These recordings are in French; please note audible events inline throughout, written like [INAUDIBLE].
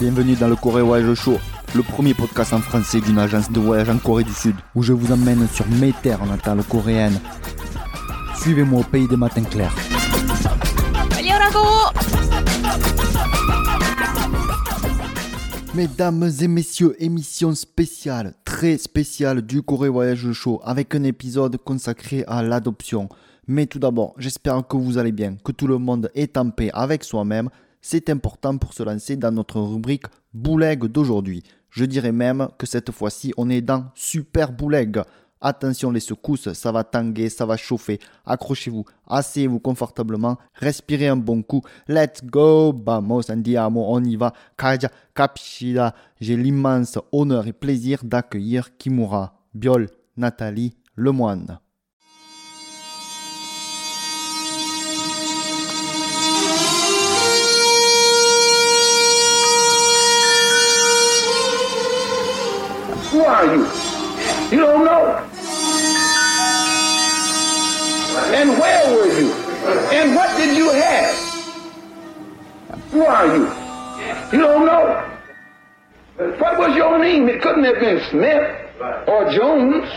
Bienvenue dans le Corée Voyage Show, le premier podcast en français d'une agence de voyage en Corée du Sud, où je vous emmène sur mes terres natales coréennes. Suivez-moi au pays des matins clairs. Mesdames et messieurs, émission spéciale, très spéciale du Corée Voyage Show, avec un épisode consacré à l'adoption. Mais tout d'abord, j'espère que vous allez bien, que tout le monde est en paix avec soi-même, c'est important pour se lancer dans notre rubrique Bouleg d'aujourd'hui. Je dirais même que cette fois-ci, on est dans Super Bouleg. Attention les secousses, ça va tanguer, ça va chauffer. Accrochez-vous, asseyez-vous confortablement, respirez un bon coup. Let's go, vamos, andiamo, on y va. Kaja, kapshida. J'ai l'immense honneur et plaisir d'accueillir Kimura, Biol, Nathalie, Lemoine. Who are you? You don't know. And where were you? And what did you have? Who are you? You don't know. What was your name? It couldn't have been Smith or Jones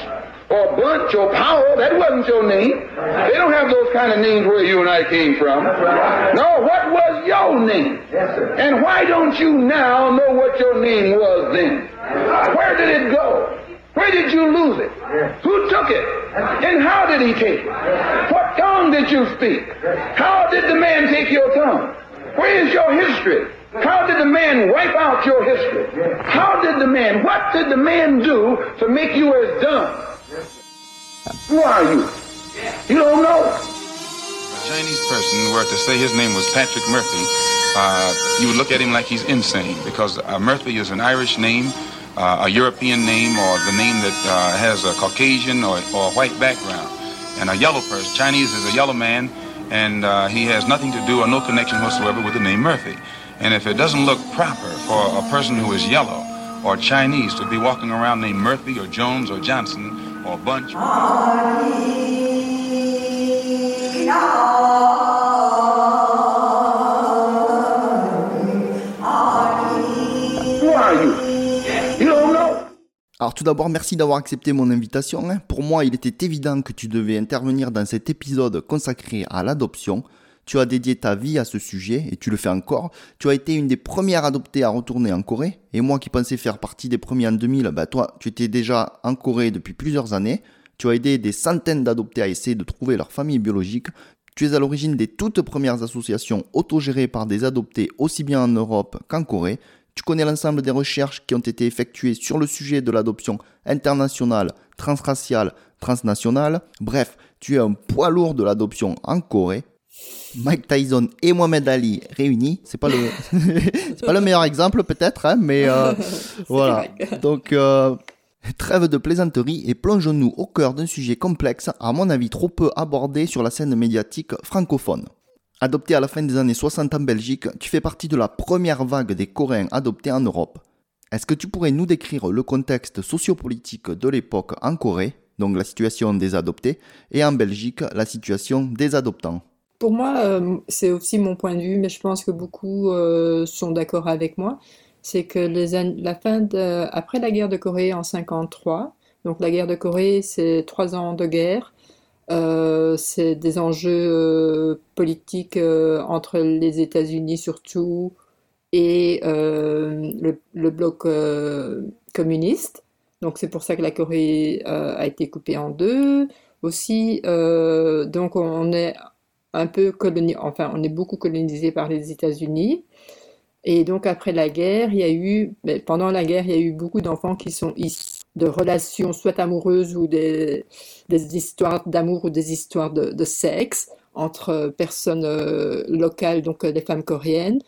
or Bunch or Powell. That wasn't your name. They don't have those kind of names where you and I came from. No, what was your name? And why don't you now know what your name was then? Where did it go? Where did you lose it? Who took it? And how did he take it? What tongue did you speak? How did the man take your tongue? Where is your history? How did the man wipe out your history? How did the man, what did the man do to make you as dumb? Who are you? You don't know. a Chinese person were to say his name was Patrick Murphy, uh, you would look at him like he's insane because uh, Murphy is an Irish name, uh, a European name, or the name that uh, has a Caucasian or, or white background. And a yellow person, Chinese is a yellow man, and uh, he has nothing to do or no connection whatsoever with the name Murphy. And if it doesn't look proper for a person who is yellow or Chinese to be walking around named Murphy or Jones or Johnson or Bunch. Alors tout d'abord, merci d'avoir accepté mon invitation. hein. Pour moi, il était évident que tu devais intervenir dans cet épisode consacré à l'adoption. Tu as dédié ta vie à ce sujet et tu le fais encore. Tu as été une des premières adoptées à retourner en Corée. Et moi qui pensais faire partie des premiers en 2000, bah toi, tu étais déjà en Corée depuis plusieurs années. Tu as aidé des centaines d'adoptés à essayer de trouver leur famille biologique. Tu es à l'origine des toutes premières associations autogérées par des adoptés aussi bien en Europe qu'en Corée. Tu connais l'ensemble des recherches qui ont été effectuées sur le sujet de l'adoption internationale, transraciale, transnationale. Bref, tu es un poids lourd de l'adoption en Corée. Mike Tyson et Mohamed Ali réunis, c'est pas le, [LAUGHS] c'est pas le meilleur exemple peut-être, hein, mais euh, [LAUGHS] voilà. [LAUGHS] Donc euh, trêve de plaisanterie et plongeons-nous au cœur d'un sujet complexe, à mon avis trop peu abordé sur la scène médiatique francophone. Adopté à la fin des années 60 en Belgique, tu fais partie de la première vague des Coréens adoptés en Europe. Est-ce que tu pourrais nous décrire le contexte sociopolitique de l'époque en Corée, donc la situation des adoptés, et en Belgique, la situation des adoptants? Pour moi, euh, c'est aussi mon point de vue, mais je pense que beaucoup euh, sont d'accord avec moi. C'est que la fin de, après la guerre de Corée en 53, donc la guerre de Corée, c'est trois ans de guerre. Euh, c'est des enjeux politiques entre les États-Unis surtout et le, bloc communiste. Donc c'est pour ça que la Corée a été coupée en deux. Aussi, donc on est un peu colonisé, enfin on est beaucoup colonisé par les États-Unis. Et donc après la guerre, il y a eu, mais pendant la guerre, il y a eu beaucoup d'enfants qui sont issus de relations soit amoureuses ou des, histoires d'amour ou des histoires de, de sexe entre personnes euh, locales, donc euh, les femmes coréennes,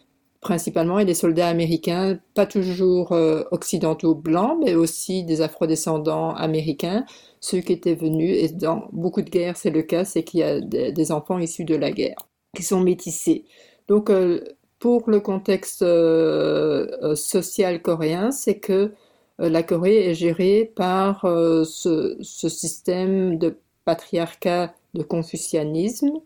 principalement, et les soldats américains, pas toujours euh, occidentaux blancs, mais aussi des afrodescendants américains, ceux qui étaient venus, et dans beaucoup de guerres, c'est le cas, c'est qu'il y a des, des enfants issus de la guerre qui sont métissés. Donc, euh, pour le contexte euh, social coréen, c'est que la Corée est gérée par ce système de patriarcat, de confucianisme,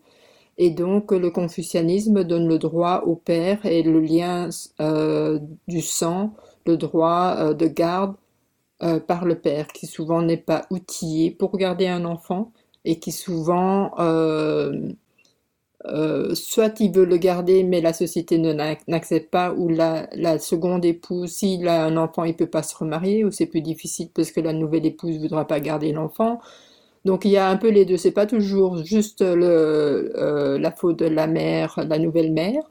Et donc le confucianisme donne le droit au père et le lien euh, du sang, le droit euh, de garde euh, par le père, qui souvent n'est pas outillé pour garder un enfant et qui souvent soit il veut le garder, mais la société ne n'accepte pas, ou la, la seconde épouse, s'il a un enfant, il peut pas se remarier, ou c'est plus difficile parce que la nouvelle épouse voudra pas garder l'enfant. Donc il y a un peu les deux. C'est pas toujours juste le, euh, la faute de la mère, la nouvelle mère,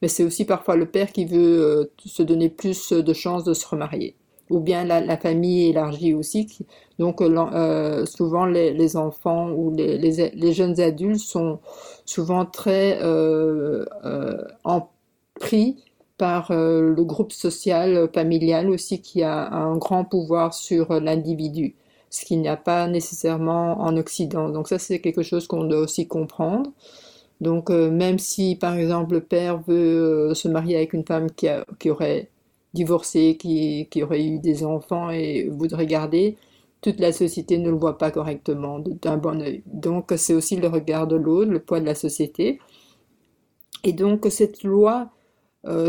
mais c'est aussi parfois le père qui veut euh, se donner plus de chances de se remarier ou bien la, famille élargie aussi. donc euh, souvent les, enfants ou les, les, jeunes adultes sont souvent très euh, en pris par le groupe social familial aussi qui a un grand pouvoir sur l'individu, ce qu'il n'y a pas nécessairement en Occident. Donc ça c'est quelque chose qu'on doit aussi comprendre. Donc même si par exemple le père veut se marier avec une femme qui, qui aurait divorcé, qui, qui aurait eu des enfants et voudrait garder, toute la société ne le voit pas correctement, d'un bon oeil. Donc c'est aussi le regard de l'autre, le poids de la société. Et donc cette loi, euh,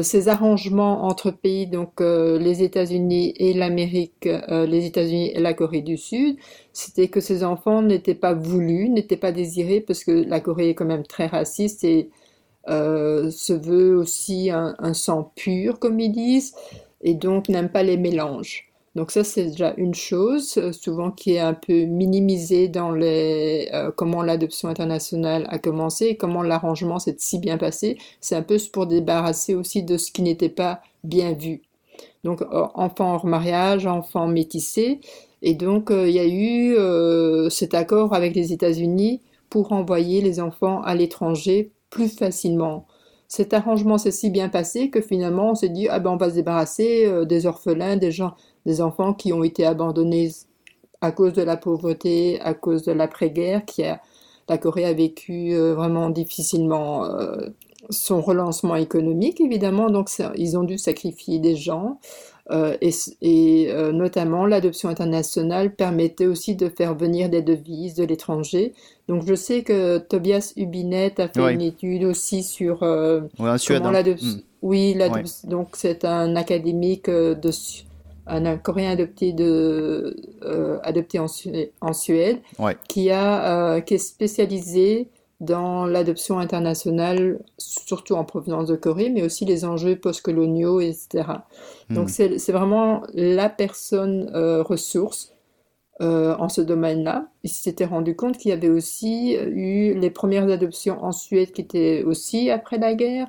ces arrangements entre pays, donc euh, les États-Unis et l'Amérique, euh, les États-Unis et la Corée du Sud, c'était que ces enfants n'étaient pas voulus, n'étaient pas désirés, parce que la Corée est quand même très raciste et euh, se veut aussi un, sang pur, comme ils disent, et donc n'aime pas les mélanges. Donc ça, c'est déjà une chose, euh, souvent qui est un peu minimisée dans les euh, comment l'adoption internationale a commencé et comment l'arrangement s'est si bien passé. C'est un peu pour débarrasser aussi de ce qui n'était pas bien vu. Donc enfants hors mariage, enfants métissés, et donc il y a eu cet accord avec les États-Unis pour envoyer les enfants à l'étranger plus facilement. Cet arrangement s'est si bien passé que finalement on s'est dit ah ben on va se débarrasser euh, des orphelins, des gens, des enfants qui ont été abandonnés à cause de la pauvreté, à cause de l'après-guerre, qui a la Corée a vécu euh, vraiment difficilement euh, son relancement économique évidemment, donc ils ont dû sacrifier des gens. Euh, et, notamment l'adoption internationale permettait aussi de faire venir des devises de l'étranger. Donc je sais que Tobias Hubinet a fait une étude aussi sur ouais, comment hein. l'adoption. Hmm. Oui, donc c'est un académique de un, coréen adopté de adopté en, en Suède qui a qui est spécialisé dans l'adoption internationale, surtout en provenance de Corée, mais aussi les enjeux postcoloniaux, etc. Donc hmm. c'est vraiment la personne euh, ressource euh, en ce domaine-là. Il s'était rendu compte qu'il y avait aussi eu les premières adoptions en Suède qui étaient aussi après la guerre.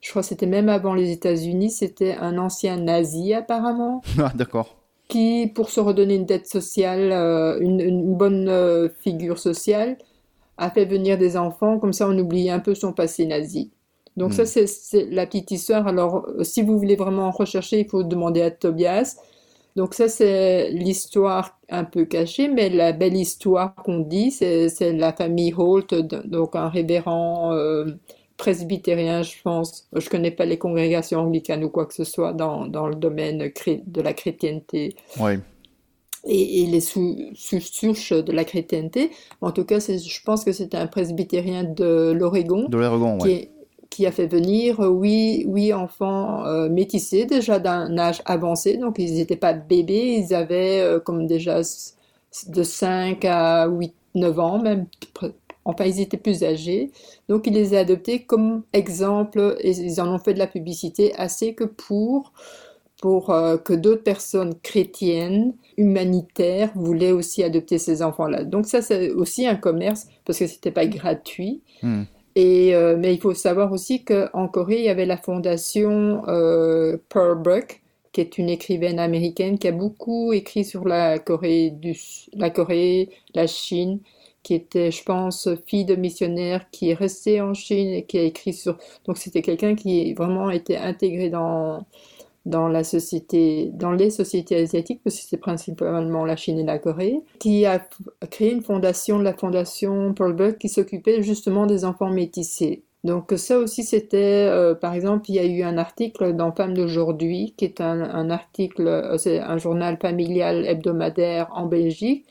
Je crois que c'était même avant les États-Unis, c'était un ancien nazi apparemment. [LAUGHS] Ah, d'accord. Qui, pour se redonner une dette sociale, euh, une, une, bonne figure sociale, a fait venir des enfants, comme ça on oublie un peu son passé nazi. Donc ça hmm. c'est la petite histoire. Alors si vous voulez vraiment rechercher, il faut demander à Tobias. Donc ça c'est l'histoire un peu cachée, mais la belle histoire qu'on dit, c'est la famille Holt, donc un révérend euh, presbytérien, je pense. Je connais pas les congrégations anglicanes ou quoi que ce soit dans, dans le domaine de la chrétienté. Et, les sous-souches de la chrétienté. En tout cas, je pense que c'était un presbytérien de l'Oregon. De l'Oregon, qui, qui, a fait venir huit, huit enfants euh, métissés, déjà d'un âge avancé. Donc, ils n'étaient pas bébés, ils avaient euh, comme déjà de 5 à 8, 9 ans, même. Enfin, ils étaient plus âgés. Donc, il les a adoptés comme exemple et ils en ont fait de la publicité assez que pour pour euh, que d'autres personnes chrétiennes, humanitaires, voulaient aussi adopter ces enfants-là. Donc ça, c'est aussi un commerce parce que c'était pas gratuit. Hmm. Et, euh, mais il faut savoir aussi qu'en Corée, il y avait la fondation euh, Pearl Buck, qui est une écrivaine américaine qui a beaucoup écrit sur la Corée, du, la Corée, la Chine, qui était, je pense, fille de missionnaire, qui est restée en Chine et qui a écrit sur... Donc c'était quelqu'un qui vraiment était intégré dans dans la société, dans les sociétés asiatiques, parce que c'est principalement la Chine et la Corée, qui a créé une fondation, la fondation Paul Buck, qui s'occupait justement des enfants métissés. Donc ça aussi, c'était, euh, par exemple, il y a eu un article dans Femmes d'aujourd'hui, qui est un, article, euh, c'est un journal familial hebdomadaire en Belgique.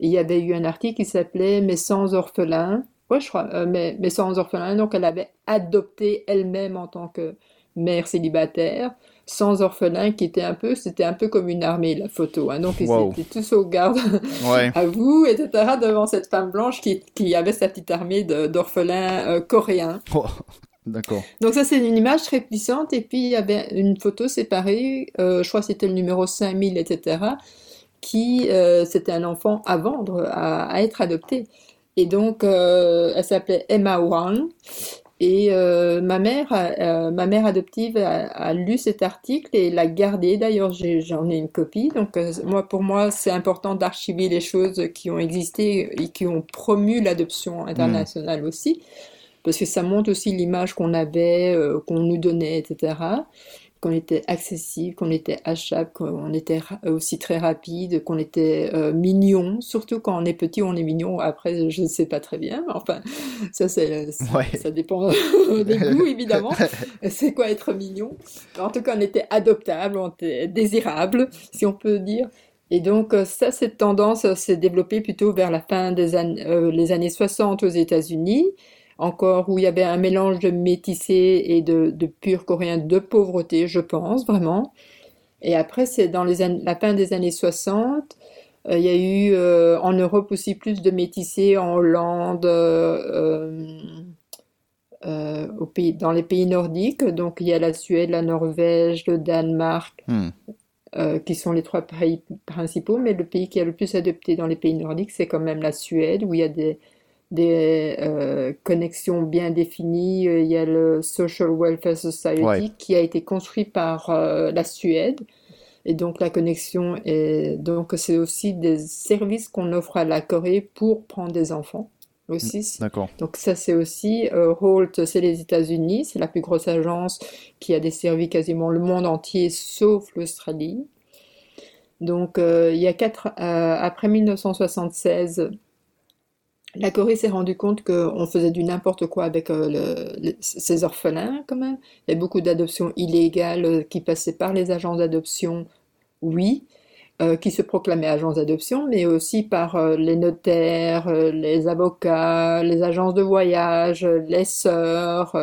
Il y avait eu un article qui s'appelait Mes sans orphelins, ouais, je crois, euh, mais, mais sans orphelin. Donc, elle avait adopté elle-même en tant que mère célibataire, sans orphelin, qui était un peu, c'était un peu comme une armée, la photo. Hein. Donc, ils Wow. étaient tous au garde [LAUGHS] Ouais. à vous, etc., devant cette femme blanche qui, qui avait sa petite armée d'orphelins euh, coréens. [LAUGHS] Oh, D'accord. Donc ça, c'est une image très puissante. Et puis, il y avait une photo séparée, euh, je crois que c'était le numéro 5000, etc., qui, euh, c'était un enfant à vendre, à, être adopté. Et donc, euh, elle s'appelait Emma Wang. Et euh, ma mère, ma mère adoptive a, lu cet article et l'a gardé. D'ailleurs, j'en ai une copie. Donc, moi, pour moi, c'est important d'archiver les choses qui ont existé et qui ont promu l'adoption internationale aussi parce que ça montre aussi l'image qu'on avait, qu'on nous donnait, etc. Qu'on était accessible, qu'on était achable, qu'on était aussi très rapide, qu'on était euh, mignon. Surtout quand on est petit, on est mignon. Après, je ne sais pas très bien, mais enfin, [LAUGHS] ça, Ouais. ça dépend [LAUGHS] des [LAUGHS] goûts, évidemment. C'est quoi être mignon? En tout cas, on était adoptable, on était désirable, si on peut dire. Et donc, euh, ça, cette tendance euh, s'est développée plutôt vers la fin des années, euh, les années 60 aux États-Unis, encore où il y avait un mélange de métissés et de, de purs coréens de pauvreté, je pense, vraiment. Et après, c'est dans les la fin des années 60, euh, il y a eu euh, en Europe aussi plus de métissés en Hollande, euh, au pays, dans les pays nordiques. Donc, il y a la Suède, la Norvège, le Danemark, Hmm. qui sont les trois pays principaux, mais le pays qui a le plus adopté dans les pays nordiques, c'est quand même la Suède, où il y a des, des euh, connexions bien définies. Euh, Il y a le Social Welfare Society Ouais. qui a été construit par euh, la Suède. Et donc la connexion est donc c'est aussi des services qu'on offre à la Corée pour prendre des enfants aussi. D'accord. Donc ça c'est aussi euh, Holt, c'est les États-Unis, c'est la plus grosse agence qui a desservi quasiment le monde entier sauf l'Australie. Donc il y a quatre après 1976, la Corée s'est rendu compte qu'on faisait du n'importe quoi avec euh, ces orphelins quand même. Il y a beaucoup d'adoptions illégales euh, qui passaient par les agences d'adoption, oui, euh, qui se proclamaient agences d'adoption, mais aussi par les notaires, les avocats, les agences de voyage, les sœurs.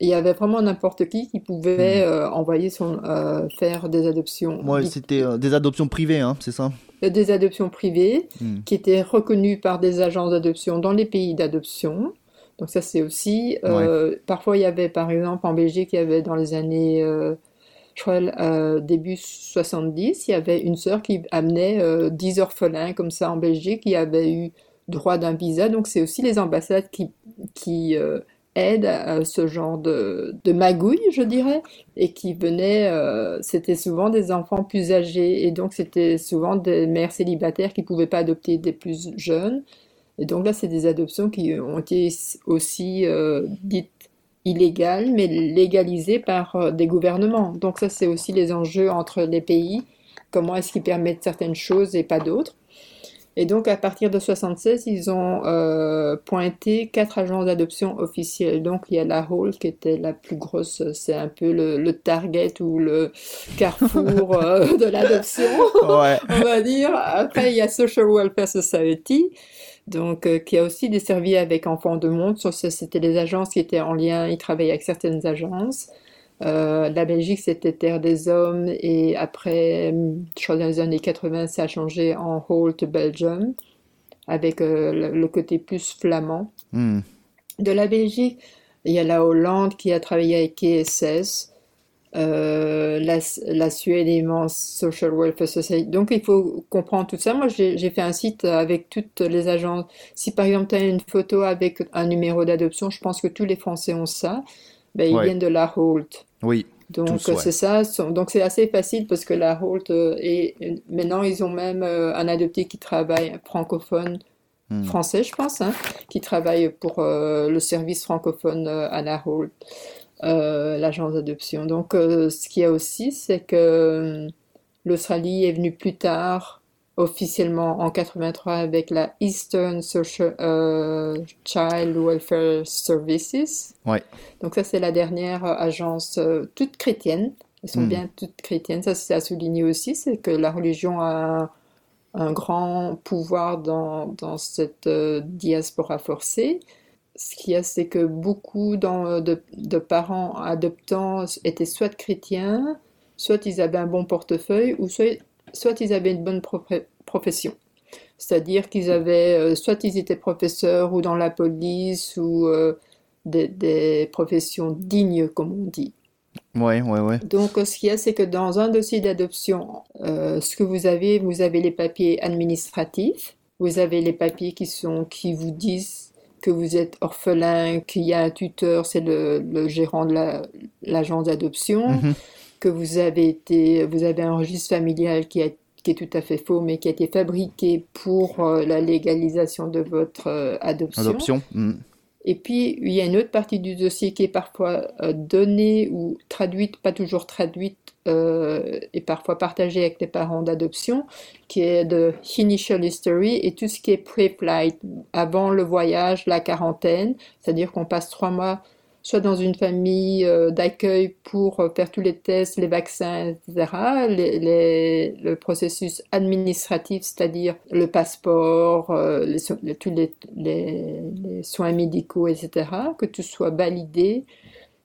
Il y avait vraiment n'importe qui qui pouvait euh, envoyer son euh, faire des adoptions, Ouais, c'était euh, des adoptions privées, hein, c'est ça des adoptions privées Hmm. qui étaient reconnues par des agences d'adoption dans les pays d'adoption. Donc ça c'est aussi. Parfois il y avait par exemple en Belgique il y avait dans les années je crois euh, début 70 il y avait une sœur qui amenait euh, 10 orphelins comme ça en Belgique qui avaient eu droit d'un visa. Donc c'est aussi les ambassades qui qui euh, aident à ce genre de, magouille, je dirais, et qui venaient, euh, c'était souvent des enfants plus âgés, et donc c'était souvent des mères célibataires qui pouvaient pas adopter des plus jeunes. Et donc là, c'est des adoptions qui ont été aussi euh, dites illégales, mais légalisées par euh, des gouvernements. Donc ça, c'est aussi les enjeux entre les pays. Comment est-ce qu'ils permettent certaines choses et pas d'autres? Et donc, à partir de 76, ils ont euh, pointé quatre agences d'adoption officielles. Donc, il y a la Hall qui était la plus grosse, c'est un peu le, le Target ou le Carrefour [LAUGHS] euh, de l'adoption, Ouais. [LAUGHS] on va dire. Après, il y a Social Welfare Society, donc euh, qui a aussi desservi avec Enfants de Monde. C'était les agences qui étaient en lien, ils travaillaient avec certaines agences. Euh, la Belgique, c'était Terre des Hommes, et après, je crois dans les années 80, ça a changé en Holt Belgium, avec euh, le, côté plus flamand. Hmm. De la Belgique, il y a la Hollande qui a travaillé avec KSS, euh, la, la Suède aimant Social Welfare Society. Donc il faut comprendre tout ça. Moi, j'ai j'ai fait un site avec toutes les agences. Si par exemple tu as une photo avec un numéro d'adoption, je pense que tous les Français ont ça. Ben, ils Ouais. viennent de la Holt. Oui. Donc ouais. c'est ça, donc c'est assez facile parce que la Holt euh, et maintenant ils ont même euh, un adopté qui travaille francophone Hmm. français je pense hein, qui travaille pour euh, le service francophone euh, à la Holt, euh, l'agence d'adoption. Donc euh, ce qu'il y a aussi c'est que euh, l'Australie est venue plus tard officiellement en 83 avec la Eastern Social euh, Child Welfare Services. Ouais. Donc ça, c'est la dernière euh, agence euh, toute chrétienne. Elles sont Hmm. bien toutes chrétiennes. Ça, c'est à souligner aussi, c'est que la religion a un, un grand pouvoir dans, dans cette euh, diaspora forcée. ce qu'il y a, c'est que beaucoup dans- de, de parents adoptants étaient soit chrétiens, soit ils avaient un bon portefeuille, ou soit, soit ils avaient une bonne profession. C'est-à-dire qu'ils avaient, euh, soit ils étaient professeurs ou dans la police ou euh, des, des professions dignes, comme on dit. Ouais, ouais, ouais. Donc, ce qu'il y a, c'est que dans un dossier d'adoption, euh, ce que vous avez, vous avez les papiers administratifs, vous avez les papiers qui sont, qui vous disent que vous êtes orphelin, qu'il y a un tuteur, c'est le, le gérant de la- l'agence d'adoption, Mhm. Que vous avez été, vous avez un registre familial qui est, qui est tout à fait faux, mais qui a été fabriqué pour euh, la légalisation de votre euh, adoption. Adoption. mm. Et puis, il y a une autre partie du dossier qui est parfois euh, donnée ou traduite, pas toujours traduite, euh, et parfois partagée avec les parents d'adoption, qui est de Initial History et tout ce qui est pre-flight, avant le voyage, la quarantaine, c'est-à-dire qu'on passe trois mois soit dans une famille euh, d'accueil pour euh, faire tous les tests, les vaccins, etc., les- le processus administratif, c'est-à-dire le passeport, euh, tous les, soins médicaux, etc., que tout soit validé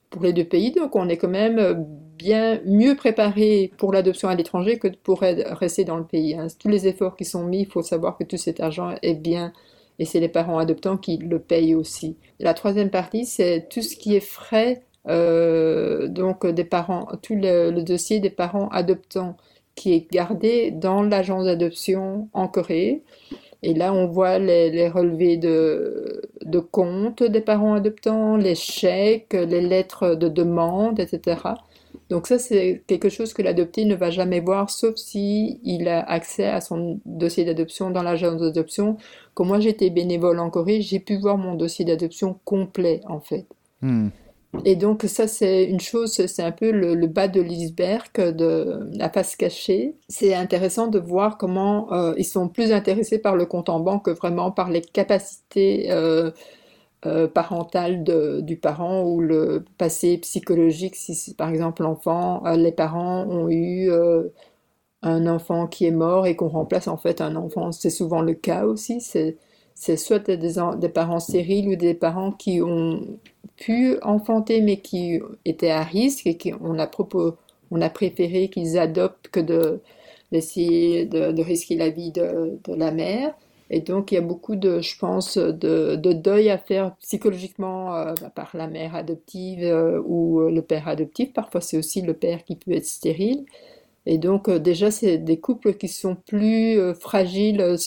pour les deux pays. Donc on est quand même bien mieux préparé pour l'adoption à l'étranger que pour rester dans le pays. hein. Tous les efforts qui sont mis, il faut savoir que tout cet argent est bien et c'est les parents adoptants qui le payent aussi. La troisième partie, c'est tout ce qui est frais, euh, donc des parents, tout le, dossier des parents adoptants qui est gardé dans l'agence d'adoption en Corée. Et là, on voit les, relevés de, de compte des parents adoptants, les chèques, les lettres de demande, etc. Donc ça, c'est quelque chose que l'adopté ne va jamais voir, sauf si il a accès à son dossier d'adoption dans l'agence d'adoption. Comme moi, j'étais bénévole en Corée, j'ai pu voir mon dossier d'adoption complet, en fait. Mm. Et donc ça, c'est une chose, c'est un peu le, le bas de l'iceberg, de la face cachée. C'est intéressant de voir comment euh, ils sont plus intéressés par le compte en banque que vraiment par les capacités euh, euh, parentales de- du parent ou le passé psychologique. Si, par exemple l'enfant, euh, les parents ont eu euh, un enfant qui est mort et qu'on remplace en fait un enfant, c'est souvent le cas aussi. C'est c'est soit des, en- des parents stériles ou des parents qui ont pu enfanter mais qui étaient à risque et qui on a propos, on a préféré qu'ils adoptent que de d'essayer de, risquer la vie de la mère. Et donc il y a beaucoup de, je pense, de, de deuil à faire psychologiquement euh, par la mère adoptive euh, ou euh, le père adoptif. Parfois c'est aussi le père qui peut être stérile. Et donc déjà c'est des couples qui sont plus fragiles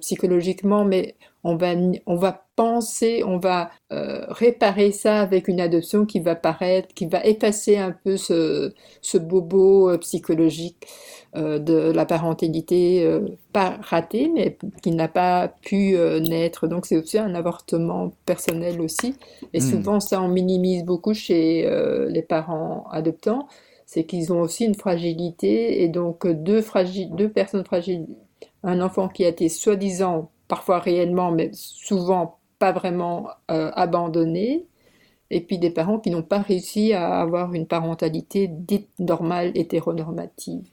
psychologiquement, mais on va, on va penser, on va réparer ça avec une adoption qui va paraître, qui va effacer un peu ce, ce bobo psychologique de la parentalité euh, pas ratée, mais qui n'a pas pu euh, naître. Donc c'est aussi un avortement personnel aussi. Et Mm. souvent ça on minimise beaucoup chez euh, les parents adoptants, c'est qu'ils ont aussi une fragilité et donc euh, deux, deux personnes fragiles, un enfant qui a été soi-disant, parfois réellement, mais souvent pas vraiment euh, abandonné, et puis des parents qui n'ont pas réussi à avoir une parentalité dite normale, hétéronormative.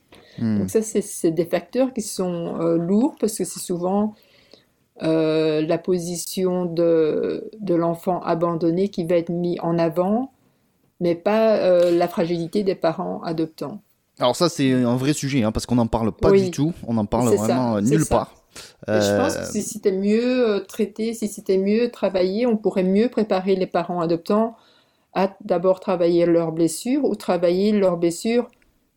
Mm. Donc ça, c'est des facteurs qui sont euh, lourds parce que c'est souvent euh, la position de, de l'enfant abandonné qui va être mis en avant, mais pas euh, la fragilité des parents adoptants. Alors ça c'est un vrai sujet hein, parce qu'on n'en parle pas Oui. du tout, on n'en parle ça, vraiment nulle part. Je pense que si c'était mieux traité, si c'était mieux travaillé, on pourrait mieux préparer les parents adoptants à d'abord travailler leurs blessures ou travailler leurs blessures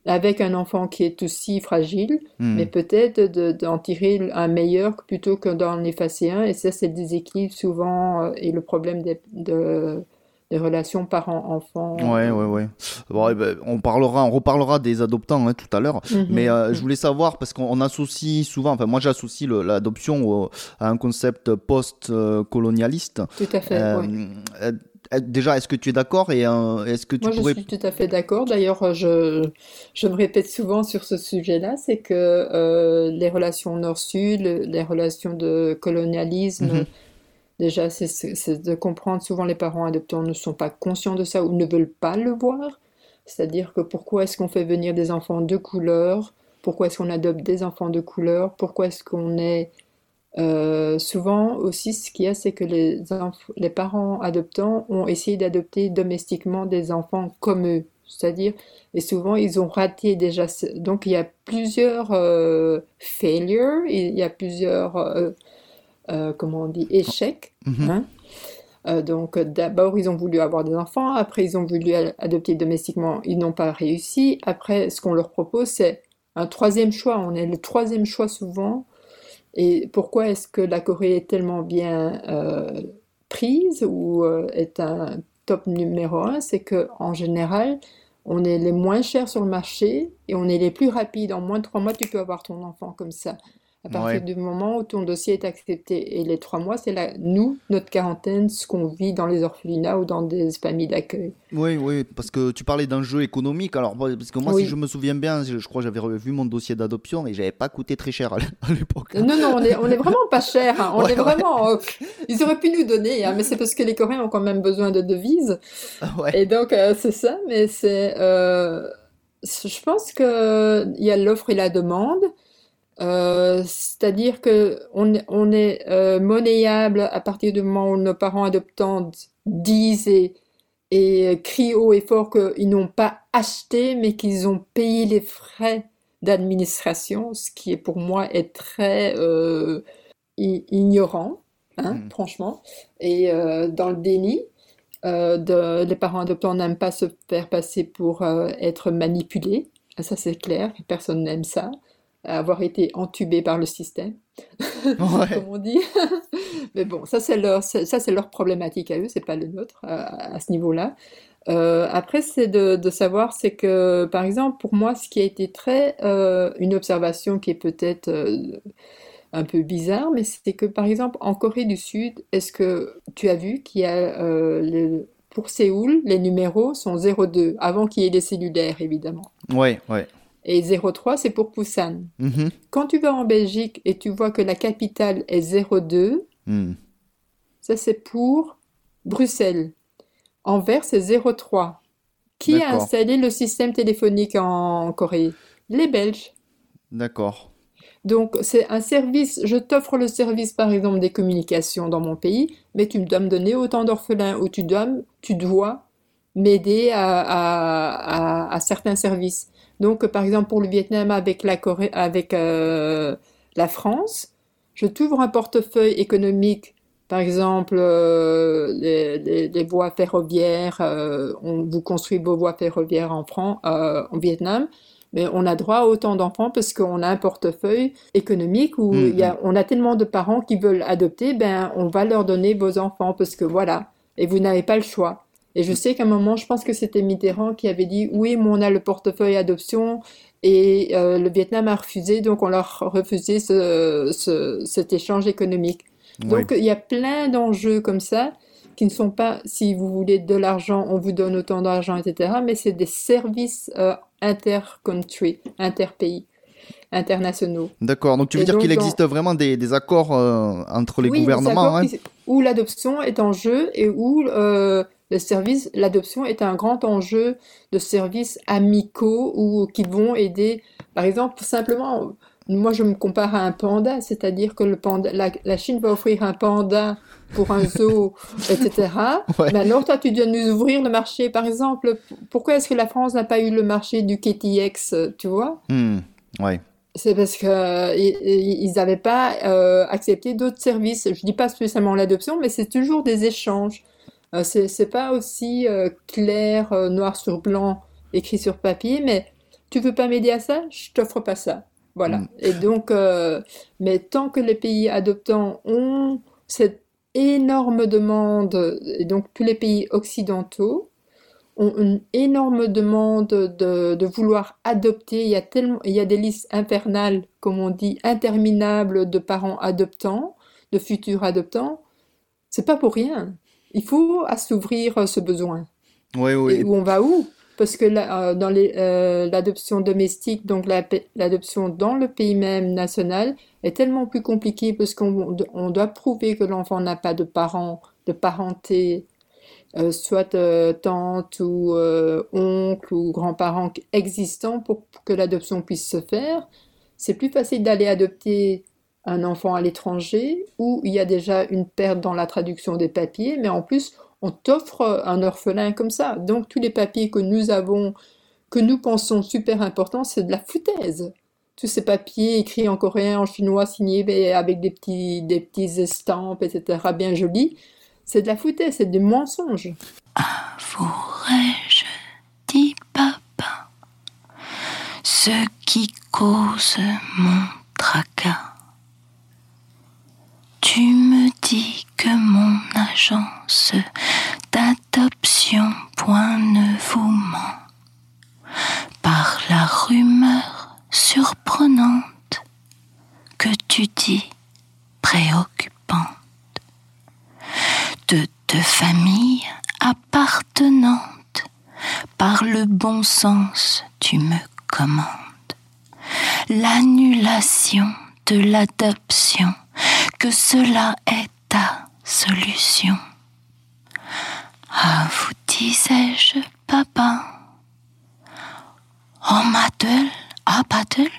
avec un enfant qui est aussi fragile, hmm. mais peut-être de- d'en tirer un meilleur plutôt que d'en effacer un. Et ça, c'est le déséquilibre souvent euh, et le problème des, de- des relations parents-enfants. Ouais, ouais, ouais. Bon, eh ben, on parlera, on reparlera des adoptants hein, tout à l'heure. Mhm. Mais euh, je voulais savoir, parce qu'on associe souvent, enfin moi j'associe l'adoption à un concept post-colonialiste. Tout à fait, Euh. Euh, euh, déjà, est-ce que tu es d'accord et euh, est-ce que tu Moi, je suis tout à fait d'accord. D'ailleurs, je, je me répète souvent sur ce sujet-là, c'est que euh, les relations nord-sud, le- les relations de colonialisme, Mhm. déjà, c'est de comprendre souvent les parents adoptants ne sont pas conscients de ça ou ne veulent pas le voir. C'est-à-dire que pourquoi est-ce qu'on fait venir des enfants de couleur? Pourquoi est-ce qu'on adopte des enfants de couleur? Pourquoi est-ce qu'on est Euh, souvent aussi, ce qu'il y a, c'est que les, parents adoptants ont essayé d'adopter domestiquement des enfants comme eux. C'est-à-dire, et souvent, ils ont raté déjà. Donc, il y a plusieurs euh, failures, il y a plusieurs, euh, comment on dit, échecs. Mhm. hein. Euh, donc, d'abord, ils ont voulu avoir des enfants. Après, ils ont voulu adopter domestiquement. Ils n'ont pas réussi. Après, ce qu'on leur propose, c'est un troisième choix. On est le troisième choix souvent. Et pourquoi est-ce que la Corée est tellement bien euh, prise ou euh, est un top numéro un? C'est que en général, on est les moins chers sur le marché et on est les plus rapides. En moins de trois mois, tu peux avoir ton enfant comme ça. À partir Ouais. du moment où ton dossier est accepté. Et les trois mois, c'est là, nous, notre quarantaine, ce qu'on vit dans les orphelinats ou dans des familles d'accueil. Oui, oui, parce que tu parlais d'enjeux économiques. Alors, bon, parce que moi, Oui. si je me souviens bien, je, je crois que j'avais revu mon dossier d'adoption et j'avais pas coûté très cher à l'époque. Non, non, on est, on est vraiment pas cher. hein. On Ouais, est ouais. vraiment. euh, ils auraient pu nous donner, hein, mais c'est parce que les Coréens ont quand même besoin de devises. Ouais. Et donc, euh, c'est ça, mais c'est. euh, je pense que il y a l'offre et la demande. Euh, c'est-à-dire que on, est- on est euh, monnayable à partir du moment où nos parents adoptants disent et, et crient haut et fort qu'ils n'ont pas acheté, mais qu'ils ont payé les frais d'administration, ce qui est pour moi est très euh, ignorant, hein, Mm. franchement, et euh, dans le déni. Euh, de- les parents adoptants n'aiment pas se faire passer pour euh, être manipulés, ça c'est clair, personne n'aime ça, avoir été entubé par le système, [LAUGHS] Ouais. comme on dit. [LAUGHS] Mais bon, ça c'est leur, ça c'est leur problématique à eux, c'est pas le nôtre à, à ce niveau-là. Euh, après, c'est de, de savoir, c'est que, par exemple, pour moi, ce qui a été très, euh, une observation qui est peut-être euh, un peu bizarre, mais c'est que, par exemple, en Corée du Sud, est-ce que tu as vu qu'il y a, pour Séoul, les numéros sont 02, avant qu'il y ait les cellulaires, évidemment. Ouais, ouais. Et 03, c'est pour Busan. Mhm. Quand tu vas en Belgique et tu vois que la capitale est 02, Hmm. ça c'est pour Bruxelles. Anvers, c'est 03. Qui a installé le système téléphonique en Corée? Les Belges. D'accord. Donc, c'est un service, je t'offre le service, par exemple, des communications dans mon pays, mais tu dois me donner autant d'orphelins ou tu dois, tu dois m'aider à, à- à- à certains services. Donc, par exemple, pour le Vietnam avec la Corée, avec euh, la France, je t'ouvre un portefeuille économique, par exemple, euh, les, les- les voies ferroviaires, euh, on vous construit vos voies ferroviaires en France, euh, en Vietnam, mais on a droit à autant d'enfants parce qu'on a un portefeuille économique où il y a, on a tellement de parents qui veulent adopter, ben on va leur donner vos enfants parce que voilà, et vous n'avez pas le choix. Et je sais qu'à un moment, je pense que c'était Mitterrand qui avait dit oui, mais on a le portefeuille adoption et euh, le Vietnam a refusé, donc on leur a refusé ce, ce- cet échange économique. Donc il y a plein d'enjeux comme ça qui ne sont pas, si vous voulez de l'argent, on vous donne autant d'argent, etc. Mais c'est des services euh, inter-country, inter-pays, internationaux. D'accord. Donc tu veux Et dire qu'il dans- existe vraiment des, des accords euh, entre les Oui, des gouvernements accords hein qui- où l'adoption est en jeu et où euh, le service, l'adoption est un grand enjeu de services amicaux ou qui vont aider, par exemple, simplement, moi je me compare à un panda, c'est-à-dire que le panda, la, la Chine va offrir un panda pour un zoo, [LAUGHS] etc. Ouais. Mais alors toi tu dois nous ouvrir le marché, par exemple, pourquoi est-ce que la France n'a pas eu le marché du KTX, tu vois? Hmm. Ouais. C'est parce que euh, i- i- ils n'avaient pas euh, accepté d'autres services. Je dis pas spécialement l'adoption, mais c'est toujours des échanges. Euh, c'est c'est pas aussi euh, clair, euh, noir sur blanc, écrit sur papier, mais tu veux pas m'aider à ça, je t'offre pas ça. Voilà. Mm. Et donc, euh, mais tant que les pays adoptants ont cette énorme demande, et donc tous les pays occidentaux, ont une énorme demande de, de vouloir adopter. Il y a tellement, il y a des listes infernales, comme on dit, interminables de parents adoptants, de futurs adoptants. C'est pas pour rien. Il faut assouvrir euh, ce besoin. Ouais, ouais. Et où on va où? Parce que là, euh, dans euh, l'adoption domestique, donc la l'adoption dans le pays même national, est tellement plus compliquée parce qu'on on doit prouver que l'enfant n'a pas de parents, de parenté, euh, soit euh, tante ou oncle ou grands-parents existants pour que l'adoption puisse se faire. C'est plus facile d'aller adopter un enfant à l'étranger où il y a déjà une perte dans la traduction des papiers, mais en plus, on t'offre un orphelin comme ça. Donc tous les papiers que nous avons, que nous pensons super importants, c'est de la foutaise. Tous ces papiers écrits en coréen, en chinois, signés avec des petits, des petits estampes, etc., bien jolis, c'est de la foutaise, c'est des mensonges. Avouerai-je, dit papa, ce qui cause mon tracas. Tu me dis que mon agence d'adoption point ne vous ment par la rumeur surprenante que tu dis préoccupante de deux familles appartenantes par le bon sens tu me commandes l'annulation de l'adoption que cela est ta solution. Ah, vous disais-je, papa? Oh, Madel, ah, Badel,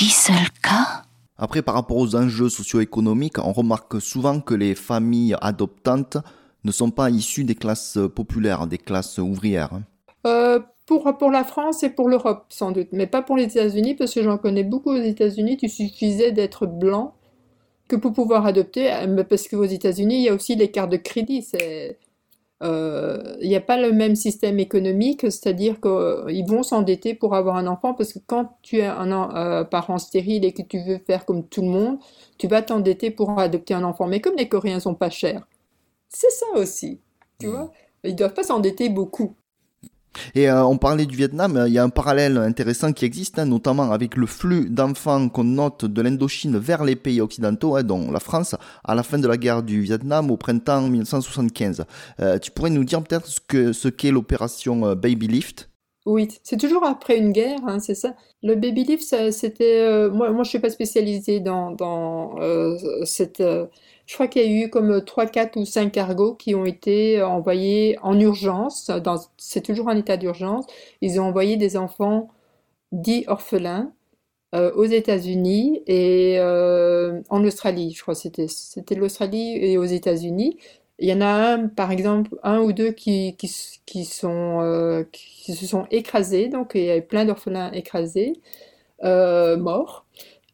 le cas? Après, par rapport aux enjeux socio-économiques, on remarque souvent que les familles adoptantes ne sont pas issues des classes populaires, des classes ouvrières. Euh, pour, pour la France et pour l'Europe, sans doute, mais pas pour les États-Unis, parce que j'en connais beaucoup aux États-Unis. Il suffisait d'être blanc que pour pouvoir adopter, euh, parce qu'aux États-Unis, il y a aussi les cartes de crédit. C'est, euh, il n'y a pas le même système économique, c'est-à-dire qu'ils vont s'endetter pour avoir un enfant, parce que quand tu es un euh, parent stérile et que tu veux faire comme tout le monde, tu vas t'endetter pour adopter un enfant. Mais comme les Coréens sont pas chers, c'est ça aussi, tu mmh. vois. Ils doivent pas s'endetter beaucoup. Et euh, on parlait du Vietnam, il y a un parallèle intéressant qui existe, hein, notamment avec le flux d'enfants qu'on note de l'Indochine vers les pays occidentaux, hein, dont la France, à la fin de la guerre du Vietnam au printemps 1975. Euh, tu pourrais nous dire peut-être ce qu'est l'opération euh, Baby Lift? Oui, c'est toujours après une guerre, hein, c'est ça. Le baby lift, c'était. moi, moi, je suis pas spécialisée dans cette je crois qu'il y a eu comme 3, 4 ou 5 cargos qui ont été envoyés en urgence, c'est toujours un état d'urgence. Ils ont envoyé des enfants dits orphelins euh, aux États-Unis et euh, en Australie, je crois c'était c'était l'Australie et aux États-Unis. Il y en a un, par exemple, un ou deux qui, qui, sont, euh, qui se sont écrasés, donc il y avait plein d'orphelins écrasés, morts.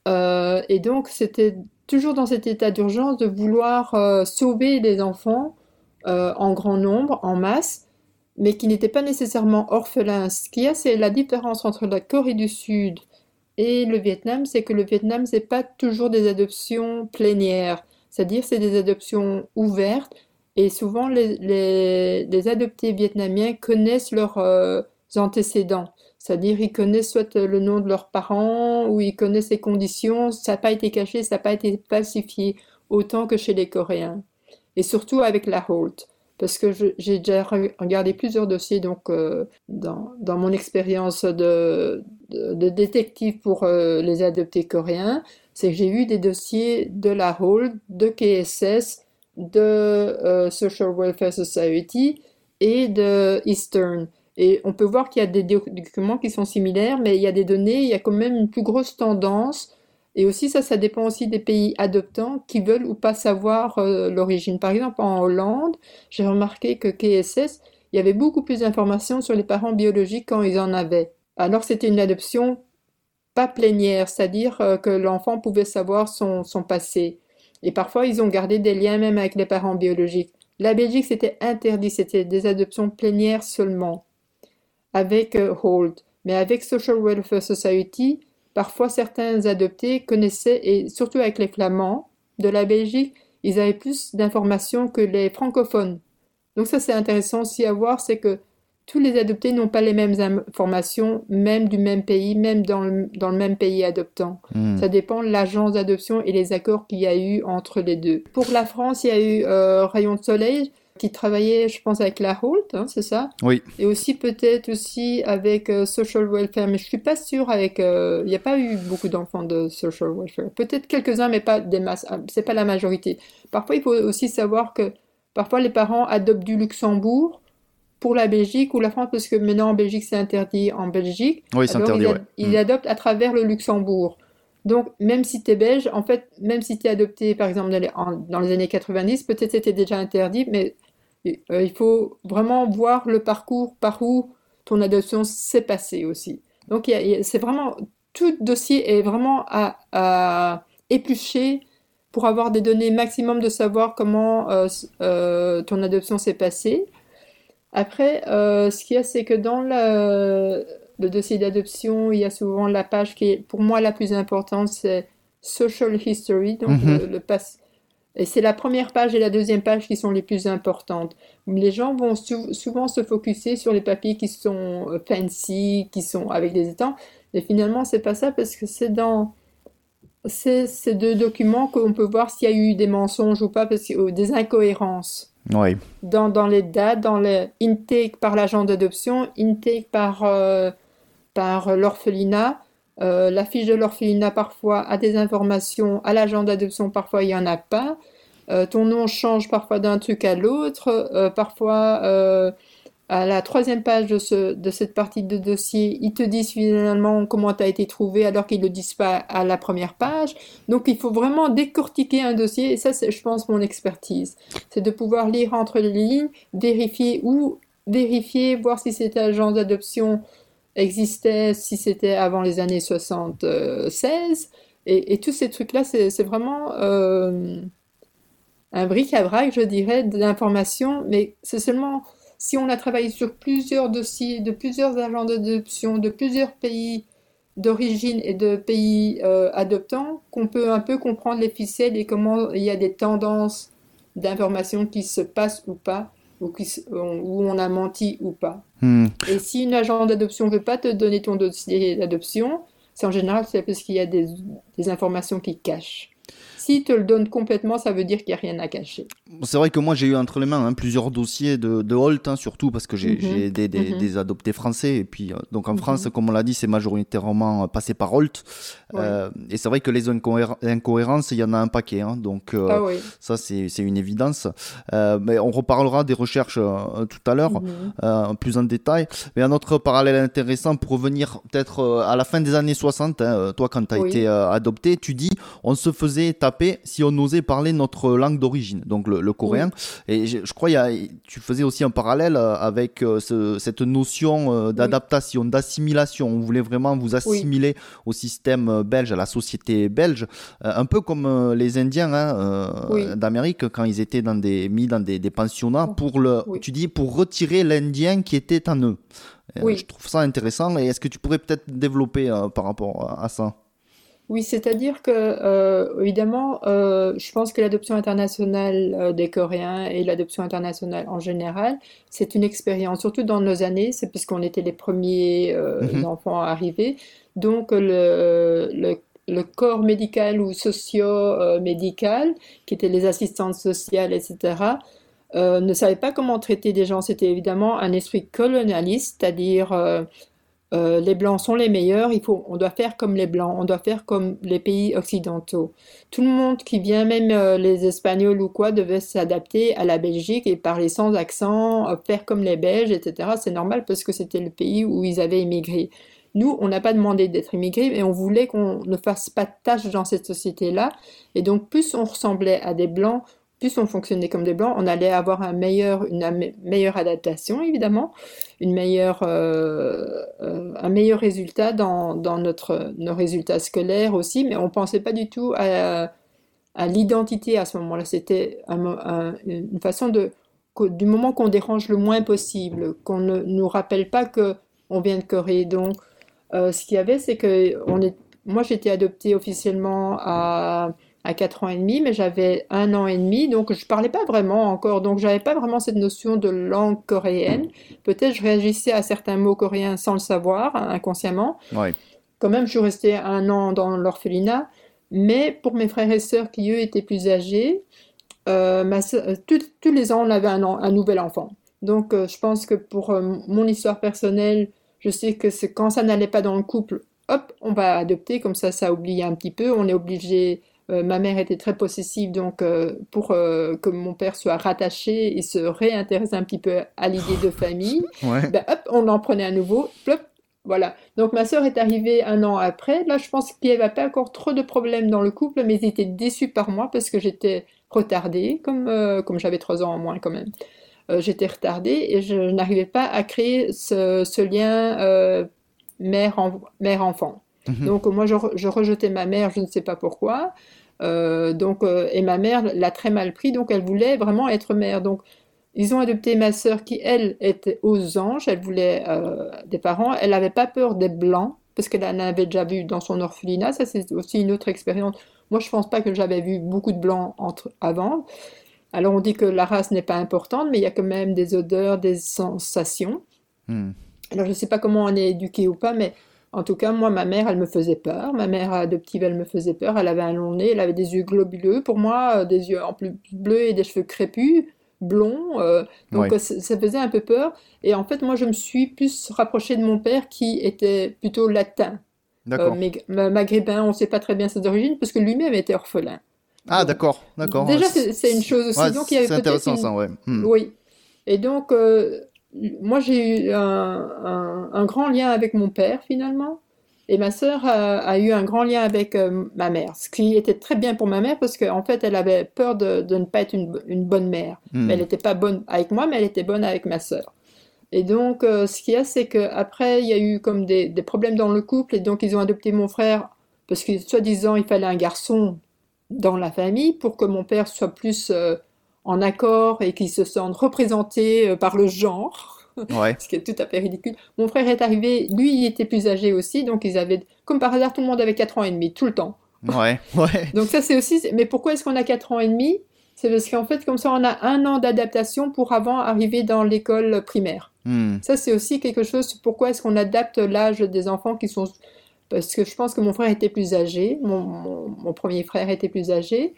et donc c'était toujours dans cet état d'urgence de vouloir euh, sauver les enfants euh, en grand nombre, en masse, mais qui n'étaient pas nécessairement orphelins. Ce qu'il y a, c'est la différence entre la Corée du Sud et le Vietnam, c'est que le Vietnam, c'est pas toujours des adoptions plénières, c'est-à-dire c'est des adoptions ouvertes, et souvent les, adoptés vietnamiens connaissent leurs euh, antécédents. C'est-à-dire, ils connaissent soit le nom de leurs parents ou ils connaissent les conditions. Ça n'a pas été caché, ça n'a pas été falsifié autant que chez les Coréens. Et surtout avec la Holt. Parce que j'ai déjà regardé plusieurs dossiers donc, euh, dans, dans, mon expérience de, de, détective pour euh, les adoptés coréens. C'est que j'ai eu des dossiers de la Holt, de KSS, de euh, Social Welfare Society et de Eastern. Et on peut voir qu'il y a des documents qui sont similaires, mais il y a des données, il y a quand même une plus grosse tendance. Et aussi, ça, ça dépend aussi des pays adoptants qui veulent ou pas savoir euh, l'origine. Par exemple, en Hollande, j'ai remarqué que KSS, il y avait beaucoup plus d'informations sur les parents biologiques quand ils en avaient. Alors, c'était une adoption pas plénière, c'est-à-dire euh, que l'enfant pouvait savoir son, son passé. Et parfois, ils ont gardé des liens même avec les parents biologiques. La Belgique, c'était interdit, c'était des adoptions plénières seulement avec euh, Hold. Mais avec Social Welfare Society, parfois certains adoptés connaissaient, et surtout avec les Flamands de la Belgique, ils avaient plus d'informations que les francophones. Donc ça c'est intéressant aussi à voir, c'est que tous les adoptés n'ont pas les mêmes informations, même du même pays, même dans le, dans le même pays adoptant. Hmm. Ça dépend de l'agence d'adoption et les accords qu'il y a eu entre les deux. Pour la France, il y a eu euh, Rayon de Soleil qui travaillait, je pense, avec la Holt, hein, c'est ça? Oui. Et aussi peut-être aussi avec euh, Social Welfare, mais je suis pas sûre avec. Euh, il n'y a pas eu beaucoup d'enfants de Social Welfare. Peut-être quelques-uns, mais pas des masses. Ah, c'est pas la majorité. Parfois, il faut aussi savoir que parfois les parents adoptent du Luxembourg pour la Belgique ou la France, parce que maintenant en Belgique c'est interdit en Belgique. Oui, c'est interdit. Ils, ils, mm. adoptent à travers le Luxembourg. Donc, même si tu es belge, en fait, même si tu es adopté, par exemple, dans les, en- dans les années 90, peut-être c'était déjà interdit, mais euh, il faut vraiment voir le parcours par où ton adoption s'est passée aussi. Donc, il y a- il y a- c'est vraiment, tout dossier est vraiment à, à éplucher pour avoir des données maximum de savoir comment euh, euh, ton adoption s'est passée. Après, ce qu'il y a, c'est que dans le, le dossier d'adoption, il y a souvent la page qui est pour moi la plus importante, c'est Social History, donc Mhm. le, le Et c'est la première page et la deuxième page qui sont les plus importantes. Les gens vont sou- souvent se focuser sur les papiers qui sont euh, fancy, qui sont avec des étangs, mais finalement, c'est pas ça parce que c'est dans ces, ces deux documents qu'on peut voir s'il y a eu des mensonges ou pas, parce que, ou des incohérences Oui. dans, dans les dates, dans les intake par l'agent d'adoption, intake par, euh, par l'orphelinat. Euh, la fiche de l'orphelinat parfois a des informations, à l'agent d'adoption parfois il n'y en a pas. Euh, ton nom change parfois d'un truc à l'autre. Euh, parfois, euh, à la troisième page de, ce, de cette partie de dossier, ils te disent finalement comment tu as été trouvé alors qu'ils ne le disent pas à la première page. Donc il faut vraiment décortiquer un dossier et ça c'est je pense mon expertise. C'est de pouvoir lire entre les lignes, vérifier ou vérifier, voir si cet agent d'adoption existait, si c'était avant les années 76. Et, et tous ces trucs-là, c'est vraiment euh, un bric-à-brac, je dirais, d'informations, mais c'est seulement si on a travaillé sur plusieurs dossiers de plusieurs agents d'adoption, de plusieurs pays d'origine et de pays euh, adoptants, qu'on peut un peu comprendre les ficelles et comment il y a des tendances d'informations qui se passent ou pas, ou qui où on a menti ou pas. Hmm. Et si une agent d'adoption ne veut pas te donner ton dossier d'adoption, c'est en général parce qu'il y a des, des informations qui cachent. S'il te le donne complètement, ça veut dire qu'il n'y a rien à cacher. C'est vrai que moi j'ai eu entre les mains hein, plusieurs dossiers de, de Holt, hein, surtout parce que j'ai Mhm. j'ai des, des, Mhm. des adoptés français. Et puis, euh, donc en Mhm. France, comme on l'a dit, c'est majoritairement euh, passé par Holt. Ouais. Euh, et c'est vrai que les incohér- incohérences, il y en a un paquet. hein, donc euh, Ah oui. ça, c'est une évidence. Mais on reparlera des recherches tout à l'heure. Plus en détail. Mais un autre parallèle intéressant pour revenir peut-être à la fin des années 60, hein, euh, toi quand tu as Oui. été adopté, tu dis on se faisait taper si on osait parler notre langue d'origine, donc le, le coréen. Et je, je crois y a, tu faisais aussi un parallèle euh, avec euh, ce- cette notion euh, d'adaptation, d'assimilation. On voulait vraiment vous assimiler au système belge, à la société belge, un peu comme les Indiens hein, d'Amérique quand ils étaient dans des, mis dans des, des pensionnats pour le, tu dis pour retirer l'Indien qui était en eux. Oui. Je trouve ça intéressant. Et est-ce que tu pourrais peut-être développer euh, par rapport à ça? Oui, c'est-à-dire que, euh, évidemment, euh, je pense que l'adoption internationale euh, des Coréens et l'adoption internationale en général, c'est une expérience, surtout dans nos années, c'est parce qu'on était les premiers Mhm. enfants à arriver. Donc, le, le, le corps médical ou socio-médical, qui étaient les assistantes sociales, etc., euh, ne savait pas comment traiter des gens. C'était évidemment un esprit colonialiste, c'est-à-dire euh, euh, les blancs sont les meilleurs, il faut, on doit faire comme les blancs, on doit faire comme les pays occidentaux. Tout le monde qui vient, même euh, les Espagnols ou quoi, devait s'adapter à la Belgique et parler sans accent, euh, faire comme les Belges, etc. C'est normal parce que c'était le pays où ils avaient immigré. Nous, on n'a pas demandé d'être immigrés, mais on voulait qu'on ne fasse pas de tâches dans cette société-là. Et donc, plus on ressemblait à des blancs, plus on fonctionnait comme des blancs, on allait avoir une meilleure adaptation, évidemment, une meilleure, euh, euh, un meilleur résultat dans, dans notre, nos résultats scolaires aussi, mais on ne pensait pas du tout à, l'identité à ce moment-là. C'était une façon de, du moment qu'on dérange le moins possible, qu'on ne nous rappelle pas que on vient de Corée. Donc, euh, ce qu'il y avait, c'est que on est, moi, j'étais adoptée officiellement à à 4 ans et demi, mais j'avais un an et demi, donc je parlais pas vraiment encore, donc j'avais pas vraiment cette notion de langue coréenne. Peut-être je réagissais à certains mots coréens sans le savoir, inconsciemment. Ouais. Quand même, je suis restée un an dans l'orphelinat, mais pour mes frères et sœurs qui, eux, étaient plus âgés, euh, ma euh, tous les ans, on avait un, nouvel enfant. Donc, euh, je pense que pour euh, mon histoire personnelle, je sais que quand ça n'allait pas dans le couple, hop, on va adopter, comme ça, ça oublie un petit peu. On est obligé. Euh, ma mère était très possessive, donc euh, pour euh, que mon père soit rattaché et se réintéresse un petit peu à l'idée de [LAUGHS] famille, Ouais. ben, hop, on en prenait à nouveau, plop, Voilà. Donc ma sœur est arrivée un an après. Là, je pense qu'il n'y avait pas encore trop de problèmes dans le couple, mais ils étaient déçus par moi parce que j'étais retardée, comme, comme j'avais trois ans en moins quand même. J'étais retardée et je n'arrivais pas à créer ce, ce lien mère-enfant. Mère -enfant. Mhm. Donc moi, je, re- je rejetais ma mère, je ne sais pas pourquoi. Euh, donc, euh, et ma mère l'a très mal pris, donc elle voulait vraiment être mère. Donc, ils ont adopté ma sœur qui, elle, était aux anges. Elle voulait euh, des parents. Elle n'avait pas peur des blancs, parce qu'elle en avait déjà vu dans son orphelinat. Ça, c'est aussi une autre expérience. Moi, je pense pas que j'avais vu beaucoup de blancs entre, avant. Alors, on dit que la race n'est pas importante, mais il y a quand même des odeurs, des sensations. Hmm. Alors, je ne sais pas comment on est éduqué ou pas, mais en tout cas, moi, ma mère, elle me faisait peur. Ma mère adoptive, elle me faisait peur. Elle avait un long nez, elle avait des yeux globuleux. Pour moi, euh, des yeux en plus bleus et des cheveux crépus, blonds. euh, donc, Ouais. euh, ça faisait un peu peur. Et en fait, moi, je me suis plus rapprochée de mon père qui était plutôt latin. Euh, maghrébin, on ne sait pas très bien ses origines, parce que lui-même était orphelin. Ah, d'accord, d'accord. Déjà, c'est une chose aussi. ouais, donc, il y avait c'est peut-être intéressant une- ça, ouais. Hmm. oui. Et donc, euh, moi, j'ai eu un, un- un grand lien avec mon père, finalement. Et ma sœur a, a eu un grand lien avec euh, ma mère. Ce qui était très bien pour ma mère, parce qu'en fait, elle avait peur de, de ne pas être une, une bonne mère. Hmm. Elle n'était pas bonne avec moi, mais elle était bonne avec ma sœur. Et donc, euh, ce qu'il y a, c'est qu'après, il y a eu comme des, des problèmes dans le couple, et donc ils ont adopté mon frère, parce que soi-disant, il fallait un garçon dans la famille pour que mon père soit plus euh, en accord et qu'il se sente représenté euh, par le genre, Ouais. [LAUGHS] ce qui est tout à fait ridicule. Mon frère est arrivé, lui, il était plus âgé aussi, donc ils avaient, comme par hasard, tout le monde avait 4 ans et demi, tout le temps. Ouais. Ouais. [LAUGHS] Donc ça, c'est aussi. Mais pourquoi est-ce qu'on a 4 ans et demi? C'est parce qu'en fait, comme ça, on a un an d'adaptation pour avant arriver dans l'école primaire. Hmm. Ça, c'est aussi quelque chose. Pourquoi est-ce qu'on adapte l'âge des enfants qui sont. Parce que je pense que mon frère était plus âgé, mon, mon- mon premier frère était plus âgé.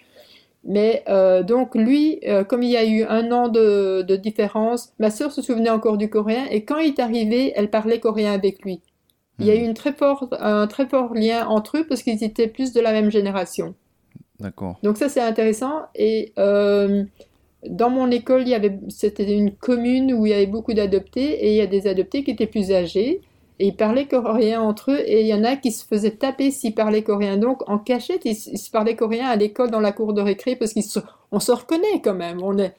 Mais euh, donc, lui, euh, comme il y a eu un an de, de différence, ma sœur se souvenait encore du coréen et quand il est arrivé, elle parlait coréen avec lui. Il y a eu une très fort, un très fort lien entre eux parce qu'ils étaient plus de la même génération. D'accord. Donc ça, c'est intéressant. Et euh, dans mon école, il y avait, c'était une commune où il y avait beaucoup d'adoptés et il y a des adoptés qui étaient plus âgés et ils parlaient coréen entre eux et il y en a qui se faisaient taper s'ils parlaient coréen. Donc en cachette, ils, ils se parlaient coréen à l'école dans la cour de récré parce qu'on se reconnaît quand même. On est,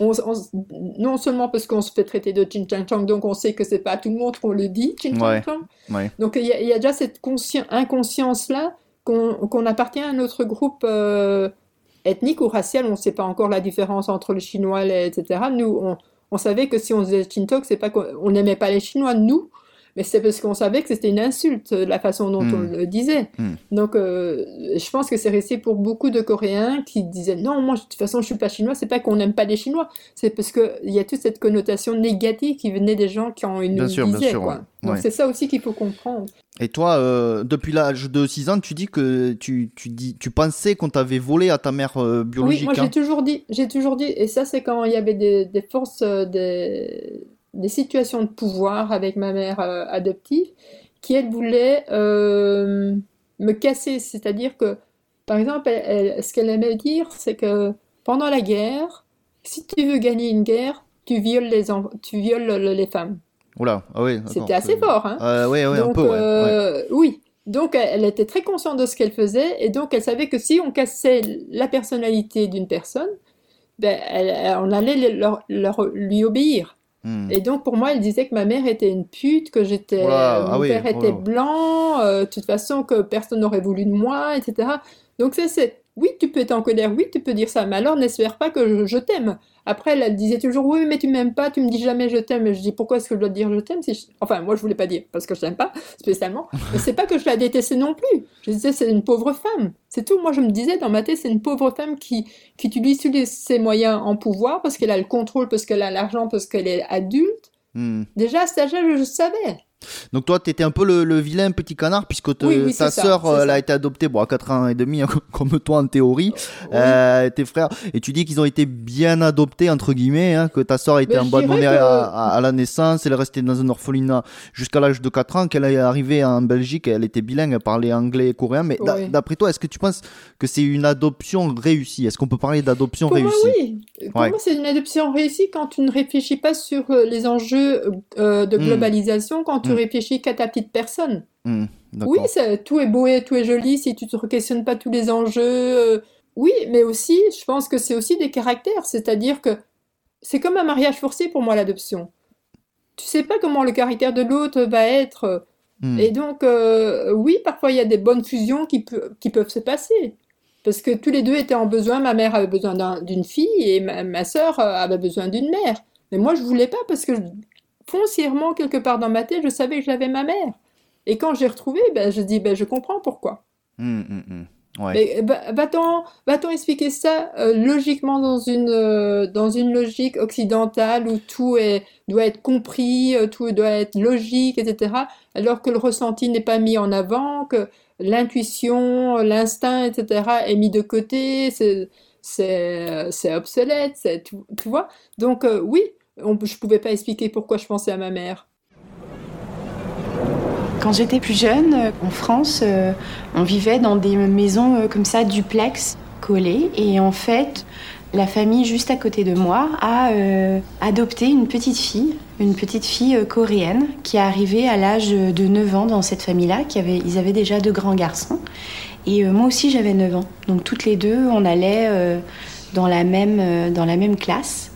on, on- non seulement parce qu'on se fait traiter de Chin Chang Chang, donc on sait que c'est pas à tout le monde qu'on le dit, Chin Chang. Chang. Ouais. Donc il y a, il y a déjà cette conscien- inconscience-là qu'on appartient à un autre groupe euh, ethnique ou racial, on ne sait pas encore la différence entre le chinois, les- etc. Nous, on, on savait que si on faisait Chintok, c'est pas qu'on on n'aimait pas les Chinois, nous, mais c'est parce qu'on savait que c'était une insulte, la façon dont on Mm. le disait. Mm. Donc, euh, je pense que c'est resté pour beaucoup de Coréens qui disaient non, moi, de toute façon, je suis pas chinois. C'est pas qu'on n'aime pas les Chinois, c'est parce que il y a toute cette connotation négative qui venait des gens qui en une Bien sûr, bien disaient, sûr, quoi. ouais. Donc, Ouais. c'est ça aussi qu'il faut comprendre. Et toi, euh, depuis l'âge de 6 ans, tu dis que tu, tu, dis, tu pensais qu'on t'avait volé à ta mère euh, Oui, biologique. moi hein j'ai toujours dit, j'ai toujours dit, et ça c'est quand il y avait des, des forces, euh, des, des situations de pouvoir avec ma mère euh, adoptive, qui elle voulait euh, me casser, c'est-à-dire que, par exemple, elle- elle- ce qu'elle aimait dire, c'est que pendant la guerre, si tu veux gagner une guerre, tu violes les, tu violes le- les femmes. Oula, ah d'accord, C'était assez fort, hein? Euh, ouais, un Donc, peu, ouais. ouais. euh, oui. Donc, elle, était très consciente de ce qu'elle faisait, et donc elle savait que si on cassait la personnalité d'une personne, ben, elle- elle- on allait le- leur- leur- lui obéir. Hmm. Et donc, pour moi, elle disait que ma mère était une pute, que j'étais, Oh euh, ah mon père oh était là. blanc, euh, de toute façon, que personne n'aurait voulu de moi, etc. Donc, ça, c'est, oui, tu peux être en colère, oui, tu peux dire ça, mais alors n'espère pas que je, je t'aime. Après, elle, elle disait toujours, oui, mais tu m'aimes pas, tu me dis jamais je t'aime. Je dis, pourquoi est-ce que je dois te dire je t'aime si je- Enfin, moi, je voulais pas dire, parce que je t'aime pas, spécialement. [LAUGHS] Mais c'est pas que je la détestais non plus. Je disais, c'est une pauvre femme. C'est tout. Moi, je me disais, dans ma tête, c'est une pauvre femme qui, qui utilise tous ses moyens en pouvoir, parce qu'elle a le contrôle, parce qu'elle a l'argent, parce qu'elle est adulte. Hmm. Déjà, à cet âge-là, je, je savais. Donc toi, t'étais un peu le, le vilain petit canard, puisque te- Oui, oui, ta sœur, euh, elle a été adoptée bon, à 4 ans et demi, [LAUGHS] comme toi en théorie, Oui. euh, tes frères, et tu dis qu'ils ont été bien adoptés, entre guillemets, hein, que ta sœur a été manière que- à, à- à la naissance, elle est restée dans un orphelinat jusqu'à l'âge de 4 ans, qu'elle est arrivée en Belgique, elle était bilingue, elle parlait anglais et coréen, mais d'après toi, est-ce que tu penses que c'est une adoption réussie? Est-ce qu'on peut parler d'adoption réussie? oui. Pour Ouais. moi, c'est une adoption réussie quand tu ne réfléchis pas sur euh, les enjeux euh, de Mm. globalisation, quand tu réfléchis qu'à ta petite personne. Hmm, Oui, ça- tout est beau et tout est joli si tu te questionnes pas tous les enjeux. euh, oui, mais aussi, je pense que c'est aussi des caractères. C'est-à-dire que c'est comme un mariage forcé pour moi, l'adoption. Tu sais pas comment le caractère de l'autre va être. Hmm. Et donc, euh, oui, parfois il y a des bonnes fusions qui, peu- qui peuvent se passer. Parce que tous les deux étaient en besoin. Ma mère avait besoin d'un- d'une fille et ma, euh, avait besoin d'une mère. Mais moi, je voulais pas parce que foncièrement, quelque part dans ma tête, je savais que j'avais ma mère. Et quand j'ai retrouvé, ben, je dis, ben, je comprends pourquoi. Hmm, hmm. Ouais. Mais va- va-t-on, expliquer ça euh, logiquement dans une, euh, dans une logique occidentale où tout est, doit être compris, euh, tout doit être logique, etc., alors que le ressenti n'est pas mis en avant, que l'intuition, l'instinct, etc., est mis de côté, c'est, obsolète, tu, tu vois? Donc, euh, oui, je pouvais pas expliquer pourquoi je pensais à ma mère. Quand j'étais plus jeune, euh, en France, euh, on vivait dans des maisons euh, comme ça, duplex, collées. Et en fait, la famille juste à côté de moi a adopté une petite fille, une petite fille coréenne, qui est arrivée à l'âge de 9 ans dans cette famille-là. Ils avaient déjà deux grands garçons. Et moi aussi, j'avais 9 ans. Donc toutes les deux, on allait dans, la même, dans la même classe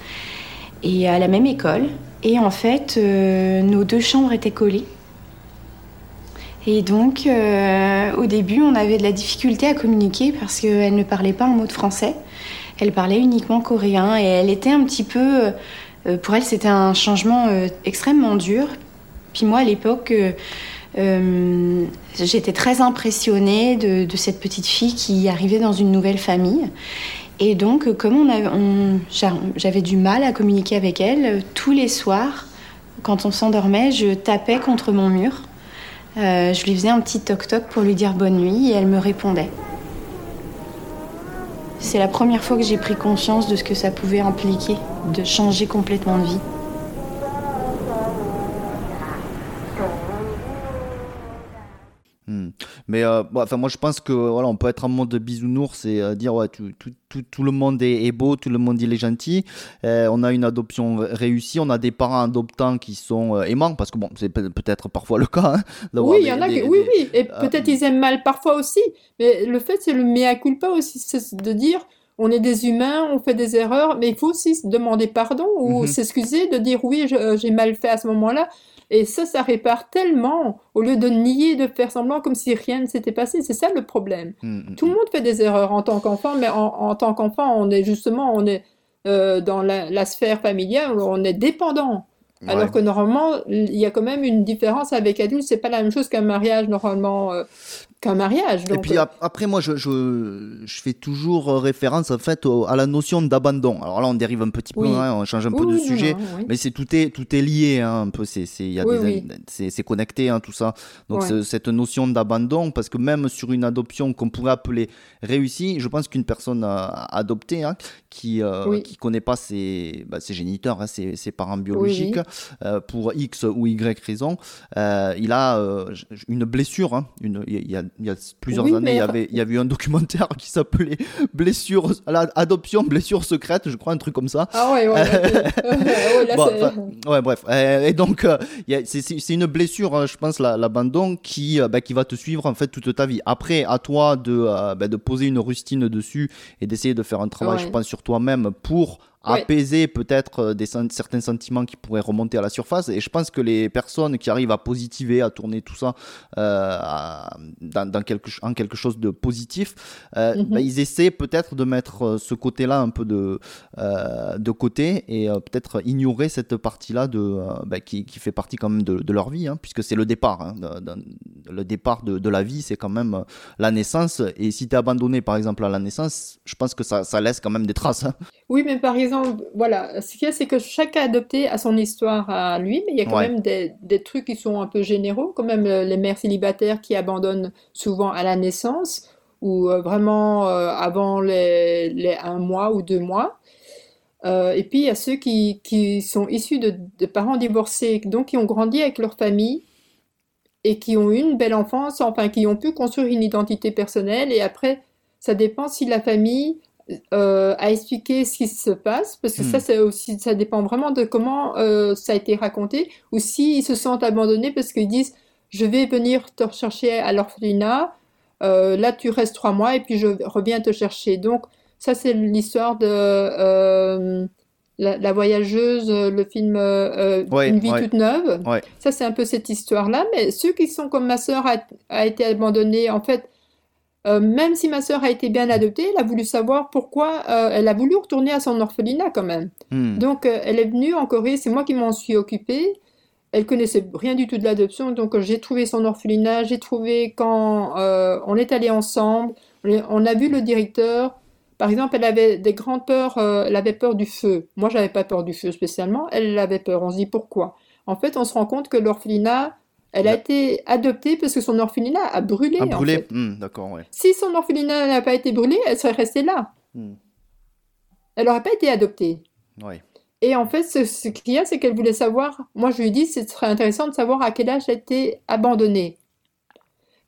et à la même école. Et en fait, euh, nos deux chambres étaient collées. Et donc, euh, au début, on avait de la difficulté à communiquer parce qu'elle ne parlait pas un mot de français. Elle parlait uniquement coréen et elle était un petit peu. euh, pour elle, c'était un changement extrêmement dur. Puis moi, à l'époque, j'étais très impressionnée de cette petite fille qui arrivait dans une nouvelle famille. Et donc, comme j'avais du mal à communiquer avec elle, tous les soirs, quand on s'endormait, je tapais contre mon mur. Euh, je lui faisais un petit toc-toc pour lui dire bonne nuit et elle me répondait. C'est la première fois que j'ai pris conscience de ce que ça pouvait impliquer, de changer complètement de vie. Hmm. Mais euh, bon, enfin, moi je pense que voilà, on peut être en mode bisounours et euh, dire ouais, tout, tout, tout, tout le monde est, est beau, tout le monde il est gentil. Euh, on a une adoption réussie, on a des parents adoptants qui sont aimants parce que bon, c'est peut- peut-être parfois le cas. hein, [LAUGHS] Oui, il y en a des- oui, des- oui, et peut-être ils aiment mal parfois aussi, mais le fait, c'est le mea culpa aussi, c'est de dire, on est des humains, on fait des erreurs, mais il faut aussi se demander pardon ou Mhm. s'excuser, de dire oui, j'ai mal fait à ce moment-là, et ça, ça répare tellement, au lieu de nier, de faire semblant comme si rien ne s'était passé, c'est ça le problème. Hmm, hmm, Tout le monde fait des erreurs en tant qu'enfant, mais en, en tant qu'enfant, on est justement, on est euh, dans la, la sphère familiale, où on est dépendant. Alors que normalement, il y a quand même une différence avec adulte. C'est pas la même chose qu'un mariage normalement, euh, qu'un mariage. Et puis euh, ap- après, moi, je, je, je fais toujours euh, référence en fait à la notion d'abandon. Alors là, on dérive un petit peu, Oui. hein, on change un peu de oui, sujet. Mais c'est tout est tout est lié hein, un peu c'est connecté hein, tout ça donc Ouais. cette notion d'abandon parce que même sur une adoption qu'on pourrait appeler réussie je pense qu'une personne adoptée hein, qui euh, qui connaît pas ses bah, ses géniteurs ses, ses parents biologiques euh, pour x ou y raison euh, il a une blessure une il y a, il y a plusieurs Oui, années il y avait il y avait eu un documentaire qui s'appelait [LAUGHS] blessure à la adoption blessure secrète je crois un truc comme ça Ah ouais, ouais. Ouais, [LAUGHS] là, Bon, ouais, bref. Et donc, euh, c'est- une blessure, hein, je pense, la- l'abandon, qui, euh, bah, qui va te suivre en fait toute ta vie. Après, à toi de, euh, bah, de poser une rustine dessus et d'essayer de faire un travail, Ouais. je pense, sur toi-même pour Ouais. apaiser peut-être euh, des certains sentiments qui pourraient remonter à la surface. Et je pense que les personnes qui arrivent à positiver, à tourner tout ça euh, à- dans, dans quelque, en quelque chose de positif, euh, Mhm. bah, ils essaient peut-être de mettre ce côté-là un peu de, euh, de côté et peut-être ignorer cette partie-là de, bah, qui, qui fait partie quand même de, de leur vie, hein, puisque c'est le départ. hein, de- le départ de, de la vie, c'est quand même la naissance. Et si tu es abandonné, par exemple, à la naissance, je pense que ça, ça laisse quand même des traces. hein. Oui, mais par exemple, voilà, ce qu'il y a, c'est que chaque adopté a son histoire à lui, mais il y a quand Ouais. même des, des trucs qui sont un peu généraux, quand même euh, les mères célibataires qui abandonnent souvent à la naissance ou euh, vraiment euh, avant les, les un mois ou deux mois. Euh, et puis il y a ceux qui, qui sont issus de, de parents divorcés, donc qui ont grandi avec leur famille et qui ont eu une belle enfance, enfin qui ont pu construire une identité personnelle et après, ça dépend si la famille euh, à expliquer ce qui se passe, parce que Hmm. ça, c'est aussi, ça dépend vraiment de comment euh, ça a été raconté, ou s'ils se sentent abandonnés parce qu'ils disent, je vais venir te rechercher à l'orphelinat, euh, là tu restes trois mois et puis je reviens te chercher. Donc ça, c'est l'histoire de la, la voyageuse, le film euh, Ouais, Une vie ouais. toute neuve. Ouais. Ça, c'est un peu cette histoire-là. Mais ceux qui sont comme ma sœur a, a été abandonnée, en fait, euh, même si ma sœur a été bien adoptée, elle a voulu savoir pourquoi, euh, elle a voulu retourner à son orphelinat quand même. Hmm. Donc, euh, elle est venue en Corée, c'est moi qui m'en suis occupée. Elle connaissait rien du tout de l'adoption, donc j'ai trouvé son orphelinat, j'ai trouvé quand on est allé ensemble, on a vu le directeur. Par exemple, elle avait des grandes peurs, elle avait peur du feu. Moi, j'avais pas peur du feu spécialement, elle avait peur. On se dit pourquoi? En fait, on se rend compte que l'orphelinat, elle a été adoptée parce que son orphelinat a brûlé, en fait. Hmm, D'accord, ouais. Si son orphelinat n'a pas été brûlé, elle serait restée là. Hmm. Elle n'aurait pas été adoptée. Ouais. Et en fait, ce, ce qu'il y a, c'est qu'elle voulait savoir, moi je lui ai dit, ce serait intéressant de savoir à quel âge elle a été abandonnée.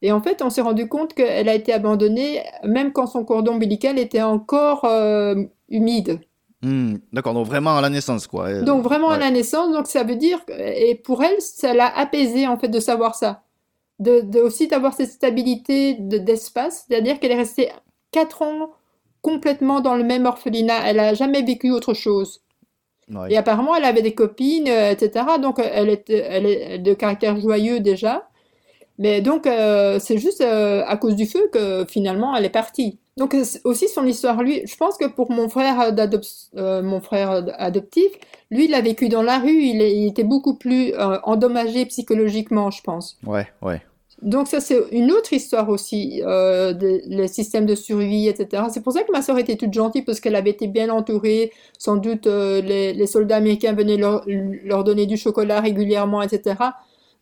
Et en fait, on s'est rendu compte qu'elle a été abandonnée même quand son cordon ombilical était encore euh, humide. Hmm, D'accord, donc vraiment à la naissance, quoi. Euh, Donc vraiment à la naissance, donc ça veut dire, et pour elle, ça l'a apaisée en fait de savoir ça. De, de aussi d'avoir cette stabilité de- d'espace, c'est-à-dire qu'elle est restée quatre ans complètement dans le même orphelinat, elle n'a jamais vécu autre chose. Ouais. Et apparemment, elle avait des copines, euh, etc. Donc, elle elle est de caractère joyeux déjà. Mais donc, euh, c'est juste euh, à cause du feu que finalement, elle est partie. Donc, euh, c'est aussi son histoire, lui, je pense que pour mon frère euh, mon frère adoptif, lui, il a vécu dans la rue, il, est- il était beaucoup plus endommagé psychologiquement, je pense. Ouais, ouais. Donc ça, c'est une autre histoire aussi, euh, des les systèmes de survie, etc. C'est pour ça que ma sœur était toute gentille, parce qu'elle avait été bien entourée. Sans doute, euh, les, les soldats américains venaient leur, leur donner du chocolat régulièrement, etc.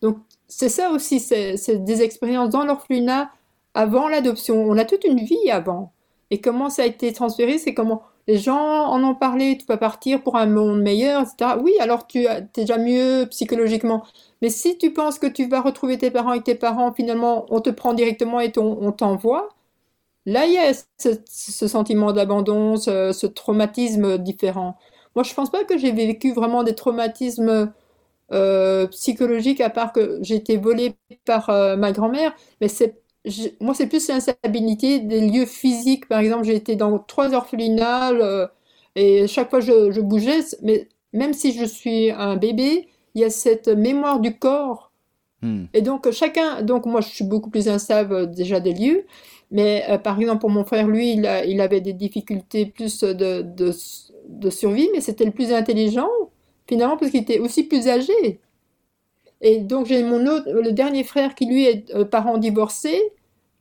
Donc c'est ça aussi, c'est des expériences dans l'orphelinat avant l'adoption. On a toute une vie avant. Et comment ça a été transféré, c'est comment les gens en ont parlé, tu peux partir pour un monde meilleur, etc. Oui, alors tu es déjà mieux psychologiquement. Mais si tu penses que tu vas retrouver tes parents et tes parents, finalement, on te prend directement et on t'envoie, là, il y a ce, sentiment d'abandon, ce, traumatisme différent. Moi, je pense pas que j'ai vécu vraiment des traumatismes euh, psychologiques, à part que j'ai été volée par euh, ma grand-mère, mais c'est moi, c'est plus l'instabilité des lieux physiques. Par exemple, j'ai été dans trois orphelinats euh, et chaque fois je, je bougeais, mais même si je suis un bébé, il y a cette mémoire du corps. Hmm. Et donc, chacun, donc moi, je suis beaucoup plus instable déjà des lieux, mais euh, par exemple, pour mon frère, lui, il, a- il avait des difficultés plus de, de, de survie, mais c'était le plus intelligent, finalement, parce qu'il était aussi plus âgé. Et donc, j'ai mon autre, le dernier frère qui, lui, est euh, parent divorcé,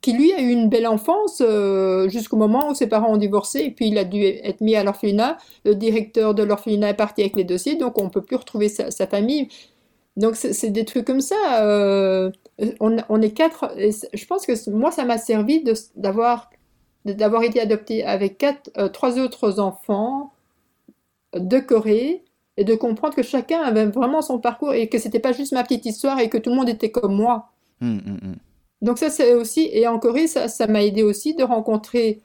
qui, lui, a eu une belle enfance euh, jusqu'au moment où ses parents ont divorcé, et puis il a dû être mis à l'orphelinat. Le directeur de l'orphelinat est parti avec les dossiers, donc on ne peut plus retrouver sa, famille. Donc, c'est des trucs comme ça. euh, on, est quatre. je pense que moi, ça m'a servi d'avoir d'avoir été adopté avec euh, trois autres enfants de Corée et de comprendre que chacun avait vraiment son parcours et que c'était pas juste ma petite histoire et que tout le monde était comme moi. Hmm, hmm, hmm. Donc ça, c'est aussi, et en Corée, ça, ça m'a aidé aussi de rencontrer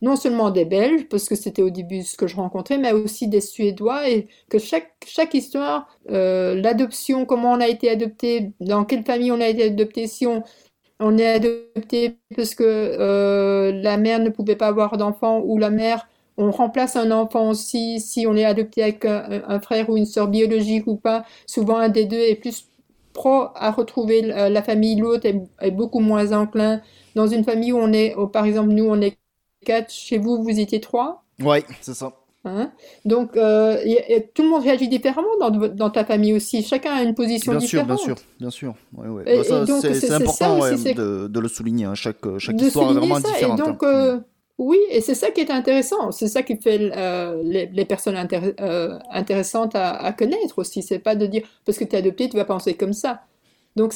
non seulement des Belges, parce que c'était au début ce que je rencontrais, mais aussi des Suédois, et que chaque, chaque histoire, euh, l'adoption, comment on a été adopté, dans quelle famille on a été adopté, si on, on est adopté parce que euh, la mère ne pouvait pas avoir d'enfant, ou la mère, on remplace un enfant aussi, si on est adopté avec un, un frère ou une sœur biologique ou pas, souvent un des deux est plus pro à retrouver la, famille, l'autre est, est beaucoup moins enclin. Dans une famille où on est, où, par exemple, nous, on est quatre, chez vous, vous étiez trois. Ouais, c'est ça. Hein? Donc, euh, tout le monde réagit différemment dans, dans ta famille aussi. Chacun a une position Bien sûr, différente. bien sûr, bien sûr. Ouais, Bah, c'est important ça aussi, ouais, de, de le souligner. hein. Chaque, chaque de histoire est vraiment ça. différente. Et hein. euh, oui, et c'est ça qui est intéressant. C'est ça qui fait euh, les, personnes euh, intéressantes à, connaître aussi. C'est pas de dire parce que tu es adopté, tu vas penser comme ça. Donc,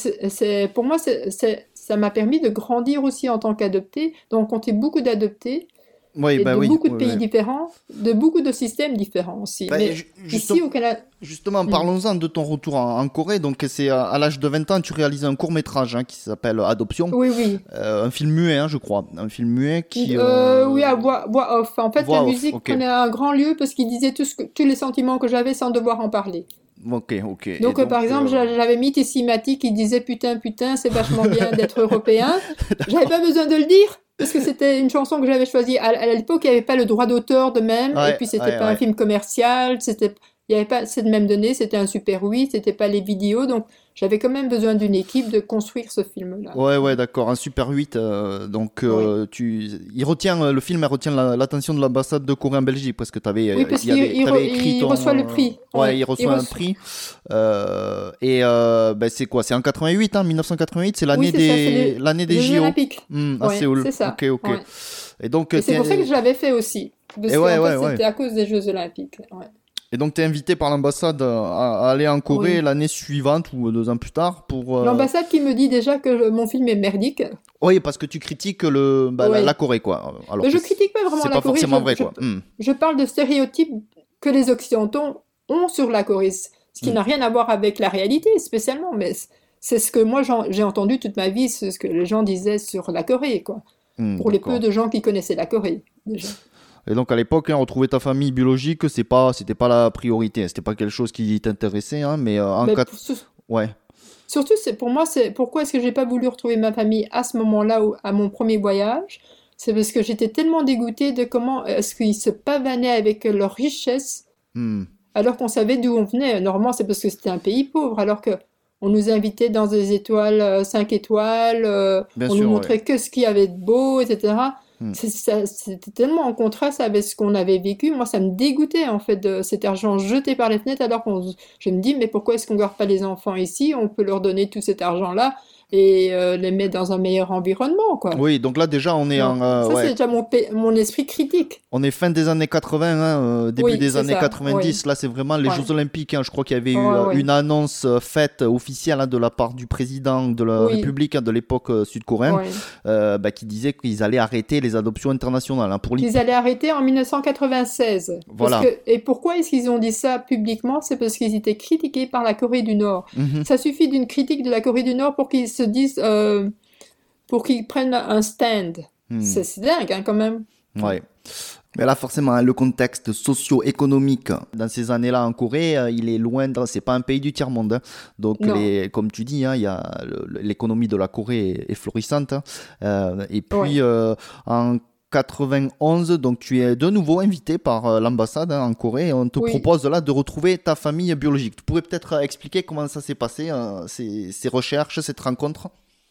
pour moi, ça m'a permis de grandir aussi en tant qu'adopté, de rencontrer beaucoup d'adoptés. Oui, bah de oui. beaucoup de pays différents, de beaucoup de systèmes différents aussi. Bah, Mais ici au Canada, Justement, Mm. parlons-en de ton retour en, en Corée. Donc, c'est à, à l'âge de 20 ans, tu réalises un court métrage qui s'appelle Adoption, oui, oui. Euh, un film muet, hein, je crois, un film muet qui. Euh, euh, oui, à voix, voix off. En fait, voix la off, musique ok. prenait un grand lieu parce qu'il disait tout ce que- tous les sentiments que j'avais sans devoir en parler. Ok, ok. Donc, par exemple, j'a- j'avais mis Tessimati qui disait putain, putain, c'est vachement bien d'être [LAUGHS] européen. J'avais pas besoin de le dire parce que c'était une chanson que j'avais choisie. À, à l'époque, il n'y avait pas le droit d'auteur de même. Ouais, et puis, c'était ouais, pas ouais. un film commercial. C'était, il n'y avait pas cette même donnée. C'était un Super 8. C'était pas les vidéos. Donc, j'avais quand même besoin d'une équipe de construire ce film-là. Ouais, ouais, d'accord, un Super 8. euh, donc, euh, tu... il retient, euh, le film retient la- l'attention de l'ambassade de Corée en Belgique parce que tu avais, Oui, parce il re- il reçoit le prix. Ouais, Ouais, il reçoit un reçoit- prix. Euh, et ben, c'est quoi C'est en 88, hein, 1988, c'est l'année Oui, c'est ça, des, les- des JO Olympiques. Hmm, à Séoul. c'est ça. Ok, ok. Ouais. Et donc, c'est pour ça que je l'avais fait aussi. Qu'en ouais, ouais, ouais. c'était à cause des Jeux Olympiques. Et donc, tu es invité par l'ambassade à, à aller en Corée Oui. l'année suivante ou deux ans plus tard pour. euh, L'ambassade qui me dit déjà que mon film est merdique. Oui, parce que tu critiques le, bah, la, Corée, quoi. Alors Mais je que critique pas vraiment C'est la pas Corée. forcément je, vrai, je- quoi. Hmm. je parle de stéréotypes que les Occidentaux ont sur la Corée, ce qui Mm. n'a rien à voir avec la réalité spécialement, mais c'est ce que moi j'ai entendu toute ma vie, c'est ce que les gens disaient sur la Corée, quoi. Hmm, Pour les peu de gens qui connaissaient la Corée, déjà. Et donc à l'époque, hein, retrouver ta famille biologique, c'est pas, c'était pas la priorité, hein, c'était pas quelque chose qui t'intéressait, hein, mais euh, en Mais quatre- ouais, Surtout, c'est pour moi, c'est pourquoi est-ce que j'ai pas voulu retrouver ma famille à ce moment-là, à mon premier voyage? C'est parce que j'étais tellement dégoûtée de comment est-ce qu'ils se pavanaient avec leur richesse, Hmm. alors qu'on savait d'où on venait. Normalement, c'est parce que c'était un pays pauvre, alors que on nous invitait dans des étoiles, 5 étoiles, euh, on sûr, nous montrait que ce qu'il y avait de beau, etc. Hmm. C'était tellement en contraste avec ce qu'on avait vécu. Moi, ça me dégoûtait, en fait, de cet argent jeté par les fenêtres, alors qu'on, je me dis, mais pourquoi est-ce qu'on garde pas les enfants ici? On peut leur donner tout cet argent-là et euh, les mettre dans un meilleur environnement, quoi. Oui, donc là déjà on est en, euh, Ça, ouais, c'est déjà mon, mon esprit critique. on est fin des années 80, hein, euh, début Oui, des années ça, 90. Là, c'est vraiment les Ouais. Jeux Olympiques. hein. Je crois qu'il y avait eu Ouais, une annonce faite officielle hein, de la part du président de la Oui. République hein, de l'époque sud-coréenne, bah, qui disait qu'ils allaient arrêter les adoptions internationales pour qu'ils allaient arrêter en 1996. Parce Voilà. que- et pourquoi est-ce qu'ils ont dit ça publiquement? C'est parce qu'ils étaient critiqués par la Corée du Nord. Mhm. Ça suffit d'une critique de la Corée du Nord pour qu'ils se disent, euh, pour qu'ils prennent un stand. Hmm. C'est dingue, hein, quand même. Ouais. Mais là, forcément, hein, le contexte socio-économique dans ces années-là en Corée, euh, il est loin. de- C'est pas un pays du tiers monde. hein. Donc, les, comme tu dis, hein, il y a l'économie de la Corée est, est florissante. Euh, et puis, Ouais. euh, en 91, donc tu es de nouveau invité par euh, l'ambassade hein, en Corée. Et on te Oui. propose là de retrouver ta famille biologique. Tu pourrais peut-être euh, expliquer comment ça s'est passé, euh, ces, ces recherches, cette rencontre?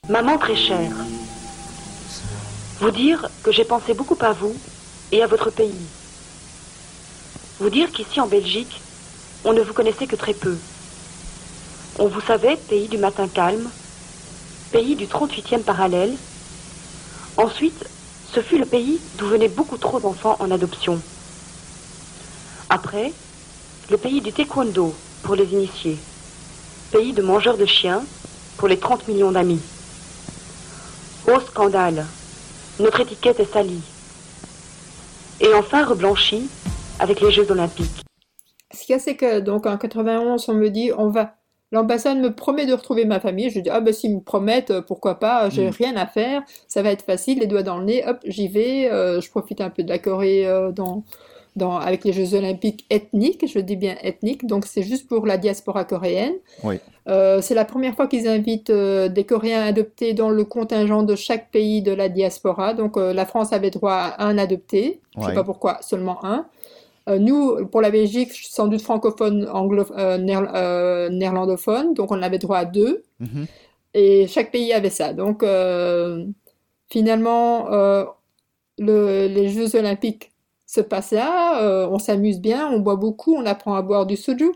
Maman très chère, vous dire que j'ai pensé beaucoup à vous et à votre pays. Vous dire qu'ici en Belgique, on ne vous connaissait que très peu. On vous savait pays du matin calme, pays du 38e parallèle. Ensuite, ce fut le pays d'où venaient beaucoup trop d'enfants en adoption. Après, le pays du taekwondo pour les initiés. Pays de mangeurs de chiens pour les 30 millions d'amis. Au scandale. Notre étiquette est salie. Et enfin reblanchie avec les Jeux Olympiques. Ce qu'il y a, c'est que, donc, en 91, on me dit, on va, l'ambassade me promet de retrouver ma famille. Je dis, ah ben, s'ils me promettent, euh, pourquoi pas, j'ai Mm. rien à faire, ça va être facile, les doigts dans le nez, hop, j'y vais, euh, je profite un peu de la Corée, euh, dans, dans, avec les Jeux Olympiques ethniques, je dis bien ethniques, donc c'est juste pour la diaspora coréenne. Oui. Euh, c'est la première fois qu'ils invitent euh, des Coréens adoptés dans le contingent de chaque pays de la diaspora. Donc euh, la France avait droit à un adopté. Je ne sais pas pourquoi, seulement un. Euh, nous, pour la Belgique, sans doute francophone, anglo euh, néer- euh, néerlandophone, donc on avait droit à deux. Mhm. Et chaque pays avait ça. Donc finalement, le- les Jeux Olympiques se passent là, on s'amuse bien, on boit beaucoup, on apprend à boire du soju.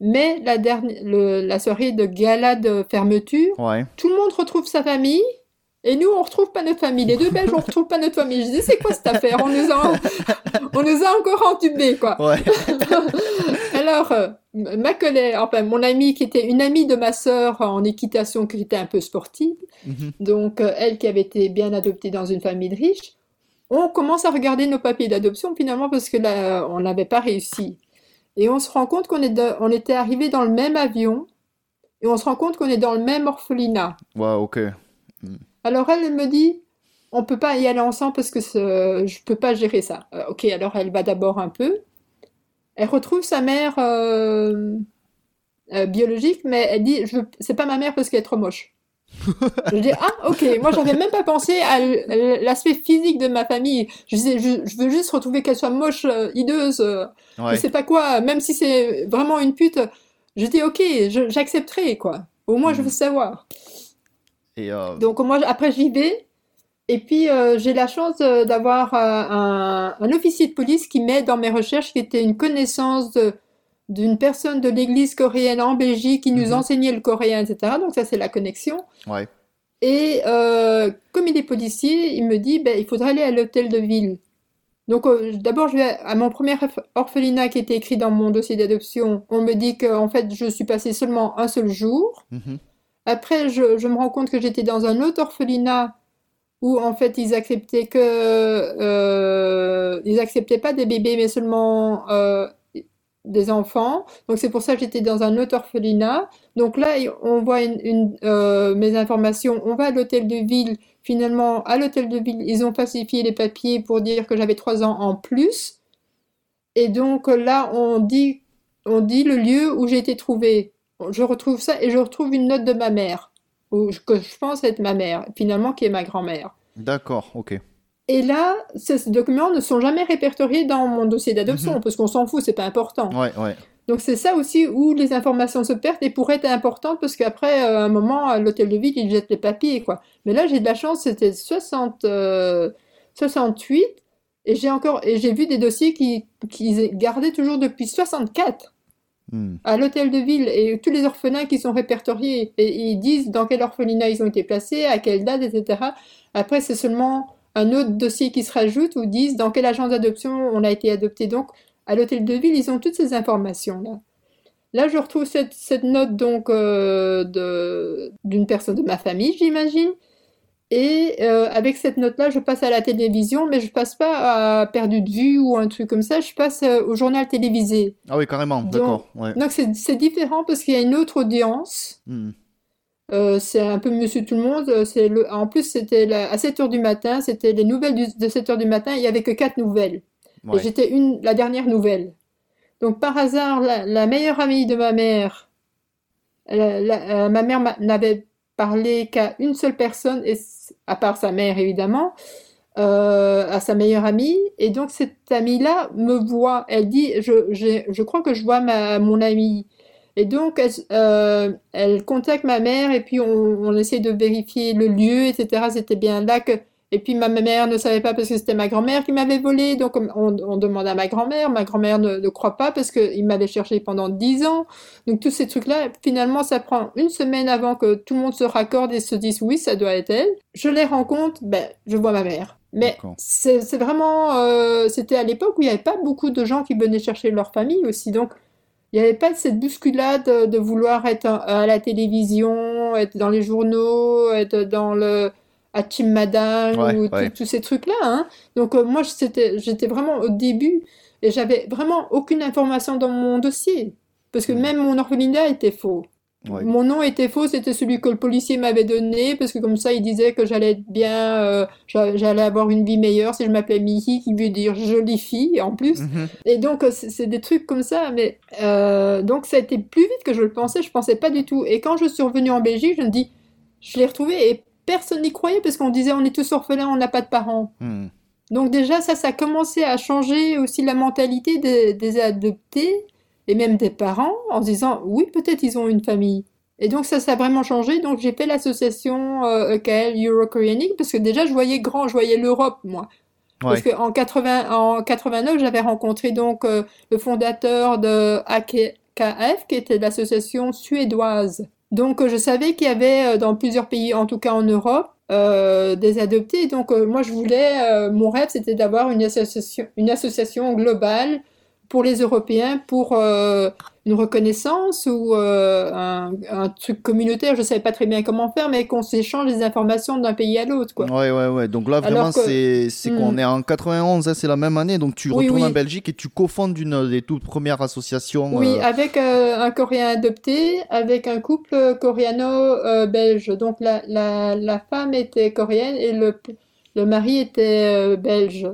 Mais la, dernière, le- la soirée de gala de fermeture, Ouais. tout le monde retrouve sa famille. Et nous, on retrouve pas notre famille. Les deux Belges, on retrouve pas notre famille. Je dis, c'est quoi cette affaire? On nous a, on nous a encore entubés, quoi. Ouais. [LAUGHS] Alors, euh, ma collègue, enfin, mon amie qui était une amie de ma sœur en équitation, qui était un peu sportive, Mhm. donc euh, elle qui avait été bien adoptée dans une famille de riches, on commence à regarder nos papiers d'adoption finalement parce que là, on n'avait pas réussi. Et on se rend compte qu'on on était arrivé dans le même avion et on se rend compte qu'on est dans le même orphelinat. Ouais, ok. Alors elle, elle me dit, on peut pas y aller ensemble parce que je peux pas gérer ça. Euh, ok, alors elle va d'abord un peu. Elle retrouve sa mère euh, euh, biologique, mais elle dit, je c'est pas ma mère parce qu'elle est trop moche. [LAUGHS] je dis, ah, ok, moi j'avais même pas pensé à l'aspect physique de ma famille. Je disais, je, je veux juste retrouver qu'elle soit moche, hideuse, Ouais. je sais pas quoi, même si c'est vraiment une pute. Je dis, ok, je- j'accepterai, quoi. Au moins, je veux savoir. Et euh, Donc moi, après, j'y vais. Et puis, euh, j'ai la chance euh, d'avoir euh, un, un officier de police qui m'aide dans mes recherches, qui était une connaissance d'une personne de l'église coréenne en Belgique qui nous Mhm. enseignait le coréen, etc. Donc ça, c'est la connexion. ouais. Et comme il est policier, il me dit, ben, il faudrait aller à l'hôtel de ville. Donc d'abord, je vais à mon premier orph- orphelinat qui était écrit dans mon dossier d'adoption. On me dit qu'en fait, je suis passée seulement un seul jour. Mhm. Après, je, me rends compte que j'étais dans un autre orphelinat où en fait ils acceptaient euh, pas des bébés mais seulement euh, des enfants. Donc c'est pour ça que j'étais dans un autre orphelinat. Donc là, on voit euh, mes informations. On va à l'hôtel de ville. Finalement, à l'hôtel de ville, ils ont falsifié les papiers pour dire que j'avais trois ans en plus. Et donc là, on dit, on dit le lieu où j'ai été trouvée. Je retrouve ça et je retrouve une note de ma mère, ou que je pense être ma mère, finalement qui est ma grand-mère. D'accord, ok. Et là, ces documents ne sont jamais répertoriés dans mon dossier d'adoption Mhm. parce qu'on s'en fout, c'est pas important. Ouais, ouais. Donc c'est ça aussi où les informations se perdent et pourraient être importantes parce qu'après euh, un moment à l'hôtel de ville ils jettent les papiers quoi. Mais là j'ai de la chance, c'était 60, euh, 68 et j'ai encore et j'ai vu des dossiers qui qui gardaient toujours depuis 64 Hmm. à l'hôtel de ville et tous les orphelins qui sont répertoriés et ils disent dans quel orphelinat ils ont été placés, à quelle date, etc. Après, c'est seulement un autre dossier qui se rajoute où disent dans quelle agence d'adoption on a été adopté. Donc, à l'hôtel de ville, ils ont toutes ces informations-là. Là, je retrouve cette, cette note donc euh, d'une personne de ma famille, j'imagine. Et euh, avec cette note-là, je passe à la télévision, mais je passe pas à perdu de vue ou un truc comme ça. Je passe euh, au journal télévisé. Ah oui, carrément, d'accord. Ouais. Donc c'est différent parce qu'il y a une autre audience. Hmm. Euh, c'est un peu Monsieur Tout le Monde. C'est le... En plus, c'était à 7 heures du matin. C'était les nouvelles du- de 7 heures du matin. Il y avait que quatre nouvelles. Et j'étais une, la dernière nouvelle. Donc par hasard, la, la meilleure amie de ma mère, la- la- ma mère n'avait parlé qu'à une seule personne, et, à part sa mère évidemment, euh, à sa meilleure amie. Et donc cette amie-là me voit. Elle dit, je, j'ai- je crois que je vois ma, mon amie. Et donc elle, euh, elle contacte ma mère et puis on, on essaie de vérifier le lieu, etc. C'était bien là que et puis ma mère ne savait pas parce que c'était ma grand-mère qui m'avait volé, donc on, on demande à ma grand-mère, ma grand-mère ne, ne croit pas parce qu'il m'avait cherché pendant dix ans. Donc tous ces trucs-là, finalement ça prend une semaine avant que tout le monde se raccorde et se dise oui, ça doit être elle. Je les rencontre, ben je vois ma mère. Mais c'est c'est vraiment, euh, c'était à l'époque où il n'y avait pas beaucoup de gens qui venaient chercher leur famille aussi, donc il n'y avait pas cette bousculade de, de vouloir être à la télévision, être dans les journaux, être dans le à Madame Ouais, ou ouais. tous ces trucs-là. hein. Donc euh, moi, j'étais vraiment au début et j'avais vraiment aucune information dans mon dossier. Parce que Mm. même mon orphelinat était faux. Ouais. Mon nom était faux, c'était celui que le policier m'avait donné, parce que comme ça, il disait que j'allais être bien, euh, j'a- j'allais avoir une vie meilleure si je m'appelais Mihi, qui veut dire jolie fille en plus. Mhm. Et donc, euh, c'est c'est des trucs comme ça, mais euh, donc ça a été plus vite que je le pensais, je pensais pas du tout. Et quand je suis revenue en Belgique, je me dis, je l'ai retrouvé et personne n'y croyait parce qu'on disait on est tous orphelins, on n'a pas de parents. Hmm. Donc déjà, ça, ça a commencé à changer aussi la mentalité des, des adoptés et même des parents en se disant oui, peut-être ils ont une famille. Et donc ça, ça a vraiment changé. Donc j'ai fait l'association euh, EKL Euro-Koreanic parce que déjà je voyais grand, je voyais l'Europe moi. Parce qu'en 80, en 89, j'avais rencontré donc euh, le fondateur de AKF, qui était l'association suédoise. Donc euh, je savais qu'il y avait euh, dans plusieurs pays, en tout cas en Europe, euh, des adoptés. Donc euh, moi je voulais, euh, mon rêve c'était d'avoir une association, une association globale pour les Européens pour euh, une reconnaissance ou euh, un, un truc communautaire, je ne savais pas très bien comment faire, mais qu'on s'échange des informations d'un pays à l'autre. quoi. Ouais, ouais, ouais. Donc là, vraiment, que- c'est qu'on Hmm. est en 91, hein, c'est la même année. Donc tu Oui, retournes oui. en Belgique et tu cofondes une des toutes premières associations. Oui, euh, avec un Coréen adopté, avec un couple coréano-belge. Donc la, la, la femme était coréenne et le, le mari était belge.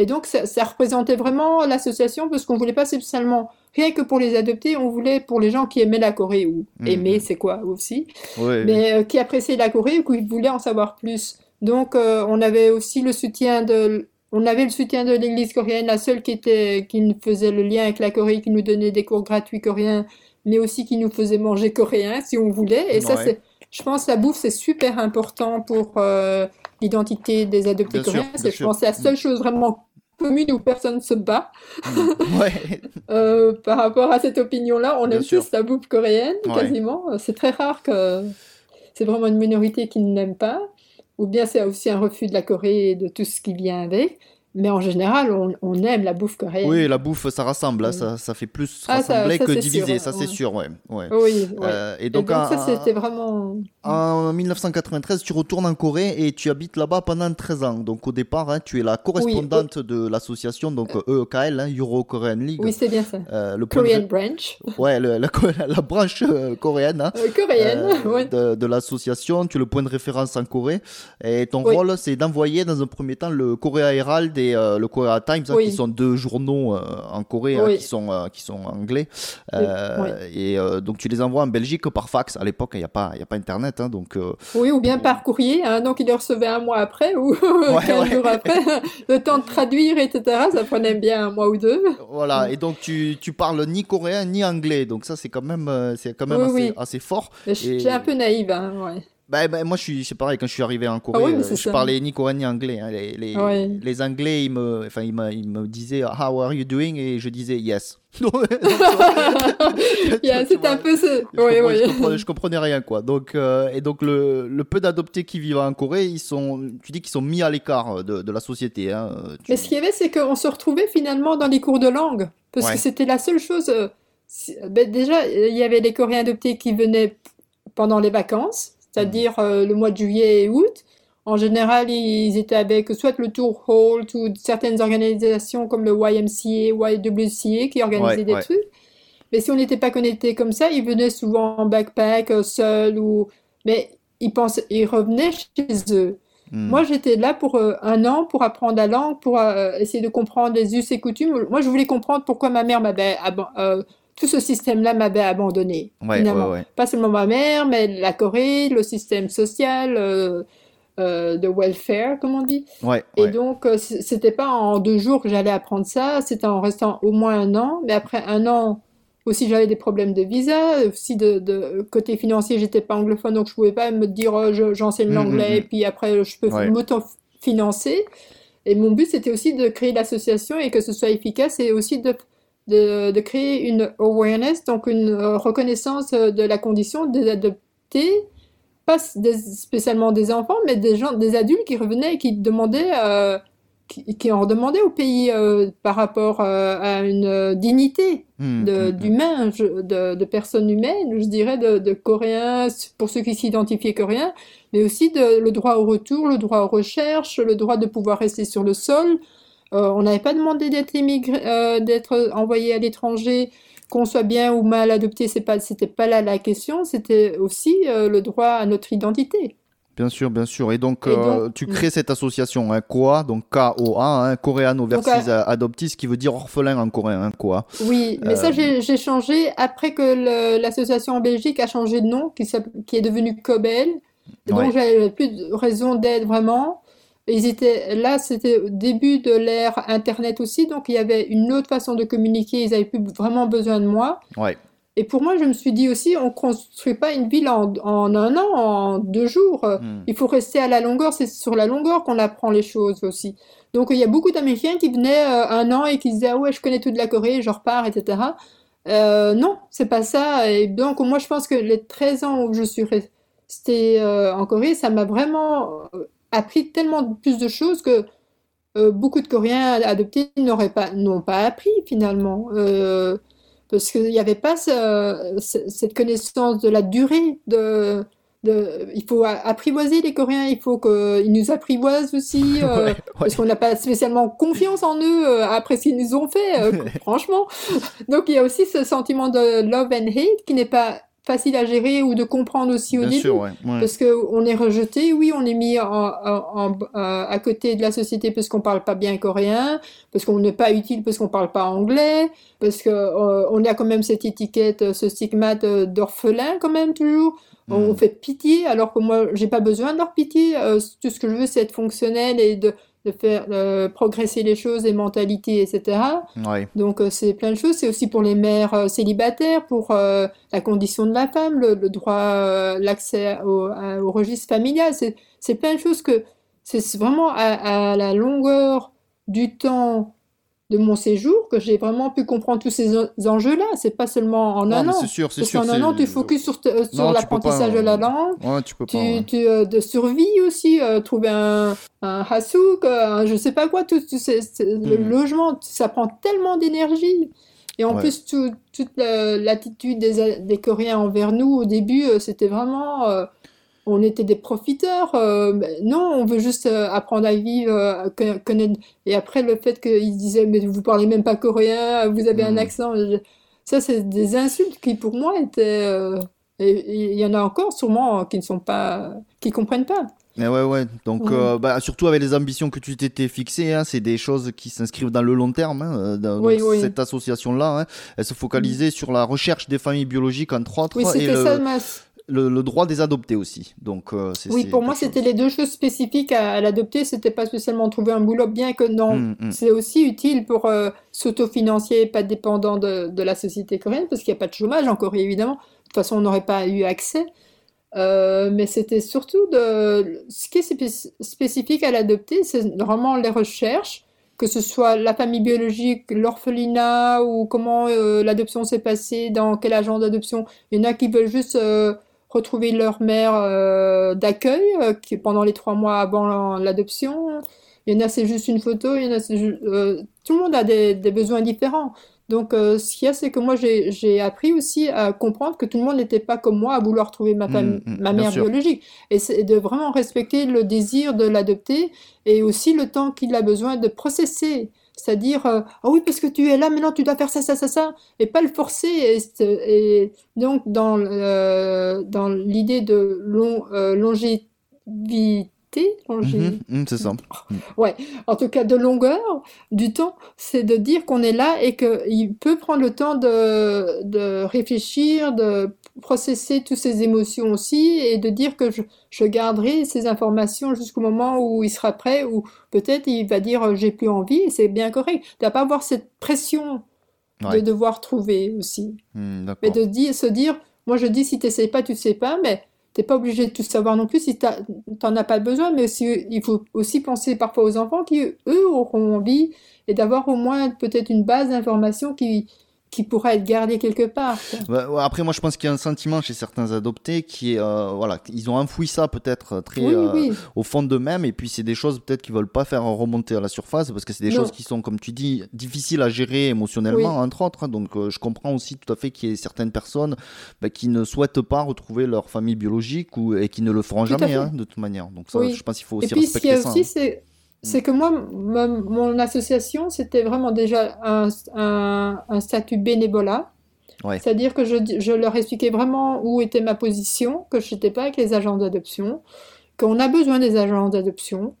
Et donc ça, ça représentait vraiment l'association parce qu'on voulait pas spécialement, rien que pour les adoptés, on voulait pour les gens qui aimaient la Corée ou aimer, c'est quoi aussi, mais euh, qui appréciaient la Corée ou qui voulaient en savoir plus. Donc euh, on avait aussi le soutien de on avait le soutien de l'Église coréenne, la seule qui était qui nous faisait le lien avec la Corée, qui nous donnait des cours gratuits coréens, mais aussi qui nous faisait manger coréen si on voulait. Et ça c'est je pense la bouffe c'est super important pour euh, l'identité des adoptés Bien coréens. C'est je pense la seule chose vraiment commune où personne se bat. ouais. [LAUGHS] Euh, par rapport à cette opinion-là, on Bien aime sûr. tous la bouffe coréenne, Ouais. quasiment. C'est très rare que c'est vraiment une minorité qui ne l'aime pas. Ou bien c'est aussi un refus de la Corée et de tout ce qui vient avec. Mais en général, on, on aime la bouffe coréenne. Oui, la bouffe, ça rassemble, hein, Oui. ça, ça fait plus Ah, ça- rassembler ça, que diviser, sûr, ça c'est ouais. sûr, ouais. ouais. Oui, ouais. Euh, et Et donc, en, ça, c'était vraiment... en 1993, tu retournes en Corée et tu habites là-bas pendant 13 ans. Donc au départ, hein, tu es la correspondante de l'association, donc EEKL, hein, Euro Korean League. Oui, c'est bien ça. Euh, le point de Korean branch. Ouais, le- [LAUGHS] la, la branche euh, coréenne. hein. Euh, coréenne, euh, oui. de, de l'association, tu es le point de référence en Corée. Et ton Oui. rôle, c'est d'envoyer dans un premier temps le Korea Herald euh, le Korea Times, hein, qui sont deux journaux euh, en Corée hein, qui, sont, euh, qui sont anglais. Et donc tu les envoies en Belgique par fax. À l'époque, il n'y a, pas- y a pas Internet. hein, donc, Oui, ou bien par courrier, donc il les recevait un mois après ou [LAUGHS] 15 ouais. jours après. Le temps de traduire, etc., ça prenait bien un mois ou deux. voilà. Et donc tu, tu parles ni coréen ni anglais. Donc ça, c'est quand même, c'est quand même assez, fort. Et- J'ai un peu naïve, ouais. Bah, bah, moi, je suis, c'est pareil, quand je suis arrivé en Corée, Ah oui, euh, je parlais ni coréen ni anglais. hein. Les, les, Ouais. les Anglais, ils me, enfin, ils me, ils me disaient How are you doing? Et je disais Yes. [LAUGHS] Donc, Il y a- tu C'est vois, un peu ce... je, Oui, comprenais, oui. je comprenais- je comprenais rien, quoi. Donc, euh, et donc, le, le peu d'adoptés qui vivent en Corée, ils sont, tu dis qu'ils sont mis à l'écart de, de la société. Hein. Tu- Mais ce qu'il y avait, c'est qu'on se retrouvait finalement dans les cours de langue. Parce Ouais. que c'était la seule chose. euh, ben, déjà, il y avait les Coréens adoptés qui venaient pendant les vacances, c'est-à-dire euh, le mois de juillet et août. En général, ils étaient avec soit le Tour Holt ou certaines organisations comme le YMCA, YWCA qui organisaient Ouais, des ouais. trucs. Mais si on n'était pas connecté comme ça, ils venaient souvent en backpack, euh, seuls ou. Mais ils pensaient, ils revenaient chez eux. Hmm. Moi, j'étais là pour euh, un an pour apprendre la langue, pour euh, essayer de comprendre les us et coutumes. Moi, je voulais comprendre pourquoi ma mère m'avait euh, tout ce système-là m'avait abandonné. Ouais, finalement. ouais, ouais. Pas seulement ma mère, mais la Corée, le système social, euh, euh, de welfare, comme on dit. Et donc, euh, c'était pas en deux jours que j'allais apprendre ça, c'était en restant au moins un an. Mais après un an, aussi, j'avais des problèmes de visa. Aussi, de, de côté financier, j'étais pas anglophone, donc je pouvais pas me dire, oh, je- j'enseigne Mhm, l'anglais, mhm. et puis après, je peux m'auto-financer. Et mon but, c'était aussi de créer l'association et que ce soit efficace, et aussi de, de, de créer une awareness, donc une euh, reconnaissance euh, de la condition des adoptés pas des- spécialement des enfants, mais des gens, des adultes qui revenaient et qui demandaient, euh, qui, qui en demandaient au pays euh, par rapport euh, à une dignité Hmm, de- d'humain, de, de personnes humaines, je dirais, de, Coréens, pour ceux qui s'identifiaient Coréens, mais aussi le droit au retour, le droit aux recherches, le droit de pouvoir rester sur le sol. Euh, on n'avait pas demandé d'être immigré, euh, d'être envoyé à l'étranger, qu'on soit bien ou mal adopté, c'est pas, c'était pas là la question, c'était aussi euh, le droit à notre identité. Bien sûr, bien sûr. Et donc, Et euh, donc- tu crées cette association, hein, KOA, donc K-O-A, hein, Coreano Donc, versus euh, Adoptis, qui veut dire orphelin en coréen, hein, KOA. Oui, mais Euh, ça, j'ai j'ai changé après que le- l'association en Belgique a changé de nom, qui, est devenue Cobel. Ouais. donc, j'avais plus de raison d'être vraiment. Ils étaient là, c'était au début de l'ère Internet aussi, donc il y avait une autre façon de communiquer. Ils avaient plus vraiment besoin de moi. Ouais. Et pour moi, je me suis dit aussi, on construit pas une ville en, en un an, en deux jours. Hmm. Il faut rester à la longueur, c'est sur la longueur qu'on apprend les choses aussi. Donc il y a beaucoup d'Américains qui venaient euh, un an et qui disaient ah ouais je connais tout de la Corée, je repars, etc. Euh, non, c'est pas ça. Et donc moi je pense que les 13 ans où je suis restée euh, en Corée, ça m'a vraiment euh, appris tellement plus de choses que euh, beaucoup de Coréens adoptés n'auraient pas, n'ont pas appris finalement. Euh, parce qu'il n'y avait pas ce- ce- cette connaissance de la durée de, de, il faut apprivoiser les Coréens, il faut qu'ils nous apprivoisent aussi, [LAUGHS] euh, Ouais, parce qu'on n'a pas spécialement confiance en eux après ce qu'ils nous ont fait, [LAUGHS] franchement. Donc il y a aussi ce sentiment de love and hate qui n'est pas facile à gérer ou de comprendre aussi au Bien début. sûr, ouais. ouais. Parce qu'on est rejeté, oui, on est mis en, en- en- euh, à côté de la société parce qu'on parle pas bien coréen, parce qu'on n'est pas utile parce qu'on parle pas anglais, parce que euh, on a quand même cette étiquette, euh, ce stigmate d'orphelin quand même toujours. On Mm. fait pitié alors que moi j'ai pas besoin de leur pitié. Euh, tout ce que je veux c'est être fonctionnel et de, de faire euh, progresser les choses, les mentalités, etc. Donc euh, c'est plein de choses. C'est aussi pour les mères euh, célibataires, pour la condition de la femme, le, le droit, l'accès au, registre familial. C'est c'est plein de choses que c'est vraiment à, à la longueur du temps de mon séjour que j'ai vraiment pu comprendre tous ces en- enjeux-là. C'est pas seulement en Non, un an. c'est sûr, c'est Parce sûr. qu'en un an, tu focuses sur, euh, sur l'apprentissage de la langue. Ouais, tu peux pas. Tu, ouais. tu, euh, de survie aussi, euh, trouver un, un hassouk, euh, un je sais pas quoi, tout, tout ces- le Mhm. logement, ça prend tellement d'énergie. Et en Ouais. plus, tout- toute la- l'attitude des, des Coréens envers nous, au début, c'était vraiment... euh, on était des profiteurs. euh, non, on veut juste euh, apprendre à vivre, euh, conna- connaître. Et après, le fait qu'ils disaient, mais vous parlez même pas coréen, vous avez un Mhm. accent. Ça, c'est des insultes qui, pour moi, étaient... euh, et il y en a encore sûrement qui ne sont pas, qui comprennent pas. Mais ouais, ouais. Donc, Ouais. euh, bah, surtout avec les ambitions que tu t'étais fixées, hein, c'est des choses qui s'inscrivent dans le long terme. hein, euh, dans- Oui, donc oui. Cette association-là, hein, elle se focalisait sur la recherche des familles biologiques, entre autres, Oui, et c'était le, ça ma... le, le droit des adoptés aussi. Donc, euh, Oui, pour moi, c'était les deux choses spécifiques à, à l'adopter. C'était pas spécialement trouver un boulot, bien que non, Mm, mm. c'est aussi utile pour euh, s'autofinancer, pas dépendant de, de la société coréenne, parce qu'il n'y a pas de chômage en Corée, évidemment. De toute façon, on n'aurait pas eu accès. Euh, mais c'était surtout de ce qui est spé- spécifique à l'adopter, c'est vraiment les recherches, que ce soit la famille biologique, l'orphelinat ou comment euh, l'adoption s'est passée, dans quel agent d'adoption. Il y en a qui veulent juste euh, retrouver leur mère euh, d'accueil euh, qui pendant les trois mois avant l'adoption. Il y en a c'est juste une photo, il y en a euh, tout le monde a des, des besoins différents. Donc, ce qu'il y a, c'est que moi, j'ai appris aussi à comprendre que tout le monde n'était pas comme moi à vouloir trouver ma, Mm, mm, ma mère biologique. Et c'est de vraiment respecter le désir de l'adopter et aussi le temps qu'il a besoin de processer. C'est-à-dire, euh, ah oui, parce que tu es là, maintenant tu dois faire ça, ça, ça, ça, et pas le forcer. Et, donc, dans, euh, dans l'idée de long, euh, longévité, longé- Mhm, mhm, c'est ça. [LAUGHS] en tout cas de longueur du temps, c'est de dire qu'on est là et qu'il peut prendre le temps de, de réfléchir, de processer toutes ces émotions aussi et de dire que je, je garderai ces informations jusqu'au moment où il sera prêt ou peut-être il va dire euh, j'ai plus envie et c'est bien correct. Tu vas pas avoir cette pression Ouais. de devoir trouver aussi. Hmm. Mais de dire, se dire, moi je dis si tu sais pas, tu sais pas, mais t'es pas obligé de tout savoir non plus si t'as- t'en as pas besoin, mais aussi, il faut aussi penser parfois aux enfants qui, eux, auront envie et d'avoir au moins peut-être une base d'information qui, qui pourra être gardée quelque part. ouais, après, moi, je pense qu'il y a un sentiment chez certains adoptés qui est, euh, voilà, ils ont enfoui ça peut-être euh, très Oui, euh, oui. au fond d'eux-mêmes, et puis c'est des choses peut-être qu'ils veulent pas faire remonter à la surface parce que c'est des Non. choses qui sont, comme tu dis, difficiles à gérer émotionnellement, entre autres. hein. Donc, euh, je comprends aussi tout à fait qu'il y ait certaines personnes bah, qui ne souhaitent pas retrouver leur famille biologique ou et qui ne le feront Tout jamais, hein, de toute manière. Donc, ça, je pense qu'il faut Et aussi puis, ce qu'il y respecter a ça. aussi, hein. C'est, c'est que moi, ma- mon association, c'était vraiment déjà un, un, un statut bénévolat. Ouais. C'est-à-dire que je, je leur expliquais vraiment où était ma position, que je n'étais pas avec les agents d'adoption, qu'on a besoin des agents d'adoption,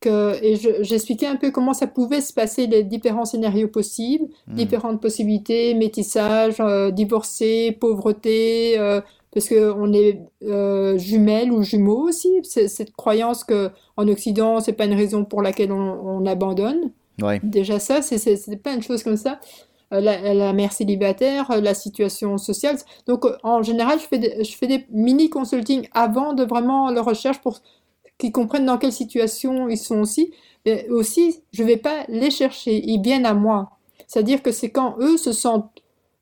que, et je- j'expliquais un peu comment ça pouvait se passer, les différents scénarios possibles, Hmm. différentes possibilités, métissage, euh, divorcé, pauvreté, euh, parce qu'on est euh, jumelles ou jumeaux aussi. Cette croyance que en Occident, c'est pas une raison pour laquelle on, on abandonne. Ouais. Déjà ça, c'est plein de choses comme ça. Euh, La, la mère célibataire, euh, la situation sociale. Donc, euh, en général, je fais des, je fais des mini-consulting avant de vraiment leur recherche pour qu'ils comprennent dans quelle situation ils sont aussi. Mais aussi, je vais pas les chercher, ils viennent à moi. C'est-à-dire que c'est quand eux se sentent,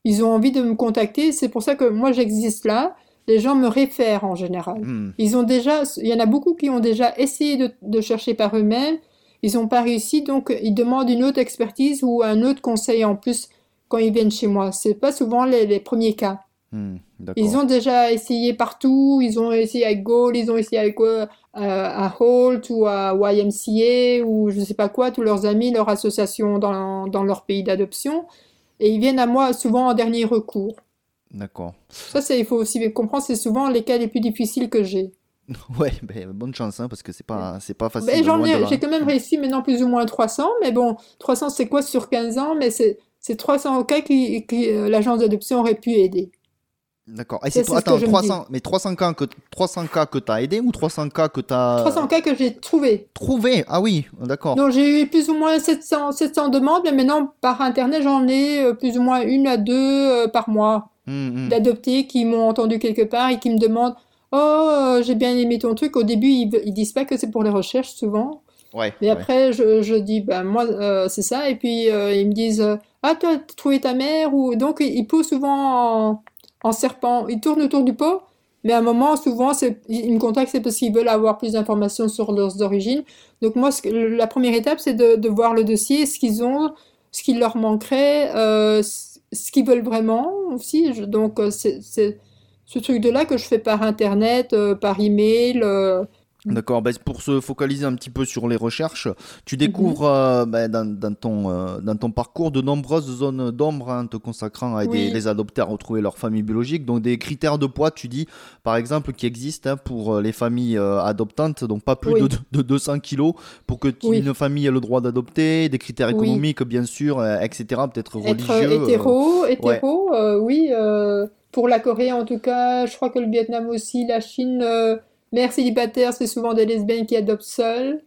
ils ont envie de me contacter, c'est pour ça que moi j'existe là, les gens me réfèrent en général. Hmm. Ils ont déjà, il y en a beaucoup qui ont déjà essayé de, de chercher par eux-mêmes ils n'ont pas réussi, donc ils demandent une autre expertise ou un autre conseil en plus quand ils viennent chez moi. C'est pas souvent les, les premiers cas. Hmm. Ils ont déjà essayé partout, ils ont essayé avec Goal, ils ont essayé avec euh, à Holt ou à YMCA ou je sais pas quoi, tous leurs amis, leurs associations dans, dans leur pays d'adoption. Et ils viennent à moi souvent en dernier recours. D'accord. Ça, c'est, il faut aussi comprendre, c'est souvent les cas les plus difficiles que j'ai. [LAUGHS] Ouais, ben, bonne chance, hein, parce que c'est pas, c'est pas facile. Ben, j'en ai, j'ai quand même réussi maintenant plus ou moins 300, mais bon, 300 c'est quoi sur 15 ans, mais c'est, c'est 300 cas qui, qui euh, l'agence d'adoption aurait pu aider. D'accord. Et c'est c'est ce attends, que je me 300, mais 300 cas que 300 cas que t'as aidé ou 300 cas que t'as 300 cas que j'ai trouvé. trouvé Ah oui, d'accord. Donc j'ai eu plus ou moins 700, 700 demandes, mais maintenant par internet j'en ai euh, plus ou moins une à deux euh, par mois Hmm, hmm. d'adoptés qui m'ont entendu quelque part et qui me demandent Oh, euh, j'ai bien aimé ton truc. Au début, ils, ils disent pas que c'est pour les recherches souvent. Ouais. Mais ouais. après, je, je dis, ben moi, euh, c'est ça. Et puis, euh, ils me disent, euh, ah, toi, t'as trouvé ta mère ou donc ils ils poussent souvent en, en serpent. Ils tournent autour du pot. Mais à un moment, souvent, ils me contactent, c'est parce qu'ils veulent avoir plus d'informations sur leurs origines. Donc moi, la première étape, c'est de, voir le dossier, ce qu'ils ont, ce qui leur manquerait, euh, ce qu'ils veulent vraiment aussi. Je- donc euh, c'est, c'est ce truc de là que je fais par internet, euh, par email. euh, D'accord, ben, pour se focaliser un petit peu sur les recherches, tu Mhm. découvres euh, ben, dans, dans ton, euh, dans ton parcours de nombreuses zones d'ombre hein, te consacrant à aider Oui. les adoptés à retrouver leur famille biologique. Donc des critères de poids, tu dis par exemple, qui existent hein, pour euh, les familles euh, adoptantes, donc pas plus Oui. de, de 200 kilos pour que Oui. une famille ait le droit d'adopter, des critères économiques bien sûr, etc., peut-être Être religieux. euh, hétéro, hétéro, oui. pour la Corée, en tout cas, je crois que le Vietnam aussi, la Chine, euh, mère célibataire, c'est souvent des lesbiennes qui adoptent seules.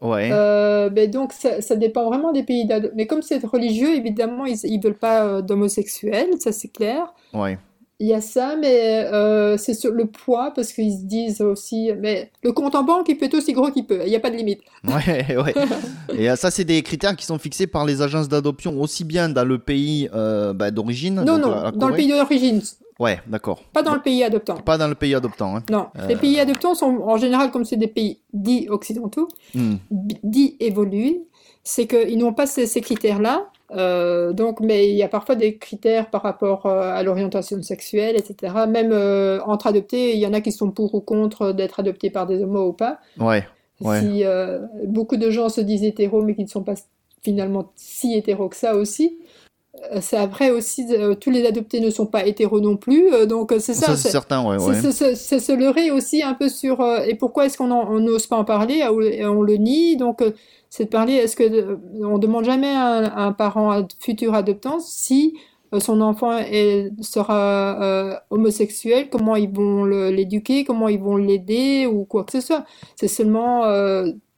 ouais. Euh, ben donc, ça, ça dépend vraiment des pays d'adoption. Mais comme c'est religieux, évidemment, ils, ils veulent pas euh, d'homosexuels, ça c'est clair. ouais. Il y a ça, mais euh, c'est sur le poids, parce qu'ils se disent aussi, mais le compte en banque, il peut être aussi gros qu'il peut, il n'y a pas de limite. Ouais, ouais. [LAUGHS] Et ça, c'est des critères qui sont fixés par les agences d'adoption, aussi bien dans le pays euh, bah, d'origine. Non, donc non, la- la dans le pays d'origine, Ouais, d'accord. pas dans le pays adoptant. Pas dans le pays adoptant. Hein. Non, Euh. les pays adoptants sont en général, comme c'est des pays dits occidentaux, Hmm. dits évolués, c'est qu'ils n'ont pas ces, ces critères-là. Euh, donc, mais il y a parfois des critères par rapport euh, à l'orientation sexuelle, etc. Même euh, entre adoptés, il y en a qui sont pour ou contre d'être adoptés par des homos ou pas. Ouais, ouais. Si euh, beaucoup de gens se disent hétéros, mais qui ne sont pas finalement si hétéros que ça aussi. Euh, C'est après aussi, euh, tous les adoptés ne sont pas hétéros non plus, euh, donc c'est ça. Ça, c'est c'est- certain, ouais, c'est ouais. c'est- c'est- c'est se leurrer aussi un peu sur euh, et pourquoi est-ce qu'on n'ose pas en parler on le nie donc c'est de parler est-ce que on demande jamais à un, à un parent ad- futur adoptant si son enfant est, sera homosexuel comment ils vont l'éduquer comment ils vont l'aider ou quoi que ce soit c'est seulement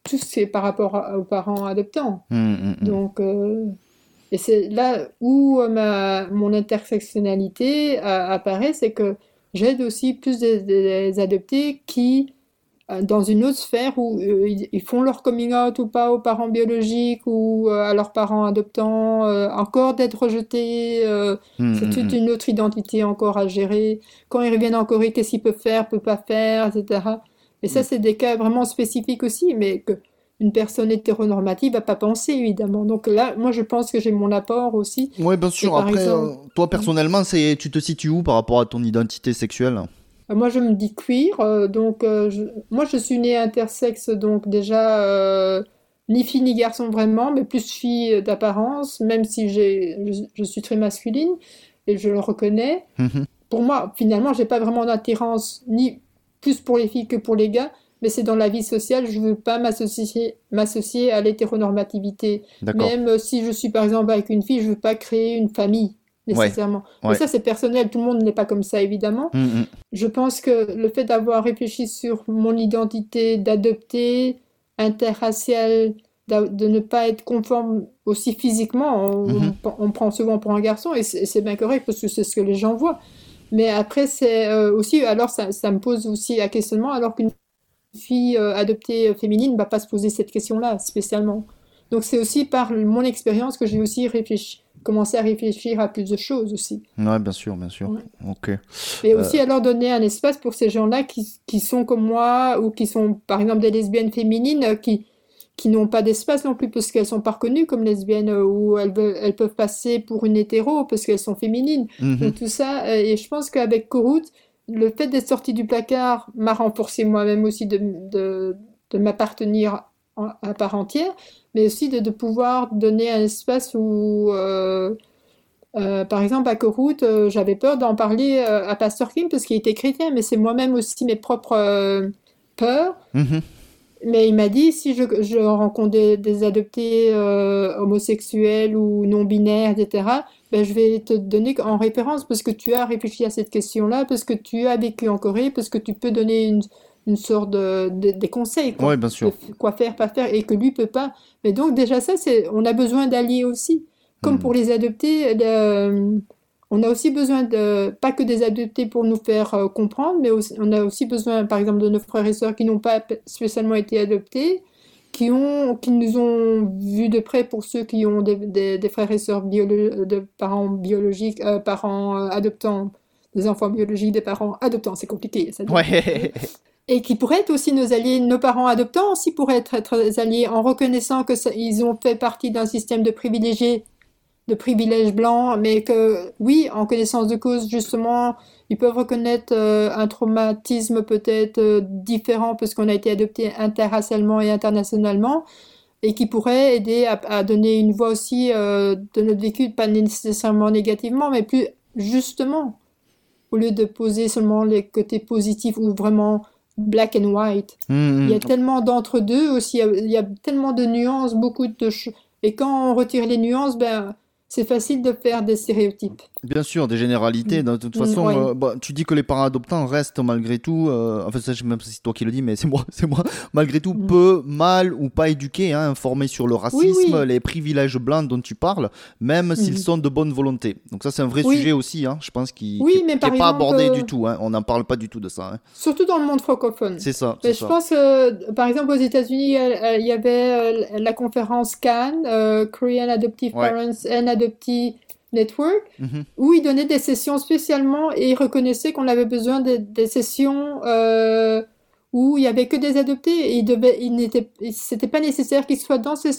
tout ce qui est par rapport à- aux parents adoptants Hmm, hmm, hmm. donc, et c'est là où euh, ma, mon intersectionnalité euh, apparaît, c'est que j'aide aussi plus des, des adoptés qui, euh, dans une autre sphère où ils, font leur coming out ou pas aux parents biologiques ou à leurs parents adoptants, encore d'être rejetés, Hmm, c'est hmm, toute hmm. une autre identité encore à gérer. Quand ils reviennent en Corée, qu'est-ce qu'ils peuvent faire, peuvent pas faire, etc. Et ça, c'est des cas vraiment spécifiques aussi, mais que une personne hétéronormative va pas penser, évidemment. Donc là, moi, je pense que j'ai mon apport aussi. Ouais, bien sûr. Après, exemple- euh, toi, personnellement, c'est, tu te situes où par rapport à ton identité sexuelle? Euh, Moi, je me dis queer, euh, donc euh, je- moi, je suis née intersexe, donc déjà ni fille ni garçon vraiment, mais plus fille d'apparence, même si j'ai, je, je suis très masculine et je le reconnais. Mhm. Pour moi, finalement, j'ai pas vraiment d'attirance ni plus pour les filles que pour les gars, mais c'est dans la vie sociale, je veux pas m'associer à l'hétéronormativité. Même euh, si je suis par exemple avec une fille, je veux pas créer une famille nécessairement. Mais Ouais. ça, c'est personnel, tout le monde n'est pas comme ça, évidemment. Hmm, hmm. Je pense que le fait d'avoir réfléchi sur mon identité d'adopter, interraciale, d'a- de ne pas être conforme aussi physiquement, on, on- on prend souvent pour un garçon et c'est bien correct parce que c'est ce que les gens voient. Mais après, c'est euh, aussi, alors ça, ça me pose aussi un questionnement, alors qu'une fille euh, adoptée euh, féminine ne va pas se poser cette question-là spécialement. Donc c'est aussi par mon expérience que j'ai aussi réfléchi, commencé à réfléchir à plus de choses aussi. Ouais, bien sûr, bien sûr. Ouais. Ok. Et Euh, aussi alors donner un espace pour ces gens-là qui, qui sont comme moi ou qui sont par exemple des lesbiennes féminines qui, qui n'ont pas d'espace non plus parce qu'elles sont pas reconnues comme lesbiennes ou elles, elles peuvent passer pour une hétéro parce qu'elles sont féminines. Mhm. Donc tout ça, et je pense qu'avec Korut, le fait d'être sorti du placard m'a renforcé moi-même aussi de, de, m'appartenir en- à part entière, mais aussi de, de pouvoir donner un espace où, euh, euh, par exemple, à Korut, euh, j'avais peur d'en parler à Pasteur Kim parce qu'il était chrétien, mais c'est moi-même aussi mes propres peurs. Mhm. Mais il m'a dit, si je, je rencontre des, des adoptés euh, homosexuels ou non-binaires, etc., ben, je vais te donner en référence parce que tu as réfléchi à cette question-là, parce que tu as vécu en Corée, parce que tu peux donner une, une sorte de, de- des conseils, quoi, Ouais, bien sûr. de quoi faire, pas faire, et que lui peut pas. Mais donc déjà ça, c'est, on a besoin d'alliés aussi. Comme Mhm. pour les adoptés, le- on a aussi besoin de, pas que des adoptés pour nous faire euh, comprendre, mais aussi- on a aussi besoin, par exemple, de nos frères et sœurs qui n'ont pas spécialement été adoptés, qui ont, qui nous ont vus de près pour ceux qui ont des, des- des frères et sœurs biolo- de parents biologiques, euh, parents euh, adoptants, des enfants biologiques, des parents adoptants, c'est compliqué, ça. Ouais. [LAUGHS] Et qui pourraient être aussi nos alliés, nos parents adoptants aussi pourraient être, être des alliés en reconnaissant que ça- ils ont fait partie d'un système de privilégiés, de privilèges blancs, mais que oui, en connaissance de cause, justement, ils peuvent reconnaître euh, un traumatisme peut-être euh, différent parce qu'on a été adopté interracialement et internationalement, et qui pourrait aider à, à donner une voix aussi euh, de notre vécu, pas nécessairement négativement, mais plus justement, au lieu de poser seulement les côtés positifs ou vraiment black and white. Mhm. Il y a tellement d'entre-deux aussi, il y a- il y a tellement de nuances, beaucoup de ch- Et quand on retire les nuances, ben, c'est facile de faire des stéréotypes. Bien sûr, des généralités. De toute Mm, façon, euh, bah, tu dis que les parents adoptants restent malgré tout, euh, enfin, ça, je sais même pas si c'est toi qui le dis, mais c'est moi, [LAUGHS] c'est moi, malgré tout, Mm. peu, mal ou pas éduqués, hein, informés sur le racisme, oui. les privilèges blancs dont tu parles, même s'ils Mhm. sont de bonne volonté. Donc ça, c'est un vrai sujet aussi, hein, je pense, qui Oui, qui- mais qui par est pas exemple, abordé euh, du tout. hein. On n'en parle pas du tout de ça. Surtout dans le monde francophone. C'est ça. Mais je ça. pense par exemple, aux États-Unis, il y avait la conférence CAN, euh, Korean Adoptive Ouais. Parents and Adoptee Network, Mhm. où ils donnaient des sessions spécialement et ils reconnaissaient qu'on avait besoin de- des sessions euh, où il y avait que des adoptés et il devait, il n'était, c'était pas nécessaire qu'ils soient dans ces,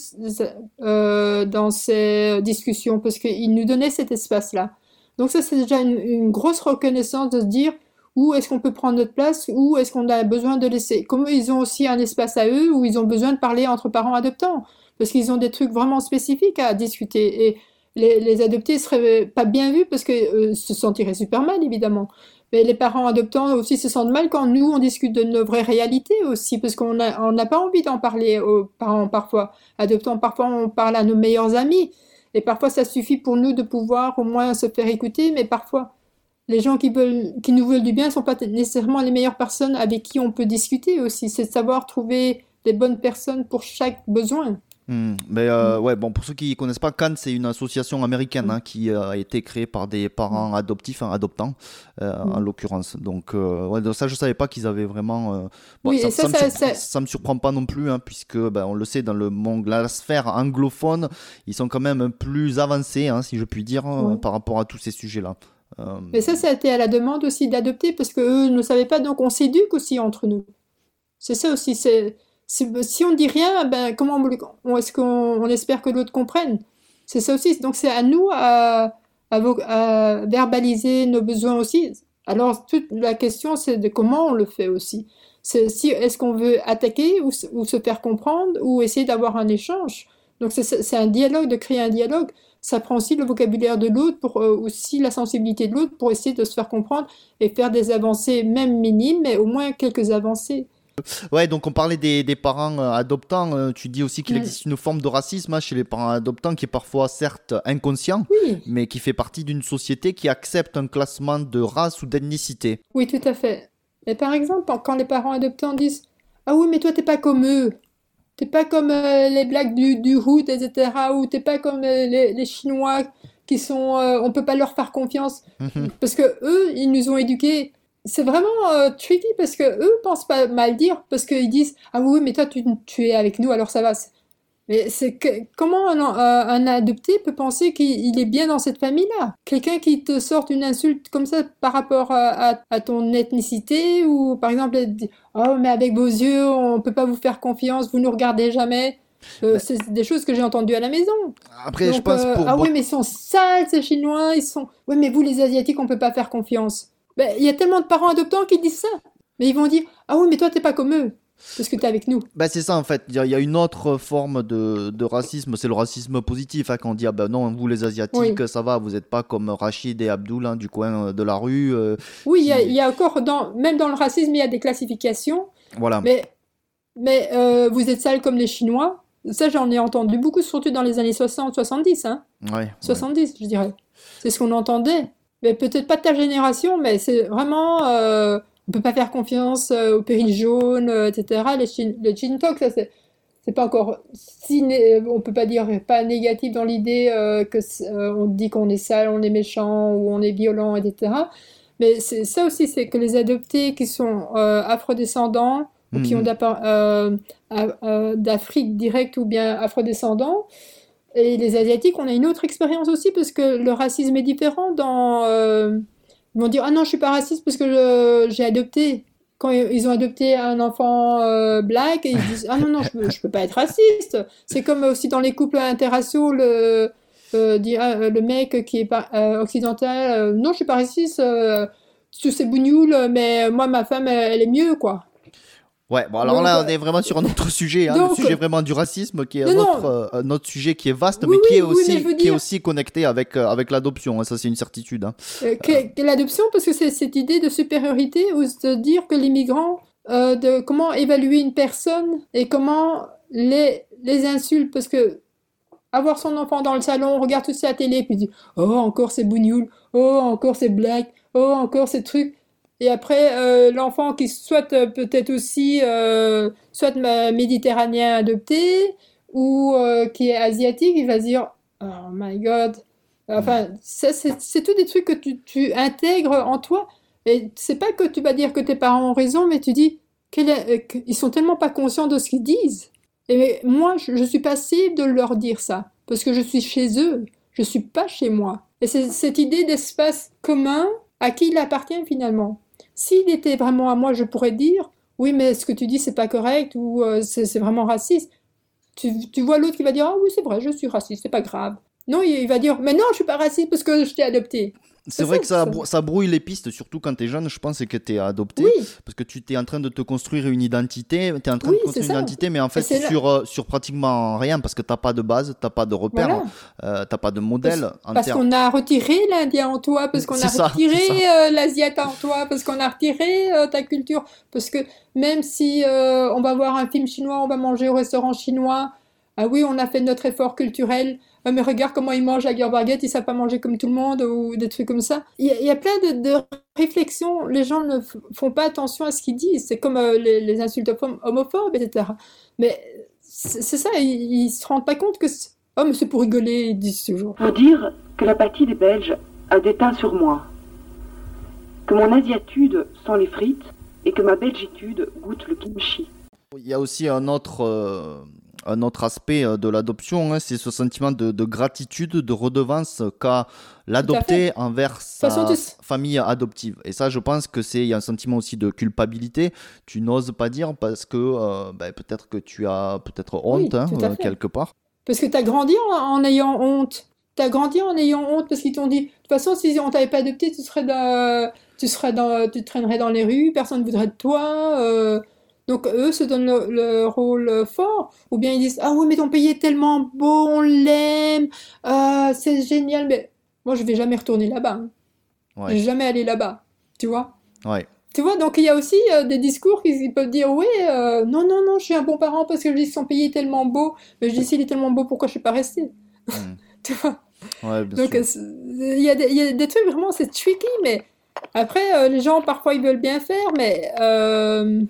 euh, dans ces discussions parce qu'ils nous donnaient cet espace-là. Donc ça, c'est déjà une, une grosse reconnaissance de se dire où est-ce qu'on peut prendre notre place, où est-ce qu'on a besoin de laisser. Comme ils ont aussi un espace à eux où ils ont besoin de parler entre parents adoptants parce qu'ils ont des trucs vraiment spécifiques à discuter et les, les adoptés seraient pas bien vus parce qu'ils se sentiraient super mal, évidemment. Mais les parents adoptants aussi se sentent mal quand nous, on discute de nos vraies réalités aussi, parce qu'on n'a on pas envie d'en parler aux parents parfois adoptants. Parfois, on parle à nos meilleurs amis. Et parfois, ça suffit pour nous de pouvoir au moins se faire écouter, mais parfois, les gens qui veulent, qui nous veulent du bien ne sont pas nécessairement les meilleures personnes avec qui on peut discuter aussi. C'est de savoir trouver les bonnes personnes pour chaque besoin. Hmm, mais euh, ouais, bon, pour ceux qui connaissent pas, Cannes, c'est une association américaine hein, qui euh, a été créée par des parents adoptifs, hein, adoptants, euh, en l'occurrence. Donc, euh, ouais, donc ça, je savais pas qu'ils avaient vraiment. bon, Oui, ça, ça, ça me ça- surprend, ça- me surprend pas non plus, hein, puisque ben, on le sait, dans le monde, la sphère anglophone, ils sont quand même plus avancés, hein, si je puis dire, Ouais. par rapport à tous ces sujets-là. Mais ça, ça a été à la demande aussi d'adopter parce que eux ne savaient pas, donc on s'éduque aussi entre nous. C'est ça aussi. C'est c'est- si on dit rien, ben comment est-ce qu'on on espère que l'autre comprenne? C'est ça aussi. Donc c'est à nous à, verbaliser nos besoins aussi. Alors toute la question, c'est de comment on le fait aussi. C'est si est-ce qu'on veut attaquer ou, se faire comprendre ou essayer d'avoir un échange? Donc c'est c'est un dialogue, de créer un dialogue. Ça prend aussi le vocabulaire de l'autre, pour euh, aussi la sensibilité de l'autre, pour essayer de se faire comprendre et faire des avancées, même minimes, mais au moins quelques avancées. Ouais, donc on parlait des, des parents euh, adoptants. euh, tu dis aussi qu'il existe une forme de racisme hein, chez les parents adoptants qui est parfois certes inconscient, Oui, mais qui fait partie d'une société qui accepte un classement de race ou d'ethnicité. oui, tout à fait. Mais par exemple, quand les parents adoptants disent Ah oui, mais toi, t'es pas comme eux. T'es pas comme euh, les blacks du, du hood, etc. Ou t'es pas comme euh, les, les Chinois qui sont. euh, on peut pas leur faire confiance. Mhm. Parce que eux, ils nous ont éduqués. C'est vraiment euh, tricky parce que eux pensent pas mal dire parce qu'ils disent ah oui mais toi tu, tu es avec nous alors ça va. Mais c'est que comment un, euh, un adopté peut penser qu'il il est bien dans cette famille-là? Quelqu'un qui te sort une insulte comme ça par rapport à, à- à ton ethnicité ou par exemple oh mais avec vos yeux on peut pas vous faire confiance vous nous regardez jamais. Euh, c'est des choses que j'ai entendues à la maison. Après, je pense euh, pour. ah oui, mais ils sont sales, ces Chinois. Ils sont. Oui, mais vous, les Asiatiques, on peut pas faire confiance. Ben, il y a tellement de parents adoptants qui disent ça. Mais ils vont dire Ah oui, mais toi, t'es pas comme eux. Parce que t'es avec nous. Bah, c'est ça en fait, il y, a- il y a une autre forme de, de racisme, c'est le racisme positif, hein, quand on dit ah ben non, vous les Asiatiques, ça va, vous n'êtes pas comme Rachid et Abdul hein, du coin euh, de la rue, euh, Oui, il y a, qui- il y a encore, dans, même dans le racisme, il y a des classifications. voilà. Mais, mais euh, vous êtes sales comme les Chinois. Ça, j'en ai entendu beaucoup, surtout dans les années 60-70. Hein. Ouais, ouais. 70, je dirais. C'est ce qu'on entendait. Mais peut-être pas de ta génération, mais c'est vraiment. euh, on peut pas faire confiance euh, au péril jaune, euh, etc. Les chin, le chin talk, ça c'est. C'est pas encore si né- on peut pas dire pas négatif dans l'idée euh, que euh, on dit qu'on est sale, on est méchant ou on est violent, etc. Mais c'est ça aussi, c'est que les adoptés qui sont euh, afrodescendants ou qui ont euh, euh, d'Afrique directe ou bien afrodescendants, et les Asiatiques, on a une autre expérience aussi parce que le racisme est différent. Dans, euh, ils vont dire Ah non, je suis pas raciste parce que j'ai adopté. Quand ils ont adopté un enfant euh, black, et ils disent Ah non, non, je je peux pas être raciste. C'est comme aussi dans les couples interraciaux, le, euh, ah, euh, le mec qui est pas, occidental Non, je suis pas raciste, tous ces bougnoules, mais moi, ma femme, elle est mieux, quoi. Ouais, bon alors Donc, là euh, on est vraiment sur un autre sujet, hein, donc, le sujet vraiment du racisme qui est un, autre, euh, un autre sujet qui est vaste Oui, mais qui est oui, aussi qui est aussi connecté avec euh, avec l'adoption, hein, ça c'est une certitude. hein. Euh, l'adoption, parce que c'est cette idée de supériorité ou de dire que les migrants, euh, de comment évaluer une personne et comment les, les insultes, parce que avoir son enfant dans le salon, on regarde tout ça à la télé, puis dit Oh, encore c'est bougnoul, oh, encore c'est black, oh, encore ces trucs. Et après, euh, l'enfant qui soit euh, peut-être aussi, euh, soit méditerranéen adopté, ou euh, qui est asiatique, il va se dire Oh my god. Enfin, c'est tout des trucs que tu, tu intègres en toi. Et c'est pas que tu vas dire que tes parents ont raison, mais tu dis qu'ils sont tellement pas conscients de ce qu'ils disent. Et moi, je, je suis passive de leur dire ça, parce que je suis chez eux, je suis pas chez moi. Et c'est cette idée d'espace commun à qui il appartient finalement. S'il était vraiment à moi, je pourrais dire oui, mais ce que tu dis, c'est pas correct ou euh, c'est vraiment raciste. Tu, tu vois l'autre qui va dire ah oui, c'est vrai, je suis raciste, c'est pas grave. Non, il, il va dire mais non, je suis pas raciste parce que je t'ai adopté. C'est vrai ça, que ça, ça. brou- ça brouille les pistes, surtout quand tu es jeune, je pense, et que tu es adopté. Oui, Parce que tu es en train de te construire une identité, tu es en train Oui, de construire une ça. identité, mais en fait, c'est là- sur, euh, sur pratiquement rien, parce que tu pas de base, tu pas de repère, voilà. euh, pas de modèle Parce termes. qu'on a retiré l'Indien en toi, parce qu'on a ça, retiré euh, l'Asiate en toi, parce qu'on a retiré euh, ta culture. Parce que même si euh, on va voir un film chinois, on va manger au restaurant chinois, ah oui, on a fait notre effort culturel, Mais regarde comment ils mangent à Baguette, ils savent pas manger comme tout le monde, ou des trucs comme ça. Il y a, il y a plein de, de réflexions, les gens ne font pas attention à ce qu'ils disent, c'est comme euh, les, les insultes hom- homophobes, etc. Mais c'est ça, ils, ils se rendent pas compte que... c'est- Oh, mais c'est pour rigoler, ils disent toujours. Vous dire que l'apathie des Belges a déteint sur moi, que mon asiatude sent les frites et que ma belgitude goûte le kimchi. Il y a aussi un autre, euh, un autre aspect euh, de l'adoption, hein, c'est ce sentiment de, de gratitude, de redevance qu'a l'adopté envers sa famille adoptive. Et ça, je pense que c'est il y a un sentiment aussi de culpabilité. Tu n'oses pas dire parce que euh, ben, peut-être que tu as peut-être honte hein, euh, quelque part. Parce que tu as grandi en, en ayant honte. Tu as grandi en ayant honte parce qu'ils t'ont dit, de toute façon, si on t'avait pas adopté, tu serais dans, tu serais dans, tu traînerais dans les rues, personne ne voudrait de toi. euh. Donc eux se donnent le, le rôle fort. Ou bien ils disent, ah oui, mais ton pays est tellement beau, on l'aime, ah, c'est génial. Mais moi, je vais jamais retourner là-bas. hein. Ouais. Je vais jamais aller là-bas. Tu vois? Ouais. Tu vois, donc il y a aussi euh, des discours qui qui peuvent dire, oui, euh, non, non, non, je suis un bon parent parce que je dis que son pays est tellement beau. Mais je dis, s'il est tellement beau, pourquoi je suis pas restée? Mm. [LAUGHS] Tu vois? Ouais, bien Donc, euh, il y, a des- il y a des trucs vraiment, c'est tricky, mais après, euh, les gens, parfois, ils veulent bien faire, mais euh,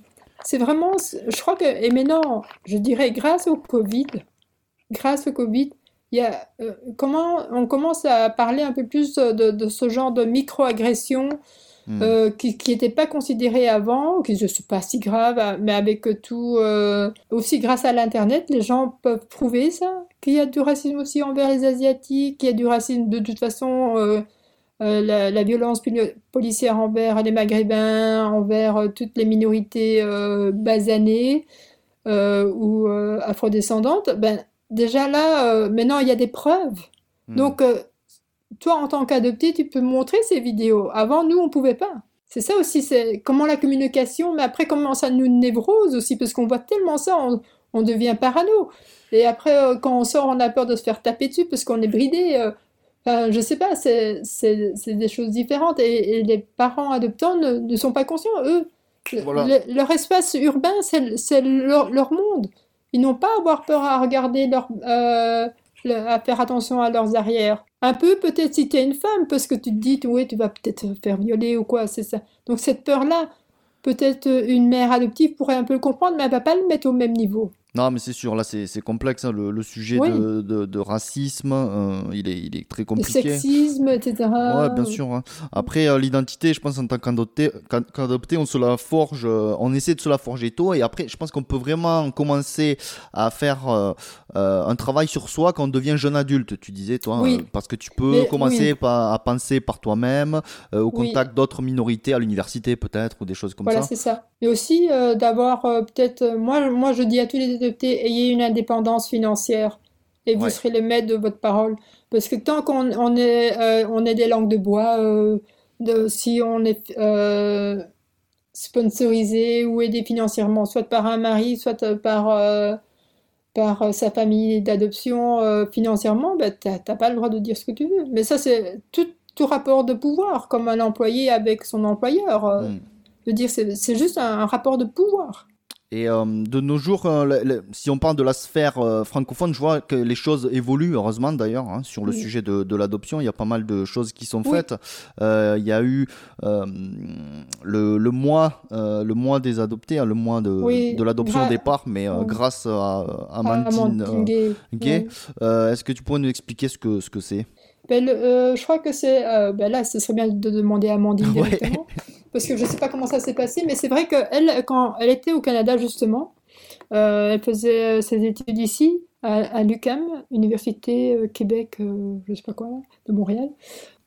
c'est vraiment, je crois que, et maintenant, je dirais, grâce au Covid, grâce au Covid, il y a, euh, comment, on commence à parler un peu plus de, de ce genre de micro-agression Mm. euh, qui n'étaient pas considérées avant, qui ne sont pas si graves, hein, mais avec tout, euh, aussi grâce à l'Internet, les gens peuvent prouver ça, qu'il y a du racisme aussi envers les Asiatiques, qu'il y a du racisme de toute façon, euh, la, la violence poli- policière envers les Maghrébins, envers euh, toutes les minorités euh, basanées. ou afrodescendante, ben déjà là, maintenant il y a des preuves. Hmm. Donc, toi, en tant qu'adopté, tu peux montrer ces vidéos. Avant, nous, on pouvait pas. C'est ça aussi, c'est comment la communication, mais après, comment ça nous névrose aussi, parce qu'on voit tellement ça, on, on devient parano. Et après, euh, quand on sort, on a peur de se faire taper dessus parce qu'on est bridé. euh. Enfin, je sais pas, c'est des choses différentes. Et, et les parents adoptants ne, ne sont pas conscients, eux. Le- Voilà. le- leur espace urbain, c'est leur, leur monde. Ils n'ont pas à avoir peur à regarder leur, euh, le- à faire attention à leurs arrières. Un peu peut-être si tu es une femme, parce que tu te dis, oui, tu vas peut-être faire violer ou quoi, c'est ça. Donc cette peur-là, peut-être une mère adoptive pourrait un peu le comprendre, mais elle va pas le mettre au même niveau. Non, mais c'est sûr, là, c'est complexe. hein, le, le sujet Oui. de, de- de racisme, euh, il, est, il est très Le compliqué. sexisme, etc. Ouais, bien sûr. hein. Après, euh, l'identité, je pense en tant qu'adopté, qu'ad- qu'adopté, on se la forge, euh, on essaie de se la forger tôt. Et après, je pense qu'on peut vraiment commencer à faire un travail sur soi quand on devient jeune adulte, tu disais, toi. Oui. parce que tu peux Mais- commencer oui. par- à penser par toi-même, au contact d'autres minorités à l'université, peut-être, ou des choses comme Voilà, ça. c'est ça. Mais aussi d'avoir peut-être, moi, moi je dis à tous les ayez une indépendance financière et vous Ouais. serez le maître de votre parole. Parce que tant qu'on on est, euh, on est des langues de bois, euh, de, si on est euh, sponsorisé ou aidé financièrement, soit par un mari, soit par, par sa famille d'adoption financièrement, ben, t'as t'as pas le droit de dire ce que tu veux. Mais ça, c'est tout, tout rapport de pouvoir, comme un employé avec son employeur. de dire c'est c'est juste un, un rapport de pouvoir. Et euh, de nos jours, euh, le- le- si on parle de la sphère euh, francophone, je vois que les choses évoluent, heureusement d'ailleurs, hein, sur le Oui. sujet de, de l'adoption. Il y a pas mal de choses qui sont faites. Il y a eu le, le mois, le mois des adoptés, hein, le mois de, Oui, de l'adoption gra- au départ, mais grâce à Ah, Amandine, Amandine Gay. Est-ce que tu pourrais nous expliquer ce que ce que c'est? Ben, je crois que c'est. ben là, ce serait bien de demander à Amandine [LAUGHS] Ouais. Parce que je sais pas comment ça s'est passé, mais c'est vrai qu'elle, quand elle était au Canada, justement, euh, elle faisait euh, ses études ici, à, à l'UQAM, Université euh, Québec, euh, je sais pas quoi, de Montréal.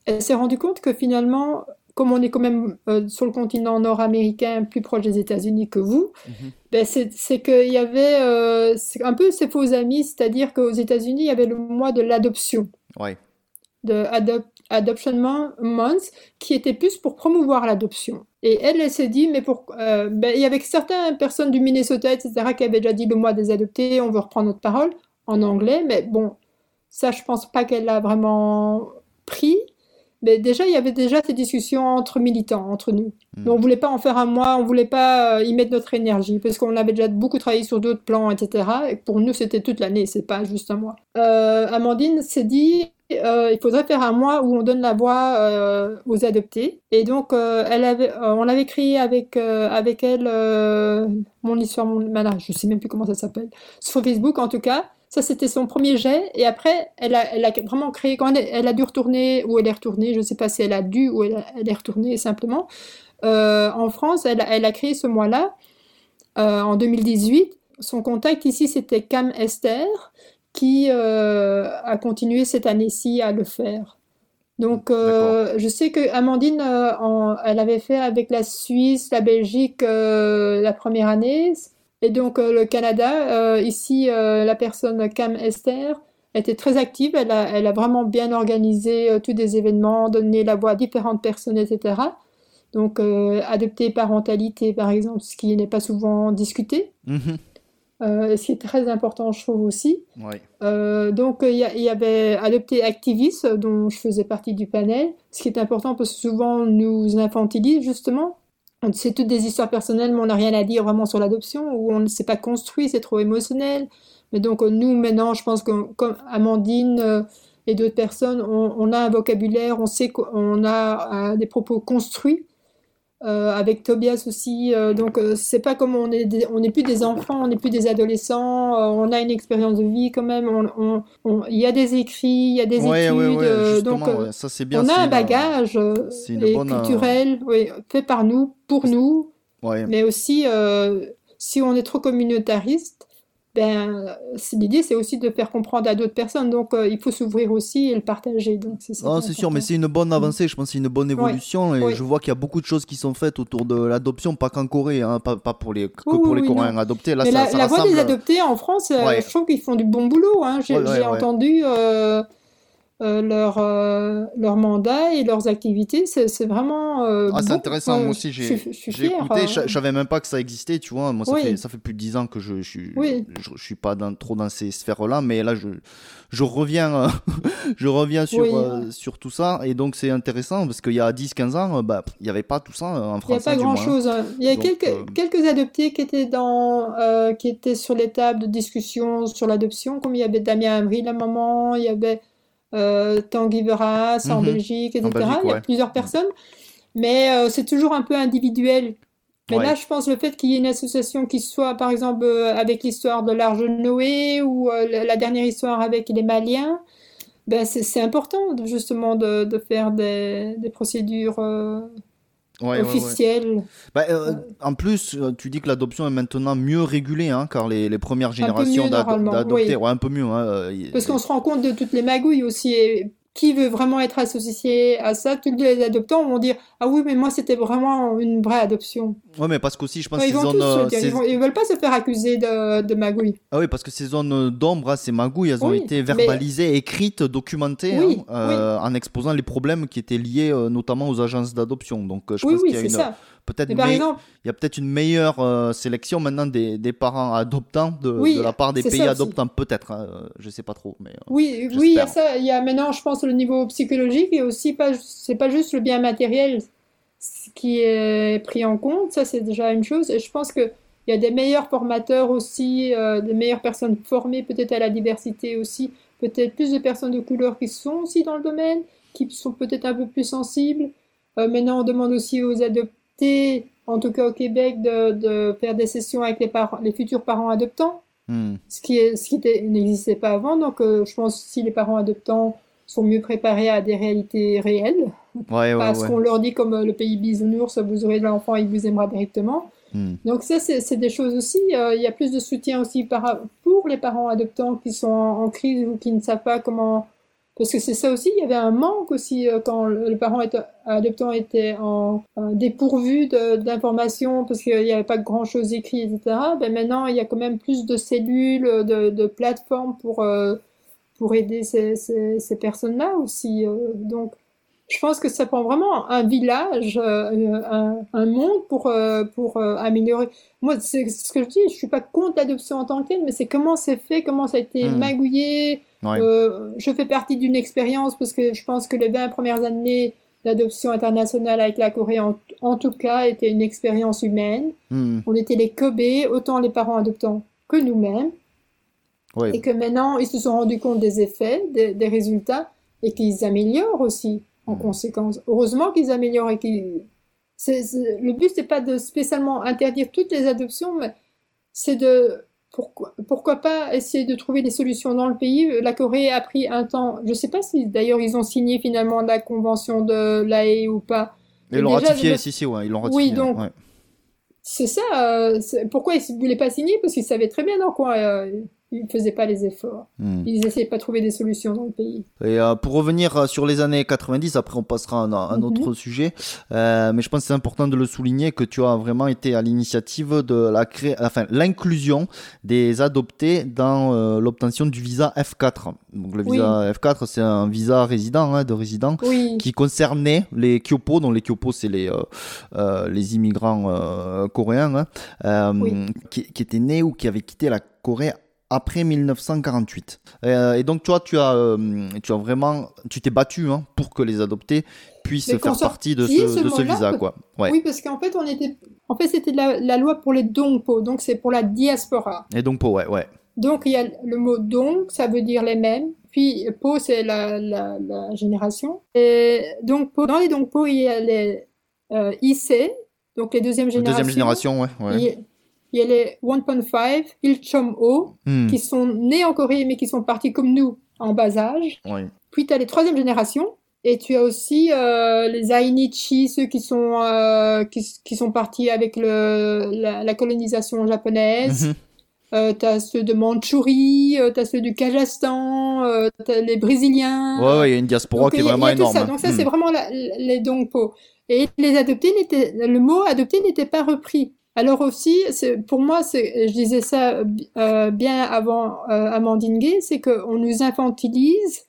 Elle s'est rendue compte que finalement, comme on est quand même sur le continent nord-américain, plus proche des États-Unis que vous, ben c'est qu'il y avait un peu ses faux amis, c'est-à-dire qu'aux États-Unis, il y avait le mois de l'adoption Ouais. de Adop- Adoption Mon- Month qui était plus pour promouvoir l'adoption. Et elle, elle s'est dit, mais pour, euh, ben, il y avait certaines personnes du Minnesota, etc., qui avaient déjà dit le mois des adoptés, on veut reprendre notre parole en anglais, mais bon, ça, je pense pas qu'elle l'a vraiment pris. Mais déjà, il y avait déjà ces discussions entre militants, entre nous. Mm. Mais on voulait pas en faire un mois, on voulait pas euh, y mettre notre énergie, parce qu'on avait déjà beaucoup travaillé sur d'autres plans, etc. Et pour nous, c'était toute l'année, c'est pas juste un mois. Euh, Amandine s'est dit, euh, il faudrait faire un mois où on donne la voix euh, aux adoptés. Et donc, euh, elle avait, euh, on avait créé avec, avec elle Mon histoire, mon malade, je sais même plus comment ça s'appelle, sur Facebook en tout cas. Ça, c'était son premier jet. Et après, elle a, elle a vraiment créé, quand elle, a dû retourner, ou elle est retournée, je ne sais pas si elle a dû ou elle, est retournée simplement, en France, elle, a- créé ce mois-là, en 2018. Son contact ici, c'était Cam Esther, qui euh, a continué cette année-ci à le faire. Donc, euh, je sais que Amandine, euh, en- elle avait fait avec la Suisse, la Belgique la première année, et donc le Canada. Ici, la personne Cam Esther était très active. Elle a, elle a vraiment bien organisé tous des événements, donné la voix à différentes personnes, etc. Donc, adopter parentalité, par exemple, ce qui n'est pas souvent discuté, Mhm. Euh, ce qui est très important, je trouve aussi. Euh, donc, il y, avait Adopté Activiste, dont je faisais partie du panel, ce qui est important parce que souvent on nous infantilise justement. C'est toutes des histoires personnelles, mais on n'a rien à dire vraiment sur l'adoption, ou on ne s'est pas construit, c'est trop émotionnel. Mais donc, nous, maintenant, je pense que comme Amandine euh, et d'autres personnes, on, on a un vocabulaire, on sait qu'on a des propos construits. Euh, avec Tobias aussi, euh, donc euh, c'est pas comme on est, des- on n'est plus des enfants, on n'est plus des adolescents, on a une expérience de vie quand même, on- on- on- il y a des écrits, il y a des Ouais, études, ouais, ouais, donc ça c'est bien. on a un bagage c'est une et bonne, culturel, oui, fait par nous, pour nous, mais aussi si on est trop communautariste, ben, l'idée, c'est aussi de faire comprendre à d'autres personnes. Donc, euh, il faut s'ouvrir aussi et le partager. Donc, c'est c'est sûr, mais c'est une bonne avancée, je pense c'est une bonne évolution et je vois qu'il y a beaucoup de choses qui sont faites autour de l'adoption, pas qu'en Corée, hein, pas, pas pour les, que Oui, pour oui, les Coréens non. adoptés. Là, Mais ça, la, ça la voix des rassemble- adoptés en France, euh, Ouais. je trouve qu'ils font du bon boulot. hein. J'ai entendu euh, euh, leur, euh, leur mandat et leurs activités. C'est vraiment. euh, Ah, c'est intéressant, moi aussi j'ai écouté, euh. je, savais même pas que ça existait, tu vois. Moi, ça, Oui. fait, ça fait plus de 10 ans que je, je, suis, Oui. je, je suis pas dans, trop dans ces sphères-là, mais là, je, je reviens, euh, [LAUGHS] je reviens sur, Oui. euh, sur tout ça et donc c'est intéressant parce qu'il y a 10-15 ans, euh, bah, il n'y avait pas tout ça euh, en Il n'y a pas grand-chose. hein. Il y a Donc, quelques, euh, quelques adoptés qui étaient, dans, euh, qui étaient sur les tables de discussion sur l'adoption, comme il y avait Damien Avril à un moment, il y avait euh, Tanguy Veras en Mhm. Belgique, etc. En Belgique, Il y a plusieurs personnes, mais euh, c'est toujours un peu individuel. Mais Ouais. là, je pense le fait qu'il y ait une association qui soit, par exemple, euh, avec l'histoire de l'Arche de Noé ou euh, la, dernière histoire avec les Maliens, ben c'est important justement de, de faire des, des procédures Ouais, ouais, ouais. officielles. Bah, euh, en plus, euh, tu dis que l'adoption est maintenant mieux régulée, hein, car les, les premières générations mieux, d'ado- normalement, d'adoptés, oui. un peu mieux. hein, euh, Parce qu'on se rend compte de toutes les magouilles aussi. Et qui veut vraiment être associé à ça? Tous les adoptants vont dire Ah oui, mais moi c'était vraiment une vraie adoption. Ouais, mais parce qu'aussi, je pense Ouais, que ils euh, dire. Ils, vont- ils veulent pas se faire accuser de, de magouille. Ah oui, parce que ces zones d'ombre, hein, ces magouilles, elles ont Oui, été mais- verbalisées, écrites, documentées, Oui, hein, euh, en exposant les problèmes qui étaient liés euh, notamment aux agences d'adoption. Donc, je Oui, pense oui, qu'il y a une, ça. Peut-être, mais- exemple, il y a peut-être une meilleure euh, sélection maintenant des, des parents adoptants de, Oui, de la part des pays ça adoptants, peut-être. hein, je sais pas trop, mais. euh, Oui, oui, il y a ça. Il y a maintenant, je pense, le niveau psychologique et aussi pas, c'est pas juste le bien matériel qui est pris en compte. Ça, c'est déjà une chose. Et je pense que il y a des meilleurs formateurs aussi, euh, des meilleures personnes formées peut-être à la diversité aussi, peut-être plus de personnes de couleur qui sont aussi dans le domaine, qui sont peut-être un peu plus sensibles. Euh, maintenant, on demande aussi aux en tout cas au Québec, de, de faire des sessions avec les parents, les futurs parents adoptants hmm. ce qui, est, ce qui n'existait pas avant. Donc, euh, je pense que si les parents adoptants sont mieux préparés à des réalités réelles, Ouais, ouais, pas à ce ouais. qu'on leur dit comme euh, le pays bisounours, vous aurez l'enfant, il vous aimera directement. Hmm. Donc ça, c'est c'est des choses aussi. euh, il y a plus de soutien aussi par, pour les parents adoptants qui sont en, en crise ou qui ne savent pas comment... Parce que c'est ça aussi, il y avait un manque aussi euh, quand le, parent adoptant était en, dépourvu d'informations parce qu'il n'y avait pas grand-chose écrit, etc. Ben maintenant, il y a quand même plus de cellules, de, de plateformes pour, euh, pour aider ces, ces, ces personnes-là aussi. euh. donc, je pense que ça prend vraiment un village, un, un monde pour, pour améliorer. Moi, c'est ce que je dis, je suis pas contre l'adoption en tant que telle, mais c'est comment c'est fait, comment ça a été Mhm. magouillé. Ouais. Euh, je fais partie d'une expérience parce que je pense que les 20 premières années d'adoption internationale avec la Corée, en, en tout cas, était une expérience humaine. Hmm. On était les Kobe, autant les parents adoptants que nous-mêmes Ouais. et que maintenant ils se sont rendus compte des effets, des, des résultats, et qu'ils améliorent aussi en conséquence. Heureusement qu'ils améliorent et qu'ils... le but, c'est pas de spécialement interdire toutes les adoptions, mais c'est de... Pourquoi, pourquoi pas essayer de trouver des solutions dans le pays? La Corée a pris un temps, je sais pas si d'ailleurs ils ont signé finalement la convention de l'AE ou pas. Ils l'ont ratifié, si, si, ouais, ils l'ont Oui, ratifié. donc, ouais. C'est ça. euh, c'est- pourquoi ils ne voulaient pas signer? Parce qu'ils savaient très bien dans quoi euh, ils ne faisaient pas les efforts. Hmm. Ils essayaient pas de trouver des solutions dans le pays. Et euh, pour revenir euh, sur les années 90, après on passera à un, un Mhm. autre sujet, euh, mais je pense que c'est important de le souligner que tu as vraiment été à l'initiative de la cré... enfin l'inclusion des adoptés dans euh, l'obtention du visa F4. Donc le Oui. visa F4, c'est un visa résident, hein, de résident, Oui. qui concernait les Kyopo. Donc les Kyopo, c'est les les immigrants coréens hein, Oui. qui, qui étaient nés ou qui avaient quitté la Corée après 1948. Euh, et donc toi, tu as, euh, tu as vraiment, tu t'es battu hein, pour que les adoptés puissent Mais faire partie de ce, ce de ce mot-là, visa, quoi. Ouais. Oui, parce qu'en fait, on était, en fait, c'était la, la loi pour les dongpo, donc c'est pour la diaspora. Et donc, pour ouais, ouais. Donc il y a le mot dong, ça veut dire les mêmes. Puis po, c'est la, la, la génération. Et donc po- dans les dongpo, il y a les euh, IC, donc les deuxième génération. Deuxième génération, ouais. ouais. Il y a les 1.5, Ilchom-o, Hmm. qui sont nés en Corée, mais qui sont partis comme nous en bas âge. Puis tu as les troisième génération. Et tu as aussi euh, les Ainichi, ceux qui sont, euh, qui, qui sont partis avec le, la, la colonisation japonaise. Mhm. euh, t'as ceux de Mandchourie, euh, t'as ceux du Kazakhstan, euh, t'as les Brésiliens. Ouais, ouais, il y a une diaspora qui est il vraiment il énorme. ça. hein. Donc ça, Hmm. c'est vraiment la- les Dongpo. Et les adoptés n'étaient, le mot adopté n'était pas repris. Alors aussi, pour moi, je disais ça euh, bien avant euh, Amandine Gay, c'est qu'on nous infantilise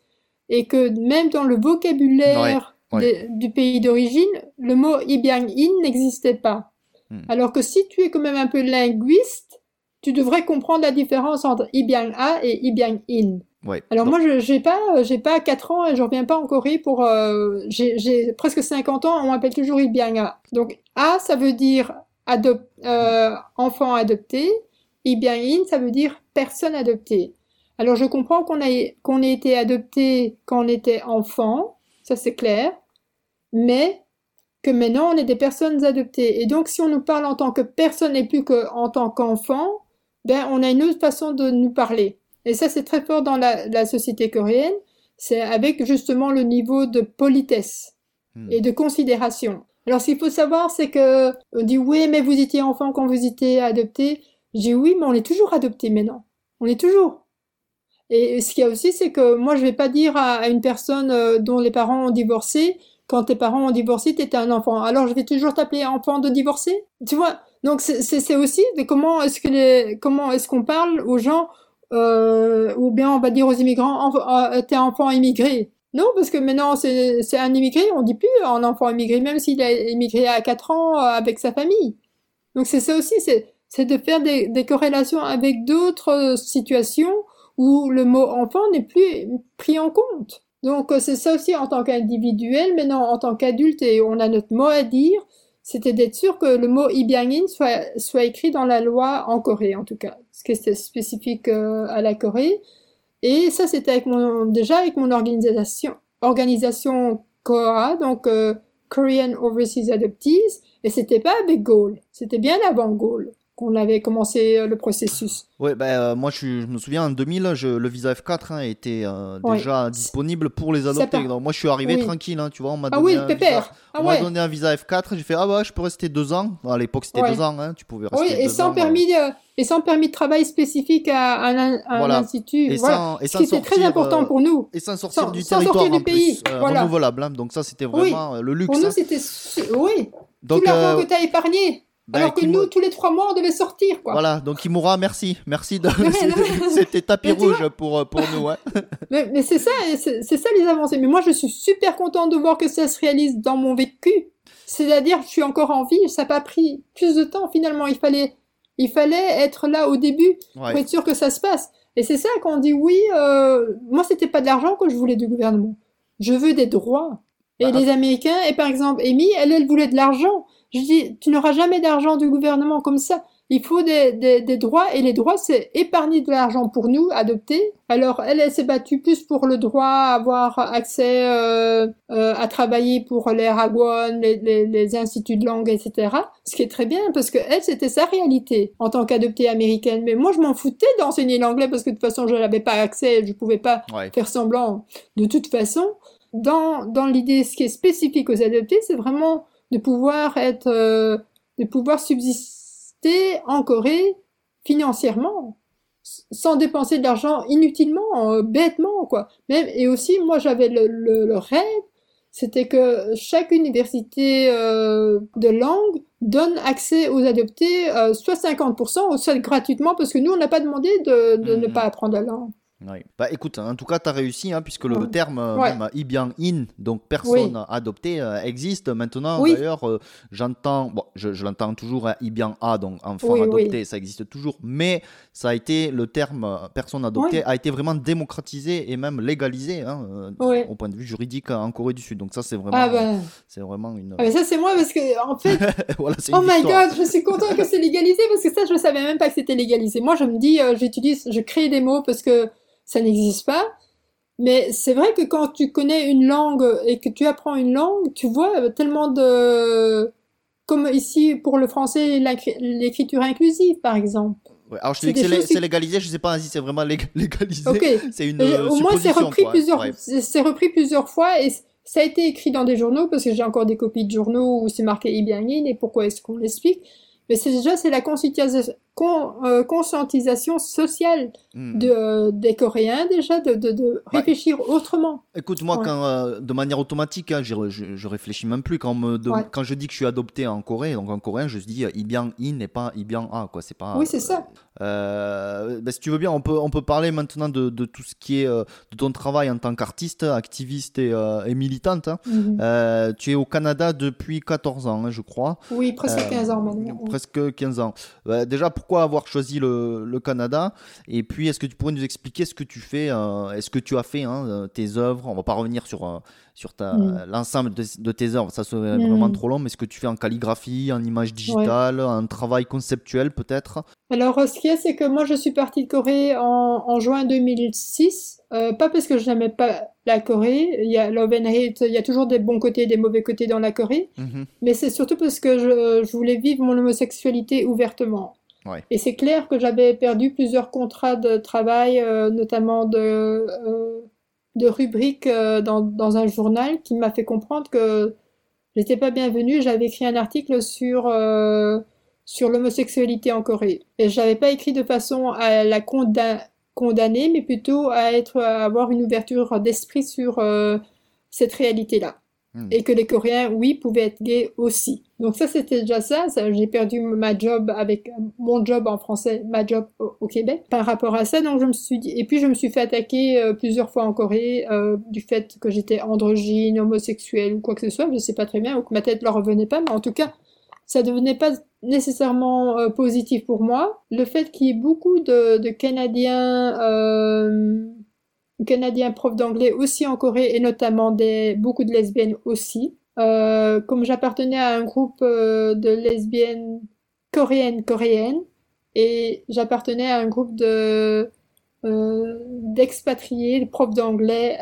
et que même dans le vocabulaire Ouais, du pays d'origine, le mot Ibiang-in n'existait pas. Hmm. Alors que si tu es quand même un peu linguiste, tu devrais comprendre la différence entre Ibiang-a et Ibiang-in. Ouais. Alors Donc, moi, je j'ai pas, j'ai pas 4 ans et je reviens pas en Corée pour, euh, j'ai presque 50 ans, on m'appelle toujours Ibianga. Donc A, ça veut dire adop euh, enfant adopté. Ibiangin, ça veut dire personne adoptée. Alors je comprends qu'on a qu'on ait été adopté quand on était enfant, ça c'est clair, mais que maintenant on est des personnes adoptées. Et donc si on nous parle en tant que personne et plus qu'en tant qu'enfant, ben on a une autre façon de nous parler. Et ça, c'est très fort dans la, la société coréenne. C'est avec justement le niveau de politesse Hmm. et de considération. Alors, ce qu'il faut savoir, c'est que on dit oui, mais vous étiez enfant quand vous étiez adopté. Dis oui, mais on est toujours adopté maintenant. On est toujours. Et ce qu'il y a aussi, c'est que moi, je vais pas dire à, une personne euh, dont les parents ont divorcé, quand tes parents ont divorcé, t'étais un enfant. Alors, je vais toujours t'appeler enfant de divorcé. Tu vois? Donc, c'est- aussi de comment est-ce que les, comment est-ce qu'on parle aux gens euh, ou bien on va dire aux immigrants, euh, t'es enfant immigré. Non, parce que maintenant c'est un immigré, on dit plus un enfant immigré, même s'il a immigré à 4 ans euh, avec sa famille. Donc c'est ça aussi, c'est de faire des, des corrélations avec d'autres euh, situations où le mot enfant n'est plus pris en compte. Donc euh, c'est ça aussi en tant qu'individuel, maintenant en tant qu'adulte et on a notre mot à dire, c'était d'être sûr que le mot Ibiangin soit, soit écrit dans la loi en Corée en tout cas, ce qui est spécifique à la Corée. Et ça c'était avec mon, déjà avec mon organisation, organisation donc euh, Korean Overseas Adoptees, et c'était pas avec Gaulle, c'était bien avant Gaulle qu'on avait commencé euh, le processus. Ouais, ben, euh, moi je, me souviens en 2000, je- le visa F4 hein, était euh, Ouais. déjà disponible pour les part- Donc moi je suis arrivé Oui. tranquille, hein, tu vois, on m'a Ah donné oui, visa, Ah on m'a ouais. donné un visa F4, j'ai fait ah bah je peux rester deux ans. À l'époque c'était Ouais. deux ans, hein, tu pouvais rester Oui, et deux sans ans, permis de, et sans permis de travail spécifique à, un, à un Voilà. institut. Et voilà. sans- et Ce qui était très sortir, important pour nous. Et sans sortir Sans- du sans territoire sortir du en pays, plus, euh, voilà. renouvelable. hein. donc ça c'était Oui. vraiment le luxe. Pour nous, hein. c'était, oui, Donc tout l'argent euh, que tu as épargné. Ben, alors que nous, tous les trois mois, on devait sortir, quoi. Voilà, donc Kimura, merci, merci de [LAUGHS] c'était tapis rouge pour euh, pour nous. hein. [LAUGHS] Mais, mais c'est ça, c'est ça les avancées. Mais moi, je suis super contente de voir que ça se réalise dans mon vécu. C'est-à-dire, je suis encore en vie. Ça n'a pas pris plus de temps. Finalement, il fallait, il fallait être là au début pour être sûr que ça se passe. Et c'est ça qu'on dit oui. Euh, moi, c'était pas de l'argent que je voulais du gouvernement. Je veux des droits. Et Bah, les Américains, et par exemple, Amy, elle, elle voulait de l'argent. Je dis, tu n'auras jamais d'argent du gouvernement comme ça. Il faut des, des, des droits, et les droits, c'est épargner de l'argent pour nous, adopter. Alors, elle, elle s'est battue plus pour le droit à avoir accès euh, euh, à travailler pour les Ragwon, les, les, les instituts de langue, etc. Ce qui est très bien, parce que elle, c'était sa réalité en tant qu'adoptée américaine. Mais moi, je m'en foutais d'enseigner l'anglais, parce que de toute façon, je n'avais pas accès, je pouvais pas Ouais. faire semblant. De toute façon, dans, dans l'idée, ce qui est spécifique aux adoptés, c'est vraiment de pouvoir être, euh, de pouvoir subsister en Corée financièrement, sans dépenser de l'argent inutilement, euh, bêtement, quoi. Même, et aussi, moi, j'avais le, le, le rêve, c'était que chaque université euh, de langue donne accès aux adoptés, euh, soit 50%, ou soit gratuitement, parce que nous, on n'a pas demandé de, de ne Mhm. pas apprendre la langue. Ouais. Bah écoute, en tout cas, tu as réussi, hein, puisque le Ouais. terme euh, Ouais. même Ibiang In, donc personne adoptée, euh, existe maintenant. Oui. D'ailleurs, euh, j'entends, bon, je, je l'entends toujours, hein, Ibiang A, donc enfant Oui, adopté, ça existe toujours, mais ça a été, le terme personne adoptée a été vraiment démocratisé et même légalisé hein, au point de vue juridique en Corée du Sud. Donc ça, c'est vraiment, Ah ben, c'est vraiment une. ah ben ça c'est moi parce que en fait, [LAUGHS] voilà, oh my god, je suis contente que c'est légalisé parce que ça je savais même pas que c'était légalisé. Moi je me dis, euh, j'utilise, je crée des mots parce que ça n'existe pas. Mais c'est vrai que quand tu connais une langue et que tu apprends une langue, tu vois tellement de, comme ici pour le français, l'écriture inclusive par exemple. Ouais, alors je te dis que c'est légalisé, je sais pas si c'est vraiment lég- [LAUGHS] légalisé. Ok. C'est une Et euh, au moins, c'est repris Ouais. repris plusieurs fois et ça a été écrit dans des journaux parce que j'ai encore des copies de journaux où c'est marqué Ibiangin et pourquoi est-ce qu'on l'explique. Mais c'est déjà, c'est la conscientisation, con- euh, conscientisation sociale Hmm. de, euh, des Coréens déjà, de, de, de Ouais. réfléchir autrement. Écoute, moi, Ouais. quand, euh, de manière automatique, hein, je, je, je réfléchis même plus. Quand, on me de- Ouais. quand je dis que je suis adopté en Corée, donc en coréen, je dis euh, Ibiang In et pas Ibiang A. Quoi. C'est pas, oui, c'est ça. Euh, ben, si tu veux bien, on peut, on peut parler maintenant de, de tout ce qui est euh, de ton travail en tant qu'artiste, activiste et, euh, et militante. hein. Mhm. Tu es au Canada depuis 14 ans, hein, je crois. Oui, presque euh, 15 ans maintenant. oui. Presque 15 ans. Euh, déjà, pourquoi avoir choisi le, le Canada? Et puis, est-ce que tu pourrais nous expliquer ce que tu fais Est-ce que tu as fait hein, tes œuvres? On va pas revenir sur, sur ta- Mm. l'ensemble de, de tes œuvres, ça serait Mm. vraiment trop long. Mais ce que tu fais en calligraphie, en image digitale, en travail conceptuel peut-être? Alors, ce qu'il y a, c'est que moi, je suis partie de Corée en, en juin 2006. Euh, pas parce que je n'aimais pas la Corée. Il y a love and hate, il y a toujours des bons côtés et des mauvais côtés dans la Corée. Mhm. Mais c'est surtout parce que je, je voulais vivre mon homosexualité ouvertement. Ouais. Et c'est clair que j'avais perdu plusieurs contrats de travail, euh, notamment de, euh, de rubriques euh, dans, dans un journal qui m'a fait comprendre que j'étais pas bienvenue. J'avais écrit un article sur, sur l'homosexualité en Corée. Et j'avais pas écrit de façon à la conda- condamner, mais plutôt à être, à avoir une ouverture d'esprit sur euh, cette réalité-là Hmm. et que les Coréens, oui, pouvaient être gays aussi. Donc ça, c'était déjà ça. ça j'ai perdu ma job avec mon job en français, ma job au, au Québec. Par rapport à ça, donc je me suis dit, et puis je me suis fait attaquer euh, plusieurs fois en Corée euh, du fait que j'étais androgyne, homosexuelle ou quoi que ce soit. Je sais pas très bien, ou que ma tête leur revenait pas, mais en tout cas, ça devenait pas nécessairement euh, positif pour moi. Le fait qu'il y ait beaucoup de, de Canadiens euh, Canadiens profs d'anglais aussi en Corée et notamment des, beaucoup de lesbiennes aussi. Euh, comme j'appartenais à un groupe de lesbiennes coréennes coréennes et j'appartenais à un groupe de d'expatriés, de profs d'anglais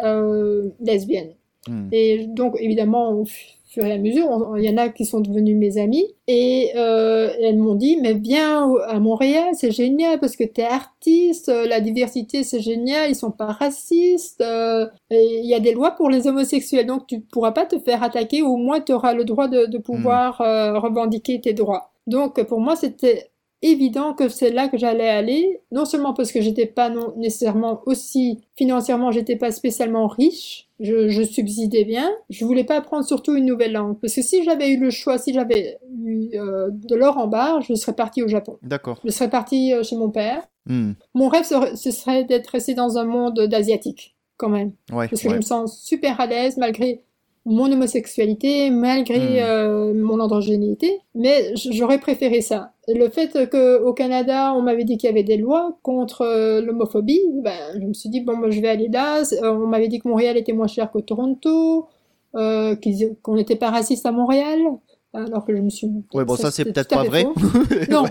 lesbiennes. Hmm. Et donc évidemment fur et à mesure, il y en a qui sont devenus mes amis et euh, elles m'ont dit mais viens à Montréal, c'est génial parce que t'es artiste, euh, la diversité c'est génial, ils sont pas racistes, euh, et il y a des lois pour les homosexuels donc tu pourras pas te faire attaquer, au moins tu auras le droit de, de pouvoir euh, revendiquer tes droits. Donc pour moi c'était évident que c'est là que j'allais aller, non seulement parce que j'étais pas non nécessairement aussi financièrement, j'étais pas spécialement riche, je, je subsidais bien, je voulais pas apprendre surtout une nouvelle langue, parce que si j'avais eu le choix, si j'avais eu euh, de l'or en barre, je serais partie au Japon. D'accord. Je serais partie euh, chez mon père. Hmm. Mon rêve, ce serait d'être resté dans un monde d'asiatique, quand même. Ouais, Parce que ouais. je me sens super à l'aise malgré mon homosexualité, malgré Hmm. euh, mon androgénéité, mais j'aurais préféré ça. Le fait que au Canada, on m'avait dit qu'il y avait des lois contre euh, l'homophobie, ben, je me suis dit, bon, moi, je vais aller là. Euh, on m'avait dit que Montréal était moins cher que Toronto, euh, qu'on n'était pas raciste à Montréal, alors que je me suis... Ouais, bon, ça, c'est peut-être pas vrai. [LAUGHS] Non.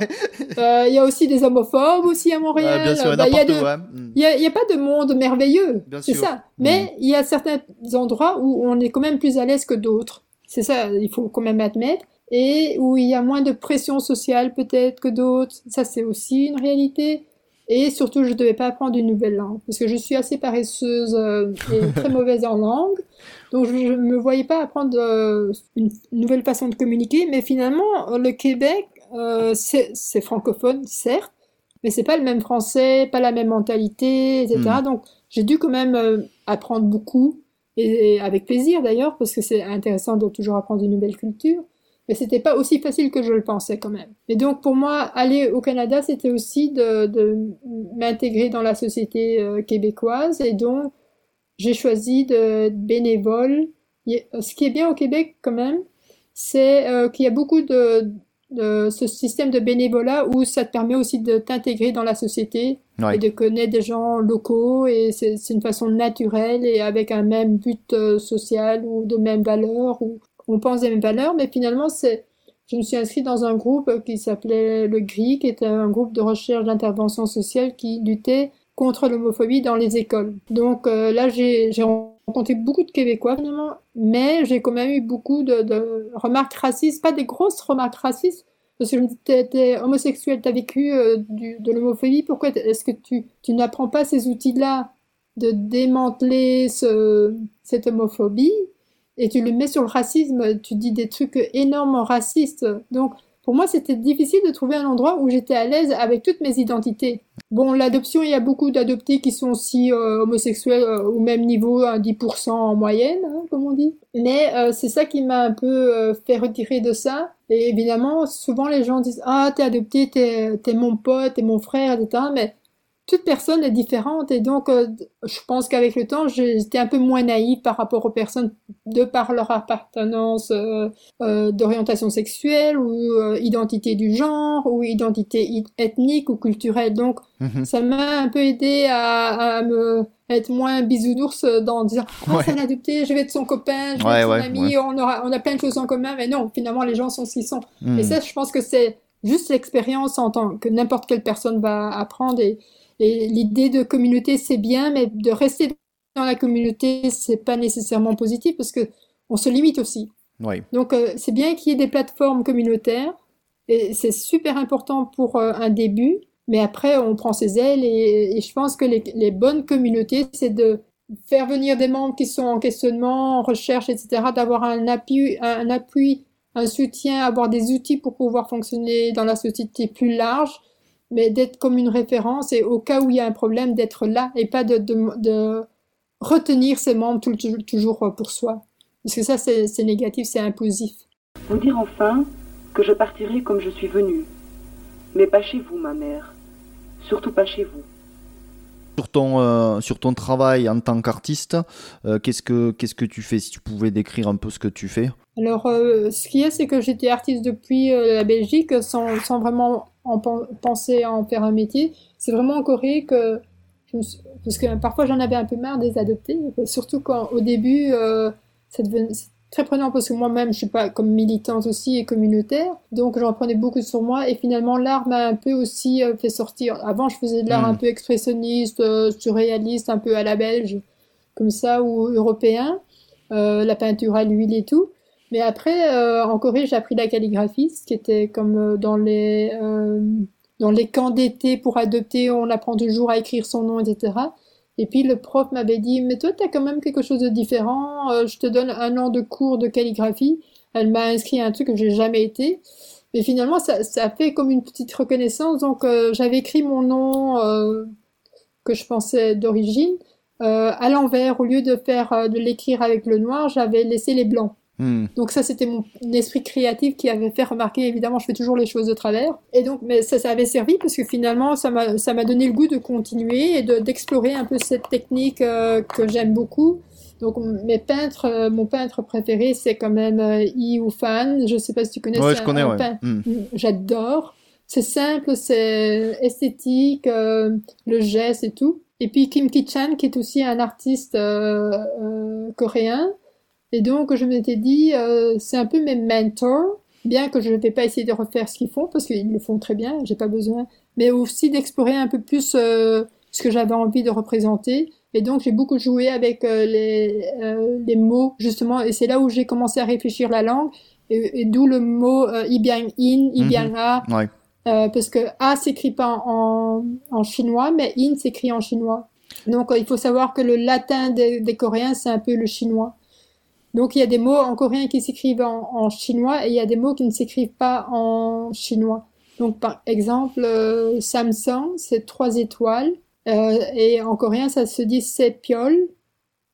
Euh, il y a aussi des homophobes aussi à Montréal. Ouais, bien sûr, Ben, il y a de-. Hmm. il n'y a, il y a pas de monde merveilleux, Bien c'est ça. Mais il y a certains endroits où on est quand même plus à l'aise que d'autres. C'est ça, il faut quand même admettre. Et où il y a moins de pression sociale peut-être que d'autres. Ça, c'est aussi une réalité. Et surtout, je ne devais pas apprendre une nouvelle langue. Parce que je suis assez paresseuse euh, et très [LAUGHS] mauvaise en langue. Donc, je ne me voyais pas apprendre euh, une nouvelle façon de communiquer. Mais finalement, le Québec, euh, c'est francophone, certes. Mais c'est pas le même français, pas la même mentalité, etc. Hmm. Donc, j'ai dû quand même apprendre beaucoup. Et, et avec plaisir d'ailleurs, parce que c'est intéressant de toujours apprendre une nouvelle culture. Mais c'était pas aussi facile que je le pensais quand même. Et donc pour moi, aller au Canada, c'était aussi de, de m'intégrer dans la société euh, québécoise. Et donc, j'ai choisi de être bénévole. Ce qui est bien au Québec quand même, c'est euh, qu'il y a beaucoup de, de ce système de bénévolat où ça te permet aussi de t'intégrer dans la société Ouais. et de connaître des gens locaux et c'est une façon naturelle et avec un même but euh, social ou de mêmes valeurs ou on pense des mêmes valeurs mais finalement c'est je me suis inscrite dans un groupe qui s'appelait le GRI qui était un groupe de recherche d'intervention sociale qui luttait contre l'homophobie dans les écoles. Donc euh, là j'ai rencontré beaucoup de Québécois finalement mais j'ai quand même eu beaucoup de, remarques racistes pas des grosses remarques racistes parce que je me dis, t'es, homosexuel, t'as vécu euh, de l'homophobie, pourquoi est-ce que tu, n'apprends pas ces outils-là de démanteler ce, cette homophobie? Et tu le mets sur le racisme, tu dis des trucs énormément racistes. Donc, pour moi, c'était difficile de trouver un endroit où j'étais à l'aise avec toutes mes identités. Bon, l'adoption, il y a beaucoup d'adoptés qui sont aussi euh, homosexuels euh, au même niveau, à 10% en moyenne, hein, comme on dit. Mais euh, c'est ça qui m'a un peu fait retirer de ça. Et évidemment, souvent les gens disent Ah, t'es adopté, t'es, t'es mon pote, t'es mon frère, etc. Mais toute personne est différente et donc euh, je pense qu'avec le temps j'étais un peu moins naïve par rapport aux personnes de par leur appartenance euh, euh, d'orientation sexuelle ou identité du genre ou identité ethnique ou culturelle donc mhm. ça m'a un peu aidé à, à, me être moins bisounours dans disant oh, ouais. c'est adopté je vais être son copain je vais être son ami on aura on a plein de choses en commun mais non finalement les gens sont ce qu'ils sont et mhm. ça je pense que c'est juste l'expérience en tant que n'importe quelle personne va apprendre et et l'idée de communauté, c'est bien, mais de rester dans la communauté, c'est pas nécessairement positif parce que on se limite aussi. Oui. Donc, euh, c'est bien qu'il y ait des plateformes communautaires et c'est super important pour euh, un début, mais après, on prend ses ailes et, je pense que les, les bonnes communautés, c'est de faire venir des membres qui sont en questionnement, en recherche, etc., d'avoir un appui, un appui, un soutien, avoir des outils pour pouvoir fonctionner dans la société plus large mais d'être comme une référence et au cas où il y a un problème, d'être là et pas de, de, retenir ses membres tout, toujours pour soi. Parce que ça, c'est négatif, c'est imposif. Vous dire enfin que je partirai comme je suis venue. Mais pas chez vous, ma mère. Surtout pas chez vous. Sur ton, euh, sur ton travail en tant qu'artiste, euh, qu'est-ce que qu'est-ce que tu fais? Si tu pouvais décrire un peu ce que tu fais. Alors, euh, ce qui est, c'est que j'étais artiste depuis la Belgique sans, sans vraiment en penser à en faire un métier. C'est vraiment en Corée que je me suis... parce que parfois j'en avais un peu marre des adoptés, surtout quand au début euh, ça devenait très prenant parce que moi-même je suis pas comme militante aussi et communautaire, donc j'en prenais beaucoup sur moi et finalement l'art m'a un peu aussi euh, fait sortir. Avant je faisais de l'art un hmm. peu expressionniste, euh, surréaliste, un peu à la belge, comme ça ou européen, euh, la peinture à l'huile et tout. Mais après, euh, en Corée, j'ai appris la calligraphie, ce qui était comme euh, dans les euh, dans les camps d'été pour adopter, on apprend toujours à écrire son nom, etc. Et puis le prof m'avait dit, mais toi, tu as quand même quelque chose de différent, je te donne un an de cours de calligraphie. Elle m'a inscrit à un truc que j'ai jamais été. Mais finalement, ça, ça fait comme une petite reconnaissance. Donc, j'avais écrit mon nom que je pensais d'origine à l'envers. Au lieu de faire de l'écrire avec le noir, j'avais laissé les blancs. Hmm. Donc ça, c'était mon esprit créatif qui avait fait remarquer, évidemment, je fais toujours les choses de travers. Et donc, mais ça, ça avait servi parce que finalement, ça m'a, donné le goût de continuer et de, d'explorer un peu cette technique euh, que j'aime beaucoup. Donc mes peintres, euh, mon peintre préféré, c'est quand même euh, Yi Fan. Je sais pas si tu connais. Ouais, je connais, ouais. Hmm. J'adore. C'est simple, c'est esthétique, euh, le geste et tout. Et puis Kim Ki-chan, qui est aussi un artiste coréen, et donc, je m'étais dit, euh, c'est un peu mes mentors, bien que je ne vais pas essayer de refaire ce qu'ils font, parce qu'ils le font très bien, j'ai pas besoin, mais aussi d'explorer un peu plus euh, ce que j'avais envie de représenter. Et donc, j'ai beaucoup joué avec euh, les, euh, les mots, justement, et c'est là où j'ai commencé à réfléchir la langue, et, d'où le mot euh, in, ibian mhm. a, ouais. parce que a s'écrit pas en, en chinois, mais in s'écrit en chinois. Donc, il faut savoir que le latin des, des Coréens, c'est un peu le chinois. Donc il y a des mots en coréen qui s'écrivent en, chinois et il y a des mots qui ne s'écrivent pas en chinois. Donc par exemple, euh, Samsung, c'est trois étoiles. Euh, et en coréen, ça se dit sepiol,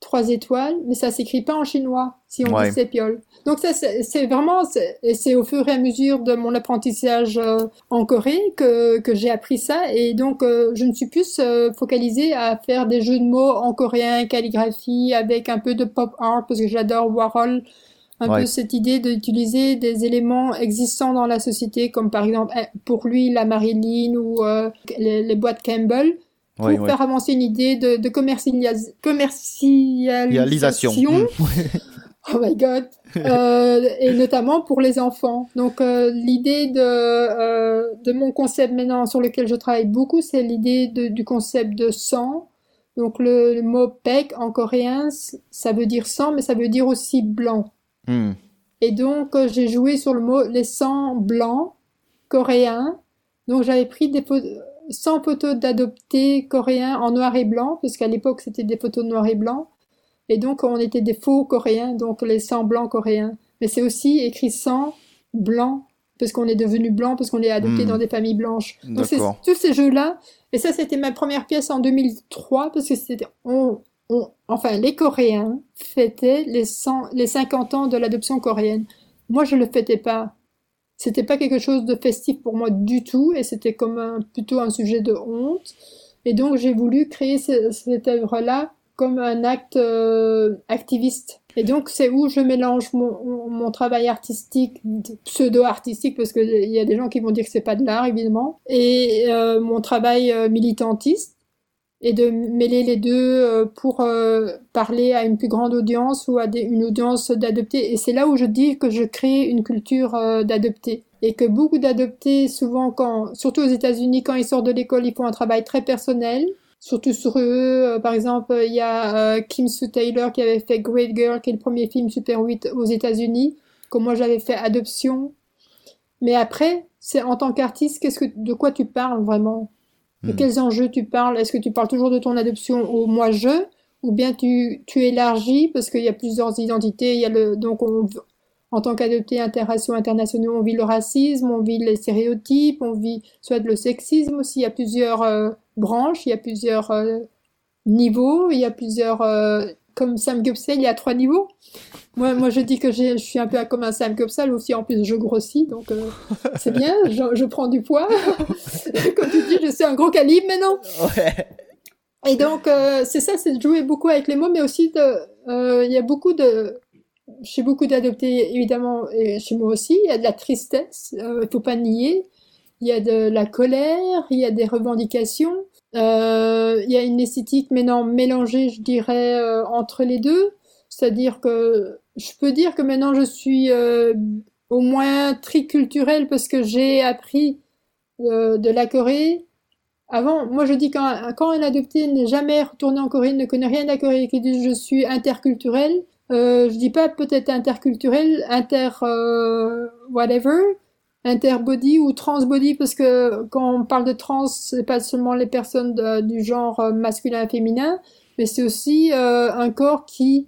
trois étoiles, mais ça s'écrit pas en chinois si on dit sepiol. Donc ça, c'est vraiment, c'est au fur et à mesure de mon apprentissage euh, en Corée que, que j'ai appris ça. Et donc, euh, je me suis plus euh, focalisée à faire des jeux de mots en coréen, calligraphie, avec un peu de pop art, parce que j'adore Warhol. Un peu cette idée d'utiliser des éléments existants dans la société, comme par exemple, pour lui, la Marilyn ou les, les, boîtes Campbell, pour faire avancer une idée de, de commercialisation. [LAUGHS] Oh my god. Euh, et notamment pour les enfants. Donc euh, l'idée de, euh, de mon concept maintenant sur lequel je travaille beaucoup, c'est l'idée du concept de sang. Donc le, mot pek en coréen, ça veut dire sang, mais ça veut dire aussi blanc. Hmm. Et donc j'ai joué sur le mot les sangs blancs coréens. Donc j'avais pris des 100 photos d'adoptés coréens en noir et blanc, parce qu'à l'époque c'était des photos de noir et blanc. Et donc, on était des faux coréens, donc les sangs blancs coréens. Mais c'est aussi écrit sang blanc parce qu'on est devenu blanc, parce qu'on est adopté Hmm. dans des familles blanches. Donc c'est tous ces jeux-là. Et ça, c'était ma première pièce en 2003, parce que c'était, on, on- enfin, les Coréens fêtaient les 100, les 50 ans de l'adoption coréenne. Moi, je le fêtais pas. C'était pas quelque chose de festif pour moi du tout, et c'était comme un, plutôt un sujet de honte. Et donc, j'ai voulu créer ce- cette œuvre-là comme un acte euh, activiste. Et donc, c'est où je mélange mon, mon travail artistique, pseudo-artistique, parce qu'il y a des gens qui vont dire que c'est pas de l'art, évidemment, et euh, mon travail euh, militantiste, et de mêler les deux euh, pour euh, parler à une plus grande audience ou à une audience d'adoptés. Et c'est là où je dis que je crée une culture euh, d'adoptés. Et que beaucoup d'adoptés, souvent, surtout aux États-Unis, quand ils sortent de l'école, ils font un travail très personnel surtout sur eux. Par exemple, il y a Kim Sue Taylor qui avait fait Great Girl, qui est le premier film Super 8 aux États-Unis, comme moi j'avais fait Adoption. Mais après, c'est en tant qu'artiste, de quoi tu parles vraiment? De Hmm. quels enjeux tu parles? Est-ce que tu parles toujours de ton adoption au moi-je Ou bien tu, tu élargis parce qu'il y a plusieurs identités, il y a le, donc on, en tant qu'adopté interraciaux internationaux, on vit le racisme, on vit les stéréotypes, on vit soit le sexisme aussi. Il y a plusieurs euh, branches, il y a plusieurs euh, niveaux, il y a plusieurs. euh, comme Sam Gupsel, il y a trois niveaux. Moi, moi je dis que je suis un peu comme un Sam Gupsel aussi. En plus, je grossis, donc euh, c'est bien. Je, je prends du poids. [LAUGHS] comme tu dis, je suis un gros calibre maintenant. Ouais. Et donc, euh, c'est ça, c'est de jouer beaucoup avec les mots, mais aussi de, euh, il y a beaucoup de, chez beaucoup d'adoptés, évidemment, et chez moi aussi, il y a de la tristesse, il faut pas nier. Il y a de la colère, il y a des revendications, il y a une esthétique maintenant mélangée, je dirais, entre les deux. C'est-à-dire que je peux dire que maintenant je suis euh, au moins triculturelle parce que j'ai appris euh, de la Corée, avant, moi je dis quand, un adopté n'est jamais retourné en Corée, ne connaît rien de la Corée, qui dit je suis interculturel, euh, je dis pas peut-être interculturel, inter euh, whatever, interbody ou transbody, parce que quand on parle de trans, c'est pas seulement les personnes du genre masculin et féminin, mais c'est aussi un corps qui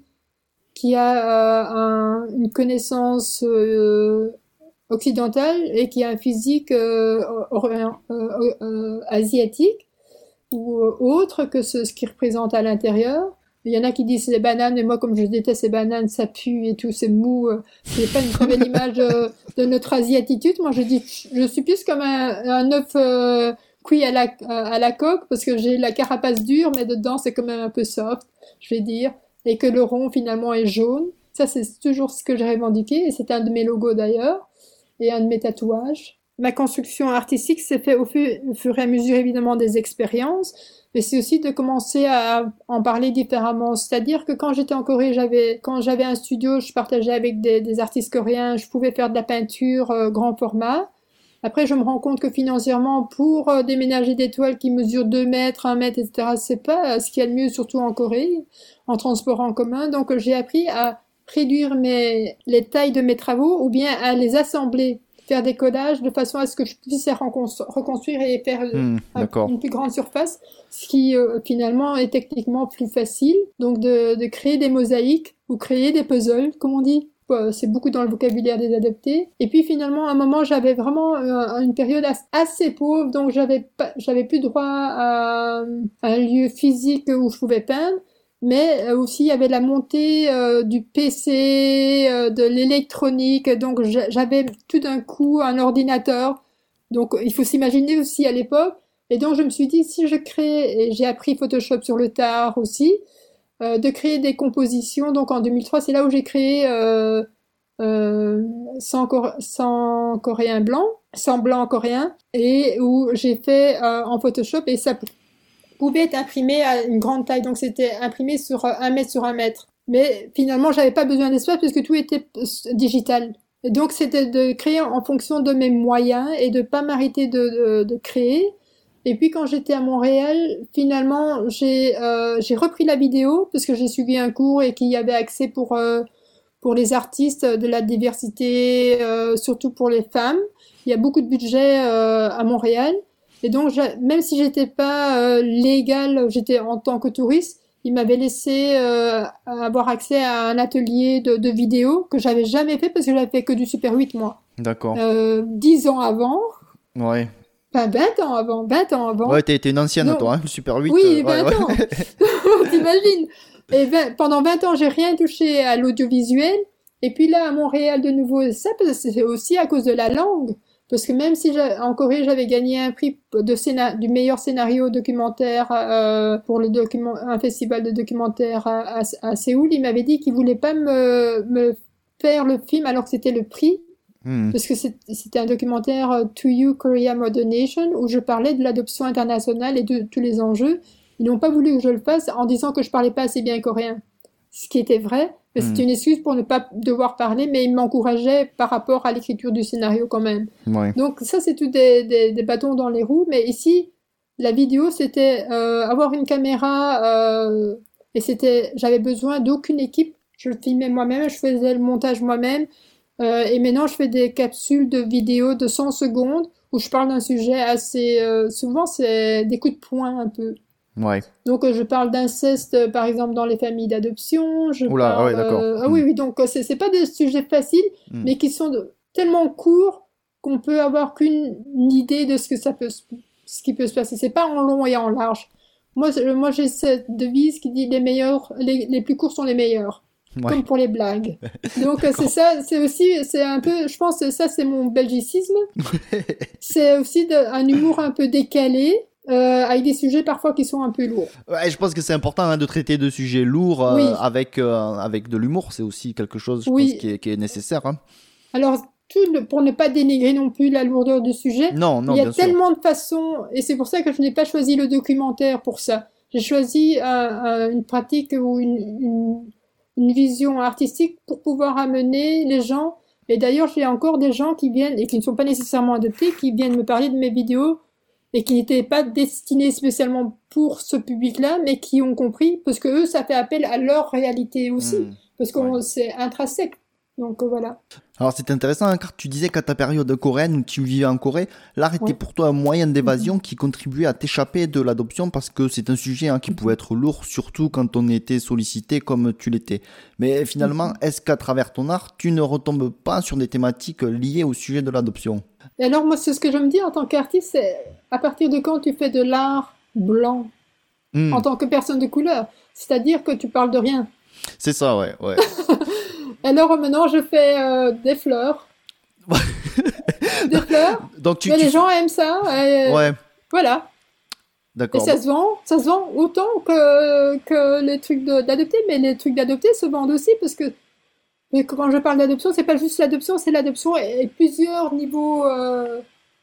qui a euh, un- une connaissance euh, occidentale et qui a un physique euh, asiatique ou autre que ce, ce qu'il représente à l'intérieur. Il y en a qui disent c'est des bananes, mais moi comme je déteste ces bananes, ça pue et tout, c'est mou, c'est pas une très belle image de notre asiatitude. Moi je dis, je suis plus comme un, un œuf euh, cuit à la, à la coque parce que j'ai la carapace dure, mais dedans c'est quand même un peu soft, je vais dire, et que le rond finalement est jaune. Ça c'est toujours ce que j'ai revendiqué et c'est un de mes logos d'ailleurs et un de mes tatouages. Ma construction artistique s'est fait au fur, au fur et à mesure évidemment des expériences, mais c'est aussi de commencer à en parler différemment. C'est-à-dire que quand j'étais en Corée, j'avais, quand j'avais un studio, je partageais avec des, des artistes coréens, je pouvais faire de la peinture euh, grand format. Après, je me rends compte que financièrement, pour euh, déménager des toiles qui mesurent 2 mètres, 1 mètre, etc., c'est pas euh, ce qu'il y a de mieux, surtout en Corée, en transport en commun. Donc, j'ai appris à réduire mes, les tailles de mes travaux ou bien à les assembler, faire des collages de façon à ce que je puisse les reconstru- reconstruire et faire euh, Hmm, un- une plus grande surface, ce qui euh, finalement est techniquement plus facile. Donc de, de créer des mosaïques ou créer des puzzles, comme on dit. Euh, C'est beaucoup dans le vocabulaire des adoptés. Et puis finalement, à un moment, j'avais vraiment euh, une période as- assez pauvre, donc j'avais j'avais plus droit à, un lieu physique où je pouvais peindre. Mais euh, aussi, il y avait la montée du PC, de l'électronique. Donc, j'a- j'avais tout d'un coup un ordinateur. Donc, il faut s'imaginer aussi à l'époque. Et donc, je me suis dit, si je crée, et j'ai appris Photoshop sur le tard aussi, de créer des compositions. Donc, en 2003, c'est là où j'ai créé euh, euh, 100, Cor- 100 coréens blancs, 100 blancs coréens, et où j'ai fait euh, en Photoshop, et ça pouvait être imprimé à une grande taille. Donc, c'était imprimé sur euh, un mètre sur un mètre. Mais finalement, j'avais pas besoin d'espace parce que tout était euh, digital. Et donc, c'était de créer en fonction de mes moyens et de pas m'arrêter de, de, de créer. Et puis quand j'étais à Montréal, finalement, j'ai euh, j'ai repris la vidéo parce que j'ai suivi un cours et qu'il y avait accès pour euh, pour les artistes de la diversité, euh, surtout pour les femmes. Il y a beaucoup de budget à Montréal. Et donc, même si j'étais pas légale, j'étais en tant que touriste, il m'avait laissé avoir accès à un atelier de, de vidéo que j'avais jamais fait parce que j'avais fait que du Super 8 moi. D'accord. 10 ans avant, Ouais. Enfin 20 ans avant, 20 ans avant. Ouais, t'es une ancienne, Non. toi, hein, le Super 8. Oui, euh, 20 ouais, ouais. [LAUGHS] ans. T'imagines Et vingt- pendant 20 ans, j'ai rien touché à l'audiovisuel. Et puis là, à Montréal, de nouveau, ça, c'est aussi à cause de la langue. Parce que même si en Corée, j'avais gagné un prix de du meilleur scénario documentaire euh, pour le document un festival de documentaire à, à, à Séoul, il m'avait dit qu'il voulait pas me, me faire le film alors que c'était le prix Hmm. parce que c'était un documentaire euh, To You Korea Modern Nation où je parlais de l'adoption internationale et de tous les enjeux. Ils n'ont pas voulu que je le fasse en disant que je parlais pas assez bien coréen. Ce qui était vrai, mais Hmm. c'était une excuse pour ne pas devoir parler, mais ils m'encourageaient par rapport à l'écriture du scénario quand même. Ouais. Donc ça, c'est tout des, des, des bâtons dans les roues. Mais ici, la vidéo, c'était euh, avoir une caméra euh, et c'était, j'avais besoin d'aucune équipe. Je le filmais moi-même, je faisais le montage moi-même. Euh, et maintenant, je fais des capsules de vidéos de 100 secondes où je parle d'un sujet assez... euh, souvent, c'est des coups de poing un peu. Ouais. Donc, euh, je parle d'inceste, par exemple, dans les familles d'adoption. Je Oula, ah ouais, d'accord. ah oui, Mm. oui, donc c'est c'est pas des sujets faciles, Mm. mais qui sont de- tellement courts qu'on peut avoir qu'une une idée de ce que ça peut, ce qui peut se passer. C'est pas en long et en large. Moi, moi j'ai cette devise qui dit les meilleurs, les, les plus courts sont les meilleurs. Ouais. Comme pour les blagues. [LAUGHS] Donc euh, c'est ça, c'est aussi, c'est un peu, je pense que ça c'est mon belgicisme. c'est aussi de- un humour un peu décalé, euh, avec des sujets parfois qui sont un peu lourds. Ouais, je pense que c'est important hein, de traiter de sujets lourds euh, Oui. avec, euh, avec de l'humour. C'est aussi quelque chose, je Oui. pense, qui est, qui est nécessaire. hein. Alors, tout le- pour ne pas dénigrer non plus la lourdeur du sujet, Non, non, il y a sûr. tellement de façons, et c'est pour ça que je n'ai pas choisi le documentaire pour ça. J'ai choisi un- un- une pratique ou une, une, une vision artistique pour pouvoir amener les gens. Et d'ailleurs, j'ai encore des gens qui viennent, et qui ne sont pas nécessairement adoptés, qui viennent me parler de mes vidéos, et qui n'étaient pas destinées spécialement pour ce public-là, mais qui ont compris, parce que eux, ça fait appel à leur réalité aussi, Hmm. parce que c'est intrinsèque. Donc voilà. Alors c'est intéressant hein, car tu disais qu'à ta période coréenne où tu vivais en Corée, l'art était pour toi un moyen d'évasion qui contribuait à t'échapper de l'adoption parce que c'est un sujet hein, qui pouvait être lourd, surtout quand on était sollicité comme tu l'étais. Mais finalement, est-ce qu'à travers ton art, tu ne retombes pas sur des thématiques liées au sujet de l'adoption? Et alors, moi, c'est ce que je me dis en tant qu'artiste, c'est à partir de quand tu fais de l'art blanc Hmm, en tant que personne de couleur? C'est-à-dire que tu parles de rien. C'est ça, ouais, ouais. [LAUGHS] Alors maintenant, je fais euh, des fleurs. [LAUGHS] des fleurs. Donc tu, Mais tu- les gens aiment ça. et ouais, Voilà. Et d'accord. ça se vend. Ça se vend autant que, que les trucs d'adopter. Mais les trucs d'adopter se vendent aussi parce que mais quand je parle d'adoption, c'est pas juste l'adoption, c'est l'adoption et, et plusieurs niveaux euh,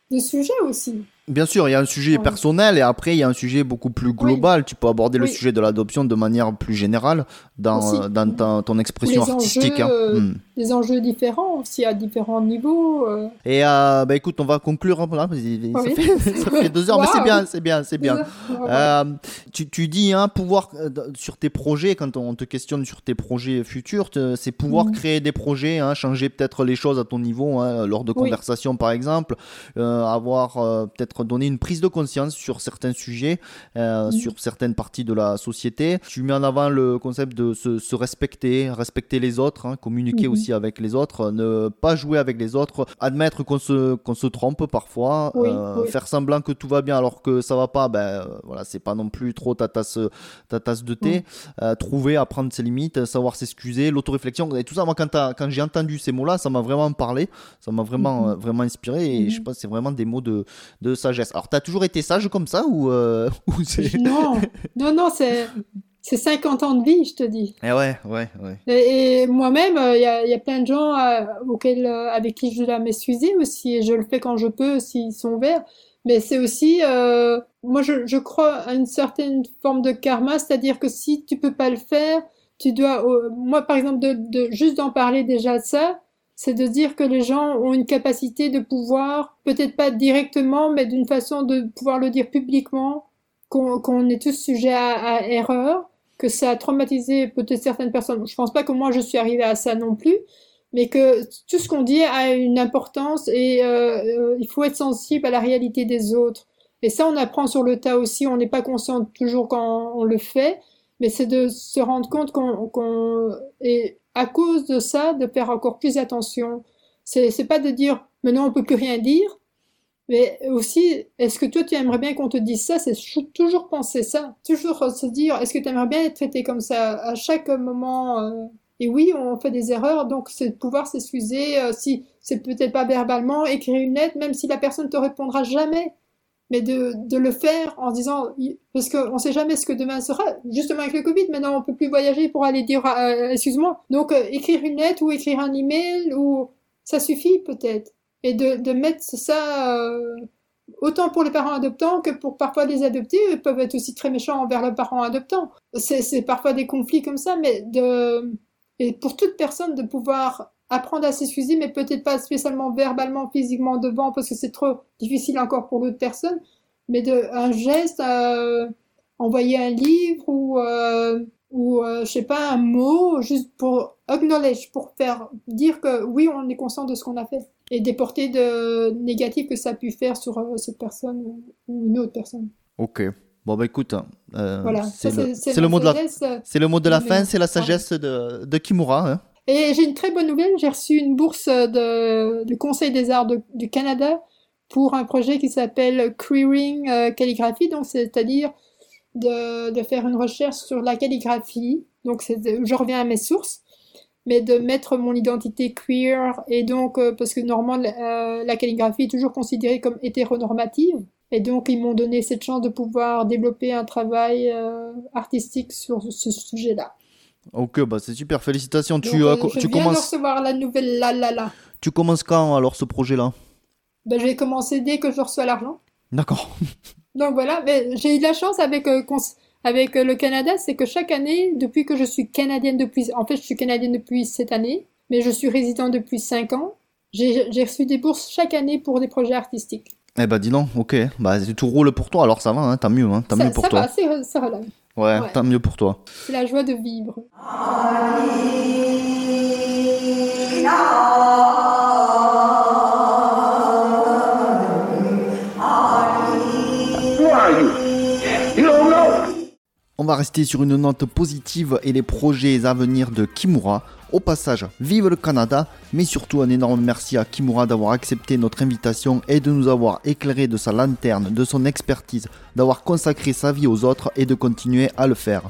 de sujets aussi. Bien sûr, il y a un sujet personnel et après il y a un sujet beaucoup plus global. Tu peux aborder le sujet de l'adoption de manière plus générale dans, euh, dans ta- ton expression les artistique. hein. enjeux, Hmm. Des enjeux différents aussi à différents niveaux. euh. Et euh, bah écoute, on va conclure. hein, ça, fait, [LAUGHS] ça fait deux heures, mais c'est bien, c'est bien, c'est bien. Euh, tu, tu dis hein, pouvoir sur tes projets quand on te questionne sur tes projets futurs, te- c'est pouvoir Mhm. créer des projets, hein, changer peut-être les choses à ton niveau hein, lors de conversations par exemple, avoir euh, peut-être donné une prise de conscience sur certains sujets, euh, Mhm. sur certaines parties de la société. Tu mets en avant le concept de se, se respecter, respecter les autres, hein, communiquer Mhm. aussi avec les autres, ne pas jouer avec les autres, admettre qu'on se qu'on se trompe parfois, Oui, euh, oui. faire semblant que tout va bien alors que ça va pas, ben euh, voilà, c'est pas non plus trop ta tasse, ta tasse de thé. Euh, trouver, apprendre ses limites, euh, savoir s'excuser, l'autoréflexion et tout ça. Moi, quand, quand j'ai entendu ces mots-là, ça m'a vraiment parlé, ça m'a vraiment, Mhm. euh, vraiment inspiré et Mhm. je pense que c'est vraiment des mots de, de sagesse. Alors, t'as toujours été sage comme ça ou, euh, [LAUGHS] ou. Non, non, non, c'est c'est 50 ans de vie, je te dis. Eh ouais, ouais, ouais. Et, et moi-même, il y, a, y a plein de gens euh, auxquels, euh, avec qui je dois m'excuser aussi, et je le fais quand je peux, s'ils sont verts. Mais c'est aussi, euh, moi, je, je crois à une certaine forme de karma, c'est-à-dire que si tu peux pas le faire, tu dois, euh, moi, par exemple, de, de juste d'en parler déjà de ça, c'est de dire que les gens ont une capacité de pouvoir, peut-être pas directement, mais d'une façon de pouvoir le dire publiquement, qu'on est tous sujets à, à erreur, que ça a traumatisé peut-être certaines personnes. Je pense pas que moi je suis arrivée à ça non plus, mais que tout ce qu'on dit a une importance et euh, euh, il faut être sensible à la réalité des autres. Et ça, on apprend sur le tas aussi. On n'est pas conscient toujours quand on le fait, mais c'est de se rendre compte qu'on, et à cause de ça, de faire encore plus attention. C'est, c'est pas de dire maintenant on peut plus rien dire, mais aussi, est-ce que toi tu aimerais bien qu'on te dise ça? C'est toujours penser ça, toujours se dire, est-ce que tu aimerais bien être traité comme ça? À chaque moment euh, Et oui, on fait des erreurs, donc c'est de pouvoir s'excuser euh, si c'est peut-être pas verbalement, écrire une lettre, même si la personne te répondra jamais mais de, de le faire en disant parce qu'on sait jamais ce que demain sera. Justement avec le Covid maintenant on peut plus voyager pour aller dire euh, excuse-moi. Donc euh, écrire une lettre ou écrire un email ou ça suffit peut-être. Et de, de mettre ça euh, autant pour les parents adoptants que pour parfois les adoptés ils peuvent être aussi très méchants envers le parent adoptant c'est parfois des conflits comme ça mais de et pour toute personne de pouvoir apprendre à s'excuser, mais peut-être pas spécialement verbalement, physiquement devant, parce que c'est trop difficile encore pour l'autre personne, mais de un geste, euh, envoyer un livre ou euh, ou euh, je sais pas un mot, juste pour acknowledge, pour faire dire que oui, on est conscient de ce qu'on a fait et des portées de négatives que ça a pu faire sur euh, cette personne ou, une autre personne. Ok. Bon bah écoute, voilà, c'est le, le, mot de la, c'est le mot de la fin, c'est la sagesse de, de Kimura. Hein. Et j'ai une très bonne nouvelle, j'ai reçu une bourse de, du Conseil des arts du Canada pour un projet qui s'appelle Queering euh, Calligraphie, donc c'est-à-dire de, de, faire une recherche sur la calligraphie. Donc je reviens à mes sources, mais de mettre mon identité queer et donc euh, parce que normalement euh, la calligraphie est toujours considérée comme hétéronormative. Et donc ils m'ont donné cette chance de pouvoir développer un travail artistique sur ce sujet-là. Ok, bah c'est super, félicitations. tu, euh, je tu viens commences... de recevoir la nouvelle la la la. Tu commences quand alors ce projet-là? Bah, Je vais commencer dès que je reçois l'argent. D'accord. [LAUGHS] Donc voilà, mais j'ai eu de la chance avec, euh, avec euh, le Canada, c'est que chaque année, depuis que je suis canadienne depuis... En fait, je suis canadienne depuis cette année, mais je suis résident depuis 5 ans. J'ai reçu des bourses chaque année pour des projets artistiques. Eh bah dis donc, ok, bah tout roule pour toi, alors ça va, hein, t'as mieux, hein, t'as mieux pour ça toi. Va, c'est, Ouais, tant mieux pour toi. C'est la joie de vivre. On va rester sur une note positive et les projets à venir de Kimura. Au passage, vive le Canada, mais surtout un énorme merci à Kimura d'avoir accepté notre invitation et de nous avoir éclairé de sa lanterne, de son expertise, d'avoir consacré sa vie aux autres et de continuer à le faire.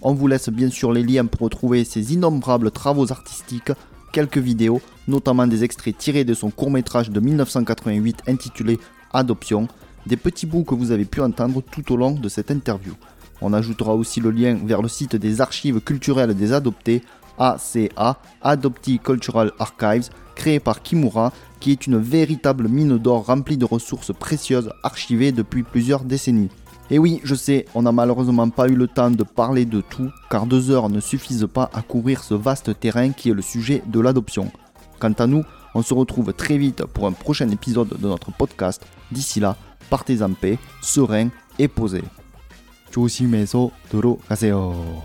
On vous laisse bien sûr les liens pour retrouver ses innombrables travaux artistiques, quelques vidéos, notamment des extraits tirés de son court métrage de 1988 intitulé Adoption, des petits bouts que vous avez pu entendre tout au long de cette interview. On ajoutera aussi le lien vers le site des archives culturelles des adoptés, ACA, Adoptee Cultural Archives, créé par Kimura, qui est une véritable mine d'or remplie de ressources précieuses archivées depuis plusieurs décennies. Et oui, je sais, on n'a malheureusement pas eu le temps de parler de tout, car deux heures ne suffisent pas à couvrir ce vaste terrain qui est le sujet de l'adoption. Quant à nous, on se retrouve très vite pour un prochain épisode de notre podcast. D'ici là, partez en paix, serein et posé. 조심해서 들어가세요.